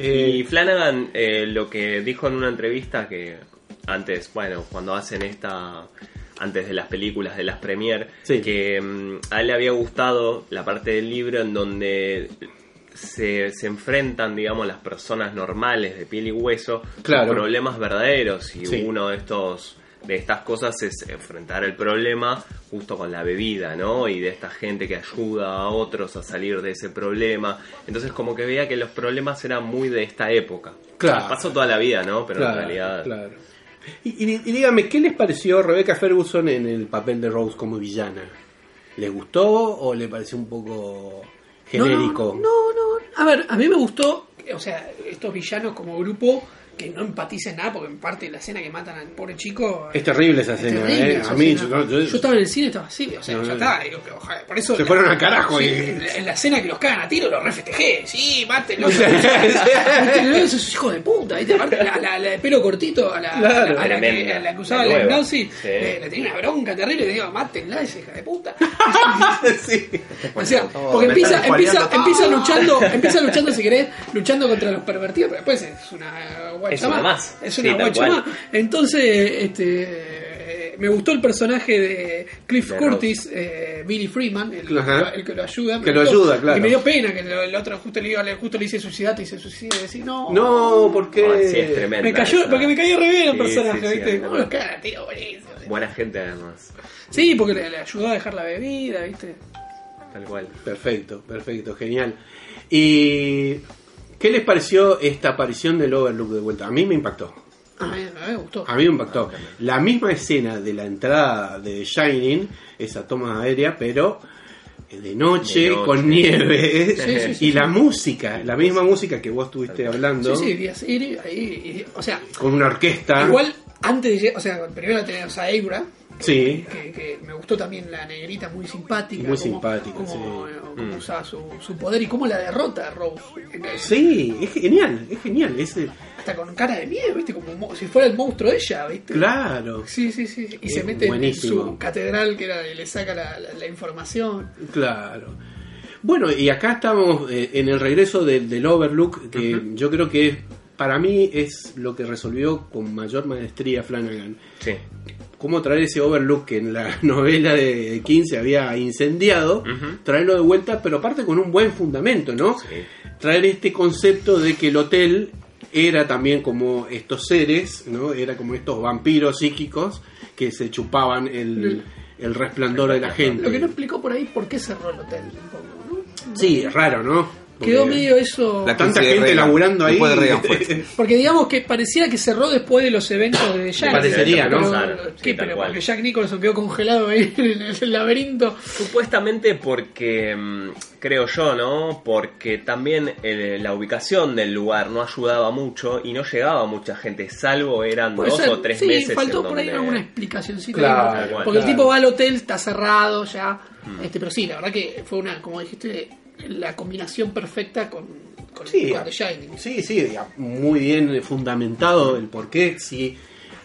C: Eh,
D: Y Flanagan eh, lo que dijo en una entrevista que antes, bueno, cuando hacen esta antes de las películas de las premier,
C: Sí.
D: que mm, a él le había gustado la parte del libro en donde se, se enfrentan, digamos, las personas normales de piel y hueso
C: Claro.
D: con problemas verdaderos y
C: Sí.
D: uno de estos de estas cosas es enfrentar el problema justo con la bebida, ¿no? Y de esta gente que ayuda a otros a salir de ese problema. Entonces como que veía que los problemas eran muy de esta época.
C: Claro.
D: Pasó toda la vida, ¿no? Pero
C: claro,
D: en realidad...
C: claro. Y, y- y dígame, ¿qué les pareció Rebecca Ferguson en el papel de Rose como villana? ¿Les gustó o le pareció un poco genérico?
E: No, no, no. A ver, a mí me gustó, o sea, estos villanos como grupo que no empaticen nada, porque en parte la escena que matan al pobre chico.
C: Es terrible esa
E: es
C: escena,
E: terrible
C: ¿eh? A mí, yo- yo-
E: yo estaba en el cine, estaba así, o sea,
C: No,
E: ya
C: no.
E: está. digo, que, ojalá, por eso
C: Se
E: la-
C: fueron al carajo
E: sí,
C: y-
E: en, la, en la escena que los cagan a tiro, los refestejé. Sí, mátenlo. Esos hijos de puta. ¿viste? Aparte, la, la, la de pelo cortito, a la,
C: Claro.
E: a la, que,
D: Tremenda.
E: a la que usaba
D: La Sí.
E: eh, le tenía una bronca terrible. Le digo, mátenla, esa hija de puta.
C: sí.
E: O sea, porque empieza, empieza, empieza luchando, empieza luchando si querés, luchando contra los pervertidos, pero después es una guacha
D: Es una más.
E: Es una guacha más. Entonces, este eh, me gustó el personaje de Cliff
D: De
E: Curtis, eh, Billy Freeman, el, que lo ayuda.
C: Que lo
E: gustó.
C: ayuda, claro.
E: Y me dio pena que el, otro justo le, iba- justo le dice suicidate y se suicida y decir, no.
C: No, porque...
D: Sí, es tremendo.
E: Me cayó,
D: esa.
E: porque me caía re bien el
D: Sí,
E: personaje,
D: sí, sí,
E: ¿viste?
D: es
E: ¿Cómo
D: muy
E: los
D: bueno.
E: cagan a tiro? Buenísimo.
D: Buena gente además.
E: Sí, porque le, le ayudó a dejar la bebida, ¿viste?
D: Tal cual.
C: Perfecto, perfecto, genial. ¿Y qué les pareció esta aparición del Overlook de vuelta? A mí me impactó.
E: A mí, a mí me gustó.
C: A mí me impactó. La misma escena de la entrada de Shining, esa toma aérea, pero de noche,
D: De noche.
C: con nieve.
E: Sí, sí, sí,
C: y
E: sí.
C: la música, la misma música que vos estuviste hablando,
E: Sí, sí, Iri, ahí, y- o sea,
C: con una orquesta.
E: igual antes de o sea, primero tenemos a Aibra,
C: Sí,
E: que, que me gustó también la negrita muy simpática.
C: Muy simpática,
E: cómo,
C: sí.
E: eh, cómo
D: Mm.
E: usaba su, su poder y cómo la derrota a Rose.
C: sí, es genial, es genial. Ese,
E: Hasta con cara de miedo, ¿viste? Como mo- si fuera el monstruo ella, ¿viste?
C: claro,
E: Sí, sí, sí. Y
C: Es
E: se mete en su catedral que era, y le saca la, la- la información.
C: claro. Bueno, y acá estamos eh, en el regreso del- del Overlook, que yo creo que para mí es lo que resolvió con mayor maestría Flanagan.
D: Sí.
C: Cómo traer ese overlook que en la novela de King se había incendiado, traerlo de vuelta, pero aparte con un buen fundamento, ¿no?
D: Sí.
C: Traer este concepto de que el hotel era también como estos seres, ¿no? Era como estos vampiros psíquicos que se chupaban el, el resplandor de la gente.
E: Lo que no explicó por ahí por qué cerró el hotel. un poco, ¿no?
C: Sí, es raro, ¿no?
E: Quedó medio eso.
F: La
C: Tanta gente
F: Reagan.
C: laburando ahí.
F: De.
E: Porque digamos que pareciera que cerró después de los eventos de Jack.
C: Parecería, ¿no?
E: Pero,
D: Claro,
E: ¿qué?
D: sí,
E: pero porque Jack Nicholson quedó congelado ahí en el laberinto.
D: Supuestamente porque, mm, creo yo, ¿no? Porque también eh, la ubicación del lugar no ayudaba mucho y no llegaba mucha gente, salvo eran dos
E: ser.
D: o tres
E: sí,
D: meses.
E: faltó por ahí alguna explicacióncita.
C: Claro,
E: porque el tipo va al hotel, está cerrado ya.
D: Mm.
E: Este, pero sí, la verdad que fue una, como dijiste, la combinación perfecta con, con,
C: Sí,
E: con The Shining.
C: Sí, sí, muy bien fundamentado el por qué. Si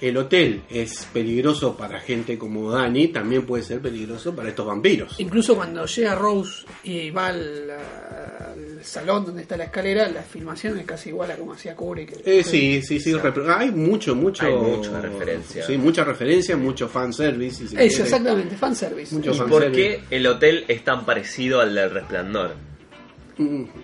C: el hotel es peligroso para gente como Dani, también puede ser peligroso para estos vampiros.
E: Incluso cuando llega Rose y va al, al salón donde está la escalera, la filmación es casi igual a como hacía Kubrick.
C: Eh, sí, sí, sí. Hay mucho, mucho.
D: Hay mucha referencia.
C: Sí, mucha referencia, mucho fanservice. Si
E: Eso,
C: quiere.
E: exactamente, fanservice.
C: Mucho
D: ¿Y por qué el hotel es tan parecido al del resplandor?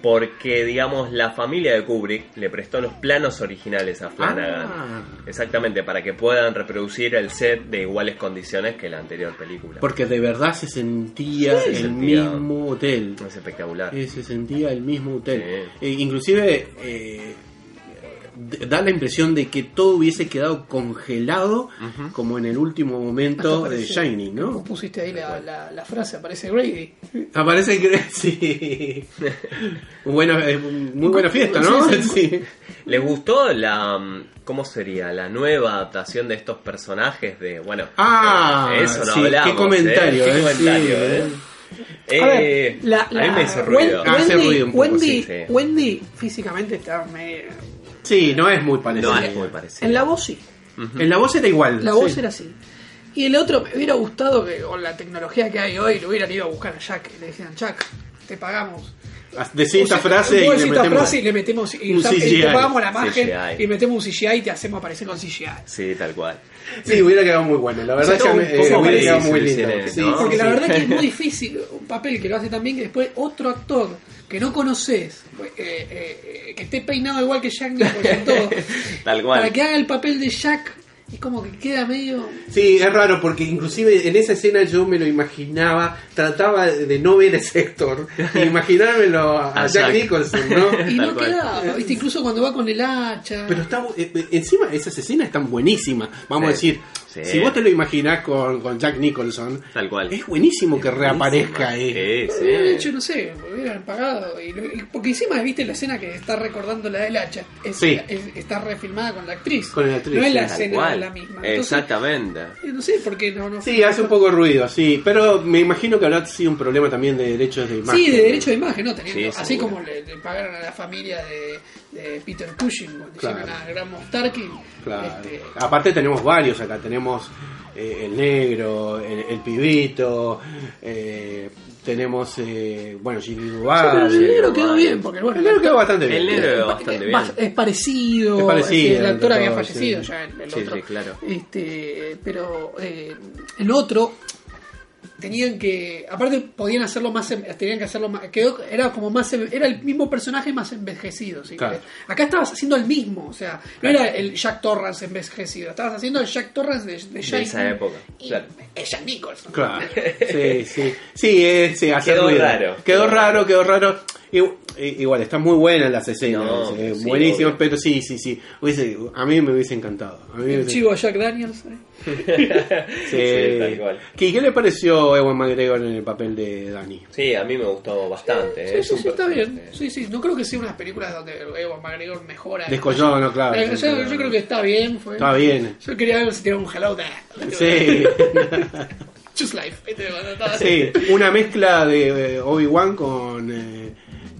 D: Porque, digamos, la familia de Kubrick le prestó los planos originales a Flanagan.
C: Ah.
D: Exactamente, para que puedan reproducir el set de iguales condiciones que la anterior película.
C: Porque de verdad se sentía
D: Sí,
C: el
D: sentía.
C: mismo hotel.
D: Es espectacular.
C: Se sentía el mismo hotel.
D: Sí.
C: Eh, inclusive, eh, da la impresión de que todo hubiese quedado congelado como en el último momento de Shining,
E: Vos
C: ¿no?
E: pusiste ahí la, la, la frase, aparece Grady.
C: Aparece que sí. Buena, eh, muy buena fiesta, ¿no?
E: Sí, sí.
C: Sí.
D: ¿Les gustó la. mm, ¿Cómo sería? La nueva adaptación de estos personajes de. Bueno,
C: Ah,
D: de eso no
C: sí,
D: hablamos.
C: qué comentario,
D: ¿eh? Qué
C: eh,
D: comentario,
C: sí,
D: ¿eh?
E: A ver,
D: Eh,
E: la,
D: a mí
E: la-
D: me hizo ruido.
C: Ah, hace
E: Wendy,
C: ruido un poco,
E: Wendy,
D: sí, sí.
E: Wendy físicamente está medio...
C: Sí, no es muy parecido.
D: No es muy parecido.
E: En la voz sí.
C: En la voz era igual.
E: La
C: sí.
E: voz era así. Y el otro, me hubiera gustado que con la tecnología que hay hoy, lo hubieran ido a buscar a Jack. Y le decían, Jack, te pagamos.
C: Decí esta
E: O sea,
C: frase y le
E: decís esta
C: metemos.
E: frase y le metemos y,
C: un
E: y te
C: CGI.
E: pagamos la
D: CGI.
E: y metemos un CGI y te hacemos aparecer con CGI.
D: Sí, tal cual.
C: Sí, hubiera quedado muy bueno. La verdad
D: O sea,
C: es que eh, hubiera quedado muy lindo. Sí,
D: ¿no?
E: Porque la verdad que es muy difícil un papel que lo hace también que después otro actor que no conoces, eh, eh, que esté peinado igual que Jack Nicholson todo,
D: Tal cual.
E: para que haga el papel de Jack, es como que queda medio...
C: Sí, es raro porque inclusive en esa escena yo me lo imaginaba, trataba de no ver ese actor, e imaginármelo a,
D: A
C: Jack,
D: Jack.
C: Nicholson, ¿no?
E: Y
D: Tal
E: no
D: cual.
E: quedaba, ¿viste? incluso cuando va con el hacha.
C: Pero está bu- eh, eh, encima esas escenas están buenísimas, vamos a decir.
D: Sí.
C: Si vos te lo imaginás con, con Jack Nicholson,
D: Tal cual.
C: es buenísimo que reaparezca ahí.
D: Sí, sí.
E: Hubieran hecho, no sé, hubieran pagado. Y lo- y- porque encima, viste la escena que está recordando la del hacha. Es,
C: Sí.
E: es- está refilmada con la actriz.
C: Con la actriz,
E: No es la escena
D: cual.
E: la misma. Entonces,
D: Exactamente.
E: eh, no sé por qué no. no
C: Sí, hace un poco de ruido, sí, pero me imagino que habrá sido un problema también de derechos de imagen.
E: Sí, de derecho de imagen, ¿no? Teniendo,
D: Sí,
E: así
D: seguro.
E: como le, le pagaron a la familia de, de Peter Cushing cuando
C: Claro.
E: hicieron a Gran Moff Tarkin.
C: Claro.
E: Este,
C: Aparte tenemos varios acá, tenemos eh, el negro, el, el pibito, eh, tenemos, eh, bueno, Jimmy
E: sí,
C: Duval.
E: pero el negro
D: sí,
E: quedó bien, porque bueno,
C: El negro quedó bastante bien.
D: El negro
E: es-
D: quedó bastante bien.
E: es- es parecido,
C: Es parecido,
E: el actor había fallecido
C: sí.
E: ya el, el
D: Sí,
E: otro.
D: sí, claro.
E: Este, pero eh, el otro tenían que aparte podían hacerlo más en- tenían que hacerlo más quedó era como más en- era el mismo personaje más envejecido si
C: Claro.
E: acá estabas haciendo el mismo o sea no era el Jack Torrance envejecido estabas haciendo el Jack Torrance de, de, Shining
D: esa época,
E: y
D: claro.
E: es Jack Nicholson
C: Claro, sí, sí. Sí, eh, sí,
D: Quedó
C: ruido.
D: raro.
C: Quedó raro, quedó raro. Igu- Igual, están muy buenas las escenas,
D: No,
C: eh,
D: sí,
C: buenísimas,
D: obvio.
C: pero sí, sí, sí. Hubiese- a mí me hubiese encantado. A mí me
E: el
C: hubiese-
E: chivo Jack Daniels ¿eh?
C: Sí.
D: Sí, tal cual.
C: ¿Qué, qué le pareció Ewan McGregor en el papel de Danny?
D: Sí, a mí me gustó bastante.
E: Sí,
D: es
E: sí, sí, está bien. Sí, sí, no creo que sea unas películas donde Ewan McGregor mejora.
C: Descolló, no, claro.
E: Eh, yo, yo creo que está bien. Fue.
C: Está bien.
E: Yo quería ver si tenía un hello there.
C: Sí.
E: Just life. estaba-
C: sí, una mezcla de eh, Obi-Wan con, eh,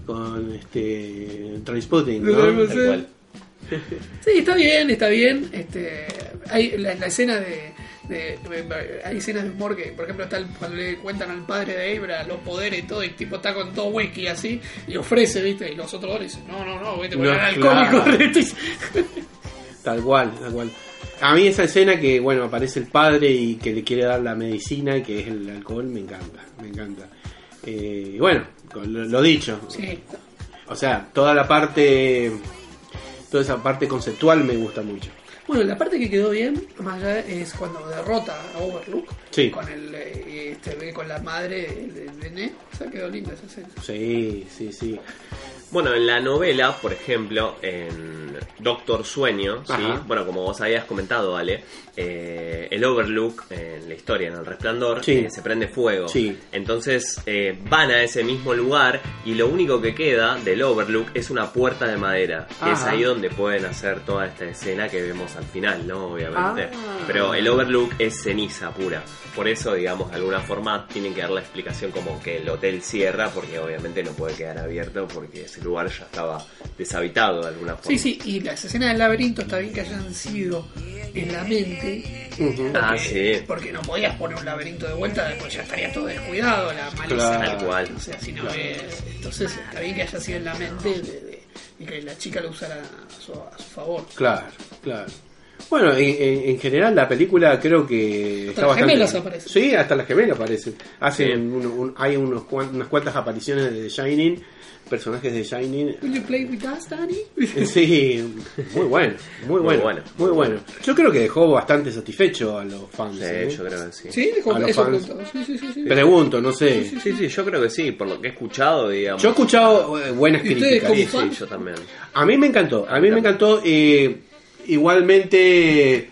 C: con este, Trainspotting, ¿no?
E: Tal
D: cual.
E: Sí, está bien, está bien. Este, hay la, la escena de, Hay escenas de humor que, por ejemplo, está el- cuando le cuentan al padre de Abra los poderes y todo, y el tipo está con todo whisky así, y ofrece, ¿viste? Y los otros dos dicen: No, no, no, viste, porque
C: No,
E: era
C: claro. Tal cual, tal cual. A mí esa escena que, bueno, aparece el padre y que le quiere dar la medicina y que es el alcohol, me encanta, me encanta. Eh, y bueno, lo, lo dicho,
E: sí,
C: o sea, toda la parte, toda esa parte conceptual me gusta mucho.
E: Bueno, la parte que quedó bien, más allá, es cuando derrota a Overlook
C: Sí.
E: con el eh, este, con la madre del nene. O sea, quedó linda esa escena.
C: Sí, sí, sí.
D: Bueno, en la novela, por ejemplo, en Doctor Sueño, ¿sí? Bueno, como vos habías comentado, Ale, eh, el Overlook en la historia, en el resplandor,
C: Sí.
D: eh, se prende fuego.
C: Sí.
D: Entonces eh, van a ese mismo lugar y lo único que queda del Overlook es una puerta de madera. Que es ahí donde pueden hacer toda esta escena que vemos al final, ¿no? Obviamente.
C: Ah.
D: Pero el Overlook es ceniza pura. Por eso, digamos, de alguna forma tienen que dar la explicación como que el hotel cierra porque obviamente no puede quedar abierto porque ese lugar ya estaba deshabitado de alguna forma.
E: Sí, sí, y las escenas del laberinto está bien que hayan sido en la mente.
C: Ujú.
D: Ah,
E: porque-
D: sí.
E: Porque no podías poner un laberinto de vuelta, después ya estaría todo descuidado, la malicia.
C: Claro.
D: Tal cual.
E: O sea, si no es- Entonces está bien que haya sido en la mente de, de- y que la chica lo usara a su, a su favor.
C: Claro, claro. Bueno, en, en- en general la película creo que está
E: las
C: bastante...
E: gemelas aparecen.
C: Sí, hasta las gemelas aparecen. Hacen un- un- hay unos, cuan- unas cuantas apariciones de The Shining, personajes de Shining.
E: Will you play with us, Danny?
C: Sí, muy bueno, muy bueno,
D: bueno.
C: muy bueno. Yo creo que dejó bastante satisfecho a los fans.
D: Sí,
C: ¿eh?
D: yo creo que sí.
E: Sí, dijo
C: A los
E: eso
C: fans.
E: Sí, sí, sí. sí.
C: Pregunto, no sé.
D: Sí, sí, yo creo que sí, por lo que he escuchado, digamos.
C: Yo he escuchado eh, buenas
E: ¿Y ustedes
C: críticas.
D: Sí,
E: como
D: sí,
E: fan?
D: yo también.
C: A mí me encantó, a mí me encantó. eh, igualmente,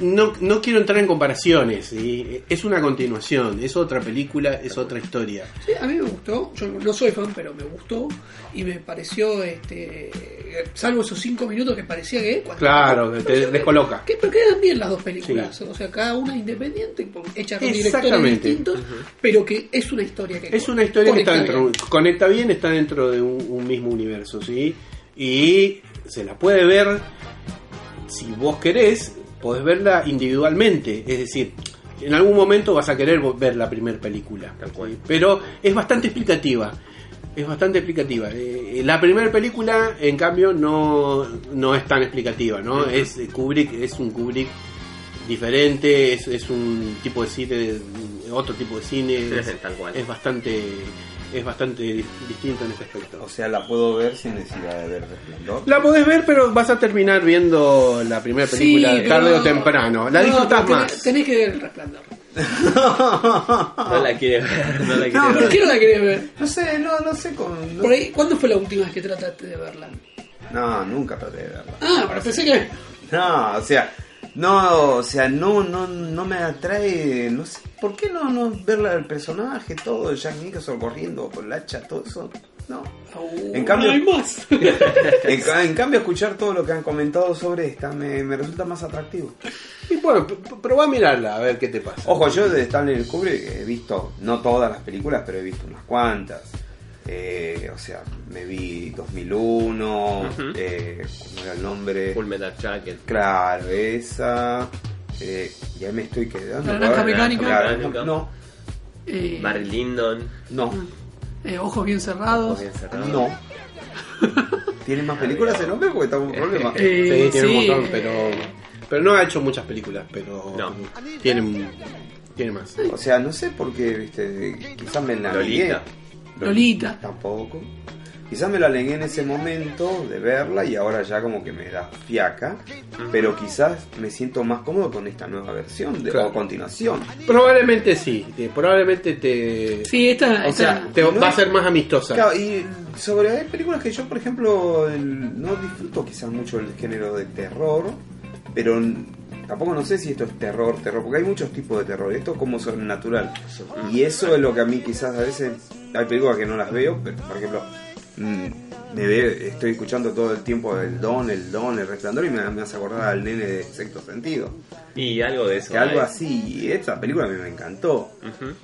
C: no, no quiero entrar en comparaciones. ¿sí? Es una continuación, es otra película, es otra historia.
E: Sí, a mí me gustó. Yo no soy fan, pero me gustó. Y me pareció, este, salvo esos cinco minutos que parecía que. cuando-
C: Claro, que te descoloca.
E: Que, pero quedan bien las dos películas. O sea, cada una independiente, hecha con directores distintos, pero que es una historia que.
C: Es una historia que está dentro,
E: bien.
C: conecta bien, está dentro de un, un mismo universo, ¿sí? Y se la puede ver, si vos querés, podés verla individualmente, es decir, en algún momento vas a querer ver la primera película,
D: Tal cual.
C: pero es bastante explicativa. Es bastante explicativa. Eh, la primera película, en cambio, no, no es tan explicativa, ¿no? Es eh, Kubrick, es un Kubrick diferente, es, es un tipo de cine, otro tipo de cine, es,
D: Tal cual.
C: es bastante es bastante di- distinto en ese aspecto.
F: O sea, la puedo ver sin necesidad de ver Resplandor.
C: La podés ver, pero vas a terminar viendo la primera película
E: Sí,
C: tarde o temprano. La
E: No,
C: disfrutás más.
E: tenés, que ver el resplandor.
D: No la quiere ver, no la quiere
E: ¿Por
D: ver.
E: qué no la querés ver?
F: No sé, no, no sé con... no-
E: Por ahí, ¿Cuándo fue la última vez que trataste de verla?
F: No, nunca traté de verla.
E: Ah, pero pensé que.
F: No, o sea, no, o sea, no, no, no me atrae, no sé, ¿por qué no, no verla del personaje, todo, Jack Nicholson corriendo con el hacha, todo eso? No. En cambio-
E: no hay más.
F: En, ca- en cambio, escuchar todo lo que han comentado sobre esta me, me resulta más atractivo.
C: Y bueno, p- p- probá a mirarla, a ver qué te pasa.
F: Ojo, yo de Stanley Kubrick he visto, no todas las películas, pero he visto unas cuantas. Eh, o sea, me vi 2001,
D: Ujú.
F: eh, ¿cómo era el nombre?
D: Full Metal Jacket.
F: Claro, esa. Eh, y ahí me estoy quedando.
E: La naranja mecánica.
F: claro, no,
E: Eh,
D: Barry Lyndon.
F: no,
E: eh, ojos bien cerrados.
D: Ojos bien cerrados.
F: no. ¿Tiene más películas el hombre? Porque está un problema.
E: Eh,
C: sí, tiene un montón, pero pero no ha hecho muchas películas, pero
D: No.
C: tiene tiene más.
F: O sea, no sé por qué, viste, quizás me la negué.
D: Lolita.
E: Lolita.
F: Tampoco. Quizás me la negué en ese momento de verla y ahora ya como que me da fiaca. Pero quizás me siento más cómodo con esta nueva versión de,
C: Claro.
F: o continuación.
C: Probablemente sí, te- probablemente te
E: Sí, esta.
F: O
E: esta-
F: sea,
C: te
F: no
C: va a ser más amistosa.
F: Claro, y sobre hay películas que yo, por ejemplo, el- no disfruto quizás mucho el género de terror, pero tampoco no sé si esto es terror, terror, porque hay muchos tipos de terror, esto es como sobrenatural. Y eso es lo que a mí quizás a veces, hay películas que no las veo, pero por ejemplo, mm, me ve, estoy escuchando todo el tiempo el don, el don, el resplandor y me, me hace acordar al nene de sexto sentido.
D: Y algo de eso.
F: Que algo así, y esta película a mí me encantó.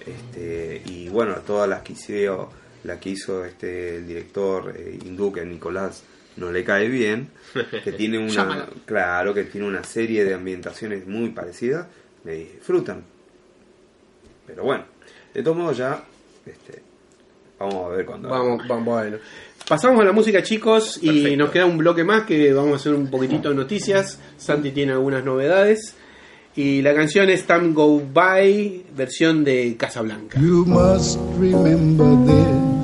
F: Este, y bueno, todas las que hizo, la que hizo este el director eh, hindú que Nicolás no le cae bien, que tiene una claro, que tiene una serie de ambientaciones muy parecidas, me disfrutan. Pero bueno, de todos modos ya este, vamos a ver cuando
C: Vamos, vamos, bueno. Pasamos a la música, chicos, y
D: Perfecto.
C: nos queda un bloque más que vamos a hacer un poquitito de noticias. Santi tiene algunas novedades. Y la canción es Time Go By, versión de Casablanca.
G: You must remember this.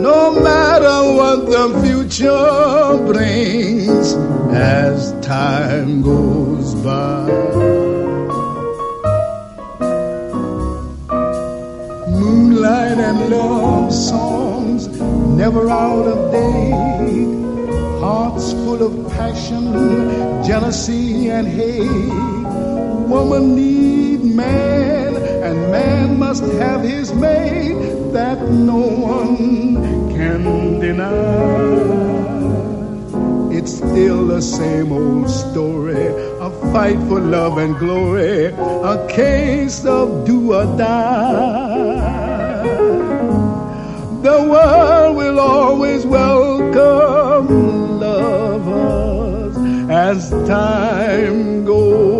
G: No matter what the future brings as time goes by. Moonlight and love songs never out of date. Hearts full of passion, jealousy, and hate. Woman need man, and man must have his mate that no one can deny. It's still the same old story. A fight for love and glory, a case of do or die. The world will always welcome lovers as time goes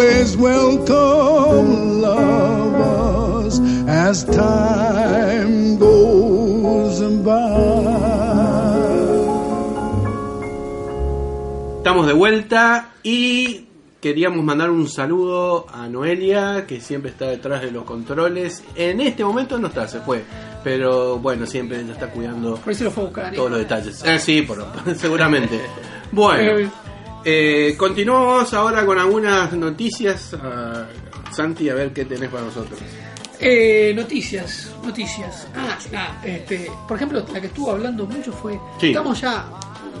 G: Always welcome lovers as time goes by.
C: Estamos de vuelta y queríamos mandar un saludo a Noelia, que siempre está detrás de los controles. En este momento no está, se fue. Pero bueno, siempre ella está cuidando
E: Por eso lo fue a buscar.
C: todos los detalles. Eh, sí, por, seguramente. Bueno, eh, continuamos ahora con algunas noticias. Ah, Santi, a ver qué tenés para nosotros.
E: Eh, noticias, noticias. Ah, ah, este, por ejemplo, la que estuvo hablando mucho fue.
C: Sí.
E: Estamos ya.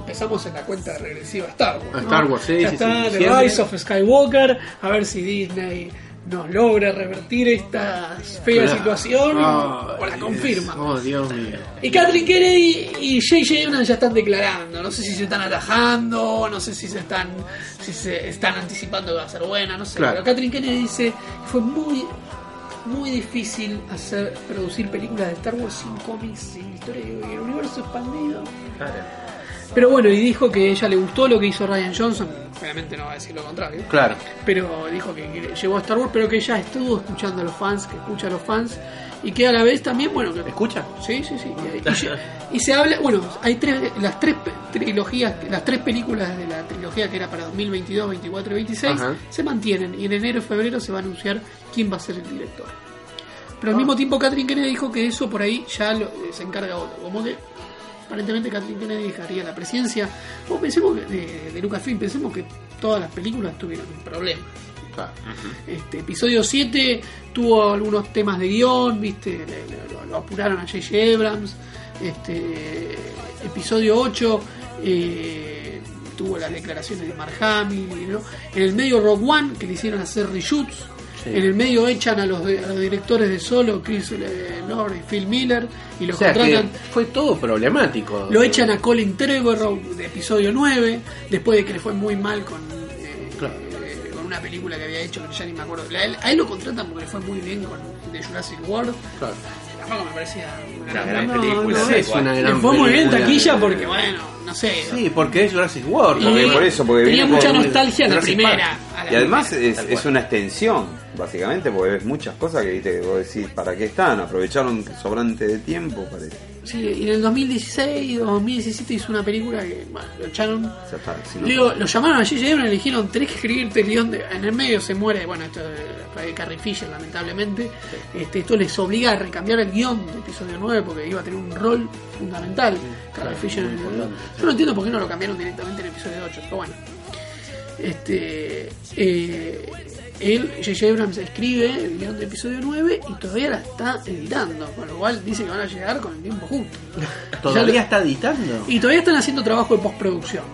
E: Empezamos en la cuenta regresiva Star Wars.
C: A
E: ¿no?
C: Star Wars, sí,
E: Ya
C: sí,
E: está, The. Rise of Skywalker. A ver si Disney nos logra revertir esta fea
C: Claro.
E: situación o la confirma.
C: Oh, Dios mío.
E: Y Kathleen Kennedy y J.J. Abrams ya están declarando. No sé si se están atajando, no sé si se están si se están anticipando que va a ser buena, no sé.
C: Claro.
E: Pero Kathleen Kennedy dice que fue muy muy difícil hacer producir películas de Star Wars sin cómics, sin historia y el universo expandido. Pero bueno, y dijo que ella le gustó lo que hizo Ryan Johnson. Obviamente no va a decir lo contrario.
C: Claro.
E: Pero dijo que, que llevó a Star Wars, pero que ella estuvo escuchando a los fans, que escucha a los fans. Y que a la vez también, bueno, que
C: ¿Escucha?
E: Sí, sí, sí. Y, y- y se habla, bueno, hay tres, las tres trilogías, las tres películas de la trilogía que era para 2022, 24 y 26
C: Ajá.
E: se mantienen y en enero y febrero se va a anunciar quién va a ser el director. Pero al
C: Ah.
E: mismo tiempo Catherine Kennedy dijo que eso por ahí ya lo- se encarga otro, como que aparentemente Catherine Kennedy dejaría la presidencia. O pensemos que, de, de Lucasfilm, pensemos que todas las películas tuvieron un problema.
C: Claro.
E: Este, episodio 7 tuvo algunos temas de guion, viste, Le- le- lo, lo apuraron a J.J. Abrams. Este, episodio 8 eh, tuvo las declaraciones de Mark Hamill, ¿no? En el medio Rogue One, que le hicieron hacer reshoots.
C: Sí.
E: En el medio echan a los, de- a los directores de Solo, Chris Lord y Phil Miller, y
C: O
E: los
C: sea
E: contratan.
C: fue todo problemático.
E: Lo echan a Colin Trevorrow de episodio 9, después de que le fue muy mal con, eh,
C: Claro.
E: eh, con una película que había hecho que ya ni me acuerdo. A él, a él lo contratan porque le fue muy bien con The Jurassic World.
C: Claro.
E: Tampoco me parecía
D: Una gran película.
C: no es una
E: Le
C: gran
E: fue muy bien en taquilla porque, bueno, no sé.
C: Sí, porque es Jurassic World.
E: Y
F: Porque por eso, porque
E: tenía mucha nostalgia la
C: Jurassic
E: primera. a la
F: Y además
E: primera.
F: es, es una extensión, básicamente, porque ves muchas cosas que viste, que vos decís, ¿para qué están? Aprovecharon sobrante de tiempo, parece.
E: Sí, y en el 2016 o 2017 hizo una película que, bueno, lo echaron.
F: Ya está, si no-
E: Luego lo llamaron a J.J. Abrams y le dijeron, tenés que escribirte el guion de... En el medio se muere, bueno, esto de Carrie Fisher, lamentablemente. Este, esto les obliga a recambiar el guion de episodio 9 porque iba a tener un rol fundamental. Carrie Fisher en el Yo no entiendo por qué no lo cambiaron directamente en el episodio 8, pero bueno. Este, eh, él, J.J. Abrams, escribe el guion de episodio 9 y todavía la está editando, con lo cual dice que van a llegar con el tiempo justo.
C: Todavía está editando.
E: Y todavía están haciendo trabajo de postproducción.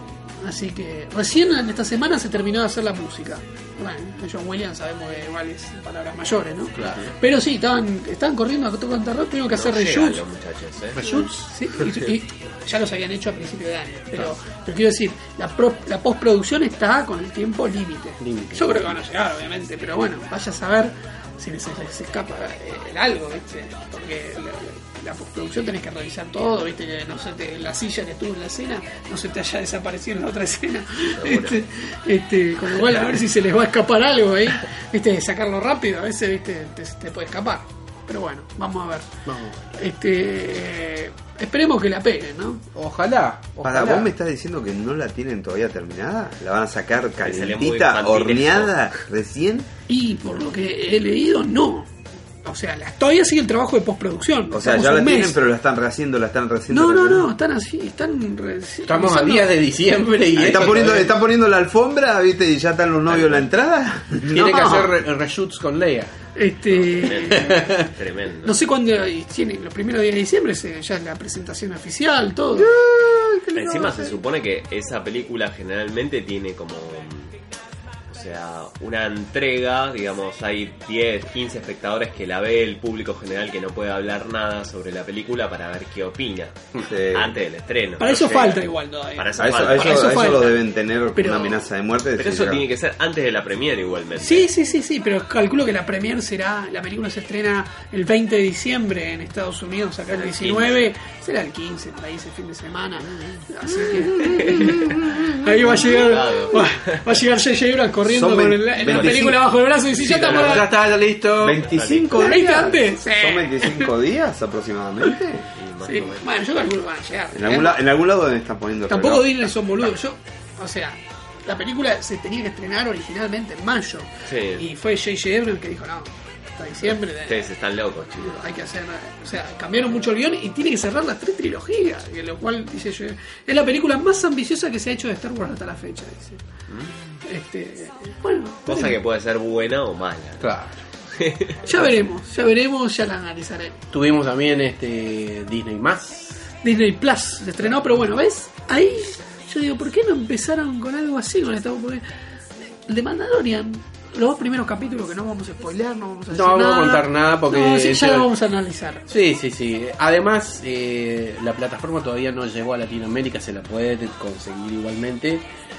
E: Así que recién en esta semana se terminó de hacer la música. Bueno, John Williams sabemos que igual es palabras mayores, ¿no?
C: Claro.
E: Pero sí, estaban, estaban corriendo a todo terror, tuvieron que hacer
D: No
E: reshoots.
D: ¿eh?
E: Reshoots, sí, y, y ya los habían hecho a principio de año. Pero, pero quiero decir, la, pro- la postproducción está con el tiempo límite. Yo creo que van a llegar, obviamente, pero bueno, vaya a saber si les, les escapa eh, el algo, ¿viste? Porque la postproducción tenés que revisar todo, viste, que no se te, la silla que estuvo en la escena no se te haya desaparecido en la otra escena. Este, este, con lo cual a ver si se les va a escapar algo ahí, viste, sacarlo rápido, a veces viste, te, te puede escapar. Pero bueno, vamos a ver.
C: Vamos.
E: Este esperemos que la peguen, ¿no?
C: Ojalá.
F: Para vos me estás diciendo que no la tienen todavía terminada, la van a sacar calentita, horneada, recién.
E: Y por lo que he leído, no. O sea, la- todavía sigue el trabajo de postproducción.
F: O sea, ya la tienen,
E: mes.
F: pero la están rehaciendo, la están rehaciendo.
E: No, no,
F: rehaciendo.
E: no, están así, están... re-
C: Estamos a días de diciembre y
F: Están poniendo, están poniendo la alfombra, viste, y ya están los novios en la entrada.
C: Tiene que hacer re- reshoots con Leia.
E: Este,
D: Tremendo. Tremendo.
E: no sé cuándo tienen, los primeros días de diciembre se- ya es la presentación oficial, todo.
D: Encima se supone que esa película generalmente tiene como. O sea, una entrega, digamos, hay 10, 15 espectadores que la ve, el público general que no puede hablar nada sobre la película para ver qué opina
F: Sí.
D: antes del estreno.
E: Para eso falta igual todavía.
D: Para eso
F: A eso,
D: falta.
F: a eso-
E: Para eso
F: a eso
E: falta.
F: lo deben tener
E: Pero-
F: una amenaza de muerte.
D: Pero eso tiene que ser antes de la premiere igualmente.
E: Sí, sí, sí, sí, pero calculo que la premier será, la película se estrena el 20 de diciembre en Estados Unidos, acá el 19, será el 15, por ahí ese fin de semana. Así que ahí va a llegar, va, va a llegar J.J. Abrams corriendo con el- la
F: 25
E: película bajo el brazo y dice, ya estamos
C: Ya está, ya listo.
F: 25
E: ¿Lo leíste
F: días.
E: antes? Sí.
F: Son 25 días aproximadamente.
E: Sí. Bueno, yo calculo que van a llegar.
F: En algún, la- en algún lado deben estar poniendo
E: Tampoco. Disney son boludos. Yo, o sea, la película se tenía que estrenar originalmente en mayo.
D: Sí.
E: Y fue J.J. Abrams que dijo, no, hasta diciembre de-
D: Ustedes están locos, chicos.
E: hay que hacer, o sea, cambiaron mucho el guion y tiene que cerrar las tres trilogías, lo cual dice yo, es la película más ambiciosa que se ha hecho de Star Wars hasta la fecha, dice. Este, bueno,
D: Cosa que puede ser buena o mala.
C: Claro.
E: ya veremos, ya veremos, ya la analizaremos.
C: Tuvimos también este Disney más.
E: Disney Plus se estrenó, pero bueno, ¿ves? Ahí yo digo, ¿por qué no empezaron con algo así con Wars? Porque de Mandalorian, los dos primeros capítulos que no vamos a spoilear, no vamos a decir
C: No vamos a contar nada porque
E: No, sí, ya lo vamos a analizar.
C: Sí, sí, sí. Además, eh, la plataforma todavía no llegó a Latinoamérica, se la puede conseguir igualmente.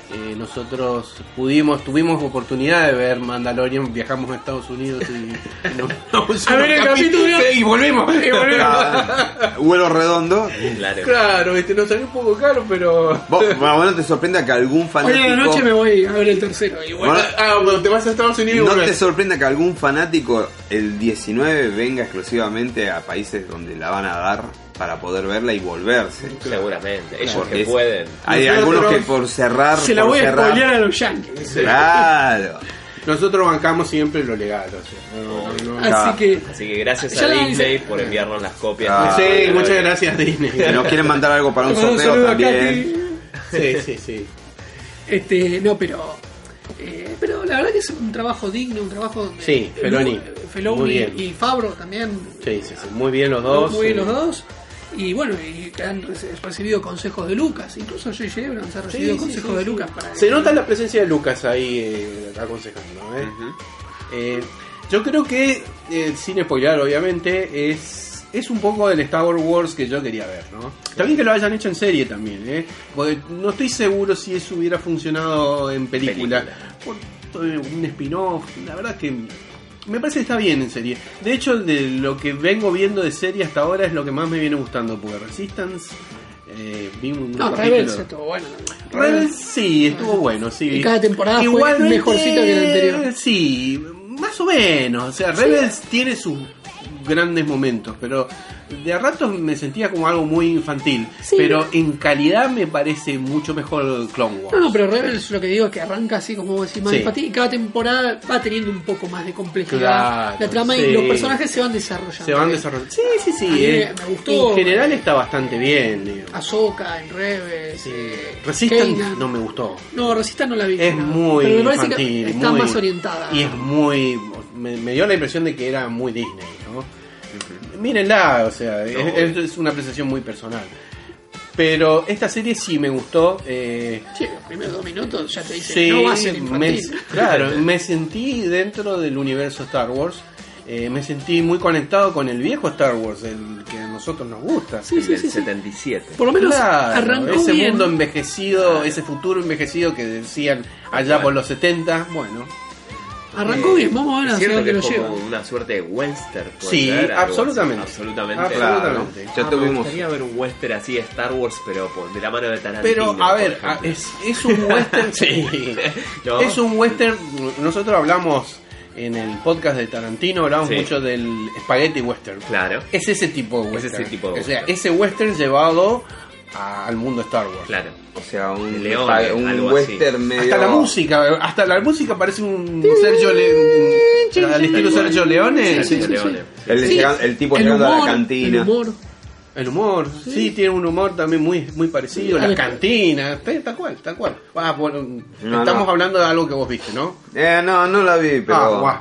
C: Eh, nosotros pudimos, tuvimos oportunidad de ver Mandalorian, viajamos a Estados Unidos y nos vamos
E: A ver el capítulo.
C: y volvemos. Y volvemos.
F: Ah, vuelo redondo.
D: Claro.
C: Claro, este, nos salió un poco caro, pero.
F: Vos, bueno, te sorprenda que algún
E: Hoy
F: fanático.
E: a la noche me voy a ver el tercero. Y bueno,
F: Bueno,
C: Ah, bueno, te vas a Estados Unidos y
F: No te sorprenda que algún fanático el 19 venga exclusivamente a países donde la van a dar para poder verla y volverse.
D: Seguramente. Ellos
F: Porque
D: que
F: es-
D: pueden.
F: Hay
C: Nosotros-
F: algunos que por cerrar.
E: se la
F: por
E: voy a
F: cerrar-
E: spoilear a los yankees.
F: Claro.
C: Nosotros bancamos siempre lo legal. o sea, no- no- no-
E: Así que,
D: Así que gracias
E: Ya
D: a
E: la
D: Disney
E: hice.
D: por enviarnos las copias.
F: Ah,
C: Sí, muchas gracias Disney.
F: Si nos quieren mandar algo para un
E: mando
F: sorteo
E: saludo a
F: también.
E: Katy.
C: Sí, sí, sí.
E: Este, no, pero. Eh, pero la verdad que es un trabajo digno, un trabajo donde.
C: Sí, Feloni.
E: Feloni
C: Muy bien.
E: y Fabro también.
C: Sí, sí, sí. Muy bien los dos.
E: Muy bien los dos. Y bueno, y han reci- recibido consejos de Lucas. Incluso J.J. Abrams ha recibido
C: sí,
E: consejos
C: sí,
E: de
C: sí.
E: Lucas para.
C: Se nota la presencia de Lucas ahí eh, aconsejando. ¿eh? Eh, yo creo que, eh, sin spoiler obviamente, es, es un poco del Star Wars que yo quería ver. ¿no? Está bien que lo hayan hecho en serie también. ¿eh? Porque no estoy seguro si eso hubiera funcionado en película. Un spin-off, la verdad que me parece que está bien en serie. De hecho, de lo que vengo viendo de serie hasta ahora es lo que más me viene gustando. Porque Resistance... Eh, vi un
E: No, Rebels estuvo bueno.
C: Rebels sí, estuvo bueno, sí.
E: Y cada temporada fue
C: Igualmente,
E: mejorcita que la anterior.
C: Sí, más o menos. O sea, Rebels tiene sus grandes momentos, pero de a ratos me sentía como algo muy infantil.
E: Sí,
C: pero
E: no.
C: en calidad me parece mucho mejor Clone Wars.
E: No, no, pero Rebels lo que digo es que arranca así como decís, más
C: Sí.
E: infantil, y cada temporada va teniendo un poco más de complejidad.
C: Claro,
E: la trama
C: sí.
E: y los personajes se van desarrollando.
C: Se van desarrollando. Sí, sí, sí. Eh,
E: me gustó.
C: En general está bastante bien. digo.
E: Ahsoka en Rebels. eh,
C: Resistance
E: Kanan.
C: no me gustó.
E: No, Resistance no la vi.
C: Es
E: no.
C: muy
E: Pero me
C: infantil.
E: que está
C: muy-
E: más orientada.
C: Y es muy. Me, me dio la impresión de que era muy Disney, ¿no? Mírenla, o sea, es, es- es una apreciación muy personal. Pero esta serie sí me gustó. Eh,
E: Sí, los primeros dos minutos ya te dicen,
C: sí,
E: no va a ser
C: me, claro, me sentí dentro del universo Star Wars. Eh, me sentí muy conectado con el viejo Star Wars, el que a nosotros nos gusta.
E: Sí, sí,
D: del
E: sí, sí.
D: 77.
E: Por lo menos
C: Claro,
E: arrancó
C: ese
E: bien.
C: mundo envejecido, ese futuro envejecido que decían allá por los 70, bueno,
E: Arrancó bien, vamos a ver
D: cierto
E: dónde
D: que
E: lo
D: es
E: lleva.
D: como una suerte de western. puede
C: Sí,
D: ser, algo
C: absolutamente.
D: así. Absolutamente.
C: Absolutamente.
F: Ya
D: Ah, Me
F: tuvimos.
D: gustaría ver un western así de Star Wars, pero por- de la mano de Tarantino.
C: Pero, a
D: por
C: ver,
D: ejemplo.
C: a- es, es un western. sí.
D: ¿No?
C: Es un western. Nosotros hablamos en el podcast de Tarantino, hablamos
D: Sí.
C: mucho del spaghetti western.
D: Claro,
C: Es ese tipo de
D: Es
C: western.
D: ese tipo de
C: O sea,
D: western.
C: ese western llevado al mundo Star Wars.
D: claro.
F: O sea, un,
D: León, algo
F: un
D: así.
F: western medio.
C: Hasta la música, hasta la música parece un Sergio Le, al estilo Sergio Leone.
D: Sí,
C: Sí,
D: Leone.
F: El,
E: Sí,
F: tipo
E: el
F: llegando a la cantina.
E: El humor.
C: El humor, sí. tiene un humor también muy muy parecido.
E: A
C: Las
E: ver.
C: cantinas, sí, tal cual, tal cual. Ah, bueno,
F: No,
C: estamos
F: no.
C: hablando de algo que vos viste, ¿no?
F: Eh, no, no la vi, pero.
C: Ah, guau.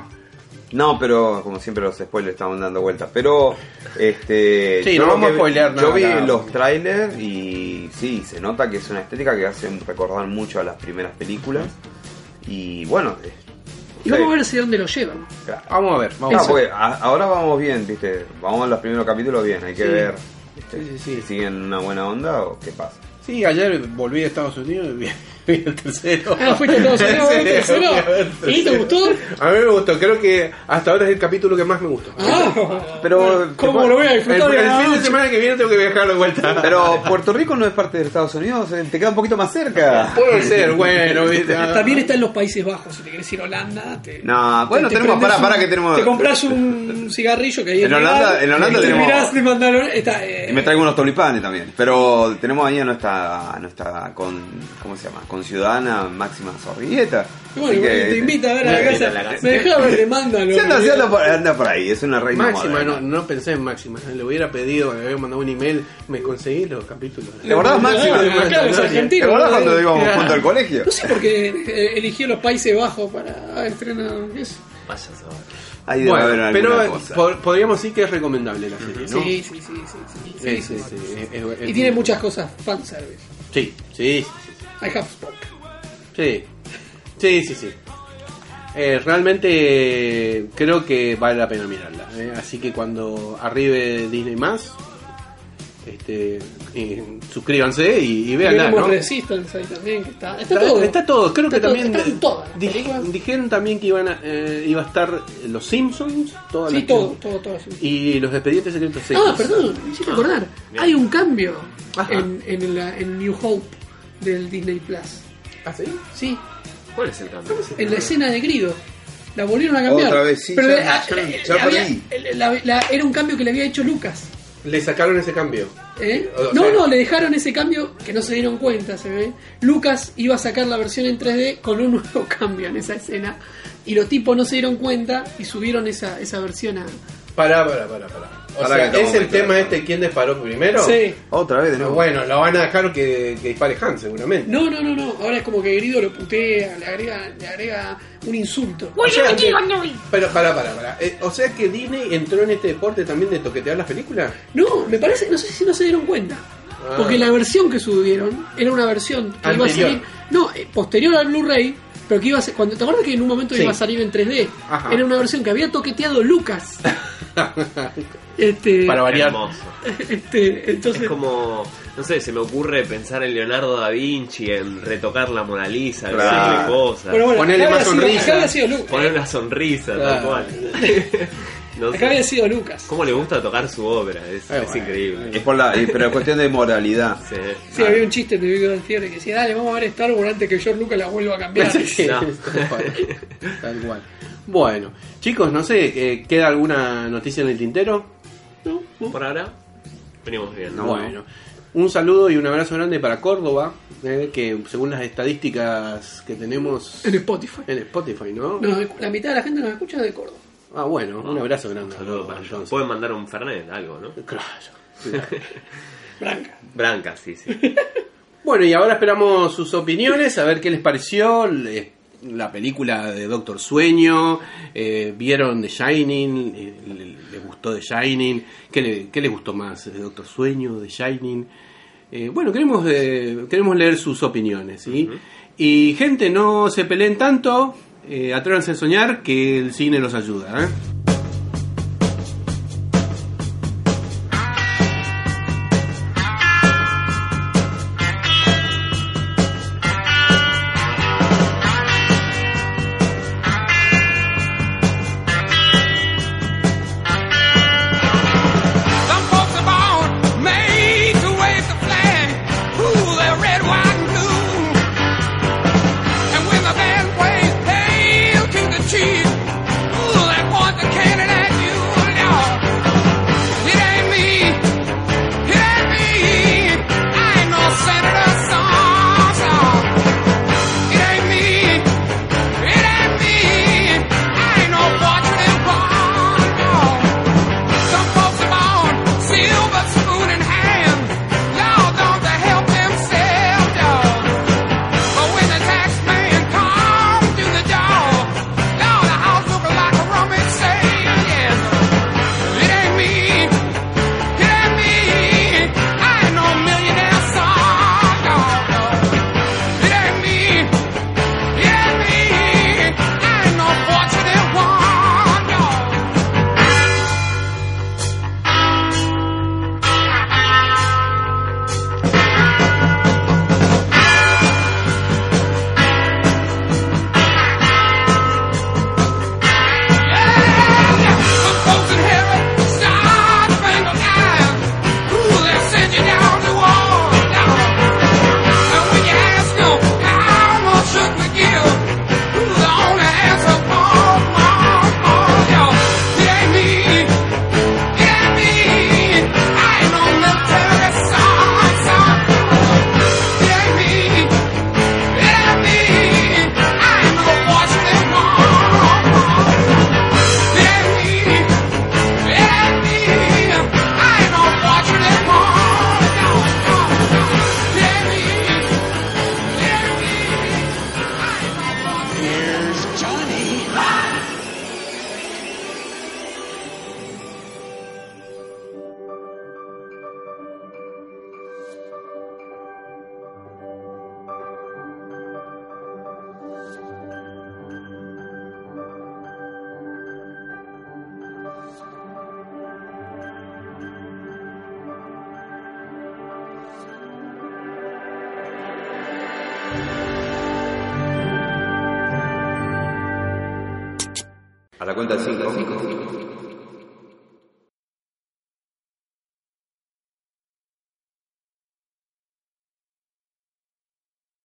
F: No, pero como siempre los spoilers estaban dando vueltas. Pero, este.
C: Sí,
F: yo
C: no vamos a
F: vi-
C: spoilear
F: Yo
C: nada,
F: vi
C: nada.
F: los trailers y sí, se nota que es una estética que hace recordar mucho a las primeras películas. Y bueno,
E: Y vamos a ver hacia dónde lo llevan.
F: claro.
C: Vamos a ver, vamos
F: No,
C: a ver.
F: porque a- ahora vamos bien, viste. Vamos a los primeros capítulos bien, hay que
C: Sí.
F: ver. ¿viste?
C: Sí, sí, sí.
F: Si siguen una buena onda o qué pasa.
C: Sí, ayer volví de Estados Unidos y vi el tercero.
E: Ah, fuiste a Estados Unidos a ver el
C: Sí,
E: tercero.
C: fui a el
E: ¿Y te
C: tercero.
E: gustó?
C: A mí me gustó, creo que hasta ahora es el capítulo que más me gustó.
E: Ah,
F: Pero,
E: ¿Cómo lo voy a
C: El,
E: disfrutar?
C: el
E: de la
C: fin de semana que viene tengo que viajar de vuelta.
F: pero Puerto Rico no es parte de Estados Unidos, eh, te queda un poquito más cerca.
C: puede ser, bueno, ¿viste?
E: También está en los Países Bajos. Si te querés ir a Holanda, te,
F: No, bueno,
E: te
F: tenemos, para,
E: un-
F: para que tenemos.
E: Te compras un cigarrillo que ahí
F: En Holanda-
E: legal,
F: en Holanda
E: te
F: tenemos-
E: mirás de Mandalorian, está, eh,
F: Y me traigo unos tulipanes también. Pero tenemos ahí a nuestra, nuestra con, ¿cómo se llama? Con ciudadana máxima zorrilleta.
E: bueno,
F: Así que-
E: te invita a ver a la casa.
D: a la casa.
E: Me dejaba ver Mándalo.
F: Sí, anda, sí, anda por, anda por ahí, es una reina
C: Máxima,
F: moderna.
C: no, no pensé en Máxima. Le hubiera pedido, le había mandado un email, me conseguí los capítulos.
F: ¿Te acordás, Máxima?
E: Los
F: ¿Te
E: argentinos.
F: acordás cuando íbamos
C: Claro.
F: junto al colegio?
E: No sé por qué eh, eligió los Países Bajos para estrenar. ¿qué es?
D: Vaya.
F: Ahí debe
C: Bueno, pero
F: cosa.
C: po- podríamos decir que es recomendable la serie, ¿no?
E: Sí, sí, sí, sí, sí, sí,
C: Sí,
E: sí,
C: sí,
E: sí.
C: sí, es- es- es-
E: Y tiene muchas cosas fanservice.
C: Sí, sí,
E: I have spoke.
C: sí. Sí, sí, sí. Eh, realmente creo que vale la pena mirarla. eh. Así que cuando arribe Disney más, este, eh, suscríbanse y, y.
E: Tenemos
C: ¿no?
E: Resistance ahí también, que está. Está,
C: Está,
E: todo.
C: está todo, creo
E: Está
C: que
E: todo,
C: también
E: todas
C: di- dijeron también que iban a, eh, iba a estar los Simpsons, todas
E: Sí,
C: las-
E: todo, todo, todo. sí.
C: y los expedientes secretos.
E: Ah, perdón, me hiciste acordar.
D: bien.
E: Hay un cambio en, en, la, en New Hope del Disney Plus.
C: ¿Ah, sí?
E: Sí,
D: ¿Cuál es el cambio?
E: en la escena de Grido. La volvieron a cambiar.
F: Otra vez, sí,
E: Pero
F: ya-
E: la-
F: ya-
E: la-
F: ya
E: había-
F: perdí.
E: la- la- era un cambio que le había hecho Lucas.
C: Le sacaron ese cambio.
E: ¿eh?
C: O
E: No,
C: sea-
E: no, le dejaron ese cambio que no se dieron cuenta, se ve. Lucas iba a sacar la versión en 3D con un nuevo cambio en esa escena. Y los tipos no se dieron cuenta y subieron esa, esa versión a.
C: Pará, pará, pará, pará. O sea,
F: que
C: ¿es el tema este quién disparó primero?
E: Sí.
F: Otra vez de nuevo.
C: bueno, lo van a dejar que, que dispare Han, seguramente.
E: No, no, no, no. Ahora es como que Grido lo putea, le agrega, le agrega un insulto.
C: O sea, que- pero pará, pará, pará. Eh, o sea que Disney entró en este deporte también de toquetear las películas.
E: No, me parece, no sé si no se dieron cuenta.
C: Ah.
E: Porque la versión que subieron era una versión que iba a
C: Anterior.
E: salir. No, eh, posterior al Blu-ray, pero que iba a ser. Cuando, ¿Te acuerdas que en un momento
C: Sí.
E: iba a salir en 3D?
C: Ajá.
E: Era una versión que había toqueteado Lucas. este,
C: Para variar.
D: Hermoso.
E: este, entonces.
D: Es como, no sé, se me ocurre pensar en Leonardo da Vinci, en retocar la Mona Lisa,
F: Claro.
D: agregarle cosas,
E: bueno,
C: Ponele
E: acá
C: más sonrisa.
E: acá había sido Lucas.
D: poner una sonrisa,
C: Claro.
D: tal cual. No sé.
E: Acá había sido Lucas.
D: ¿Cómo le gusta tocar su obra? Es,
C: Eh,
D: es
C: bueno.
D: increíble.
F: Es por la, y- pero es cuestión de moralidad.
D: Sí.
E: Sí, había un chiste de Big Theory que decía, dale, vamos a ver Star Wars antes que George Lucas la vuelva a cambiar.
C: Sí,
D: No.
C: tal cual. Bueno, chicos, no sé, eh, ¿queda alguna noticia en el tintero?
D: Por ahora, venimos bien.
F: No.
C: Bueno, un saludo y un abrazo grande para Córdoba, eh, que según las estadísticas que tenemos
E: En Spotify.
C: en Spotify, ¿no?
E: No, la mitad de la gente nos escucha de Córdoba.
C: Ah, bueno, un abrazo grande.
D: para
C: entonces.
D: Pueden mandar un Fernet, algo, ¿no?
C: Claro.
E: Branca.
D: Branca, sí, sí.
C: Bueno, y ahora esperamos sus opiniones, a ver qué les pareció la película de Doctor Sueño, eh, vieron The Shining, eh, le- les gustó The Shining, ¿qué, le- qué les gustó más, de Doctor Sueño, The Shining? Eh, bueno, queremos, eh, queremos leer sus opiniones, ¿sí? Y gente, no se peleen tanto, eh, atrévanse a soñar que el cine los ayuda,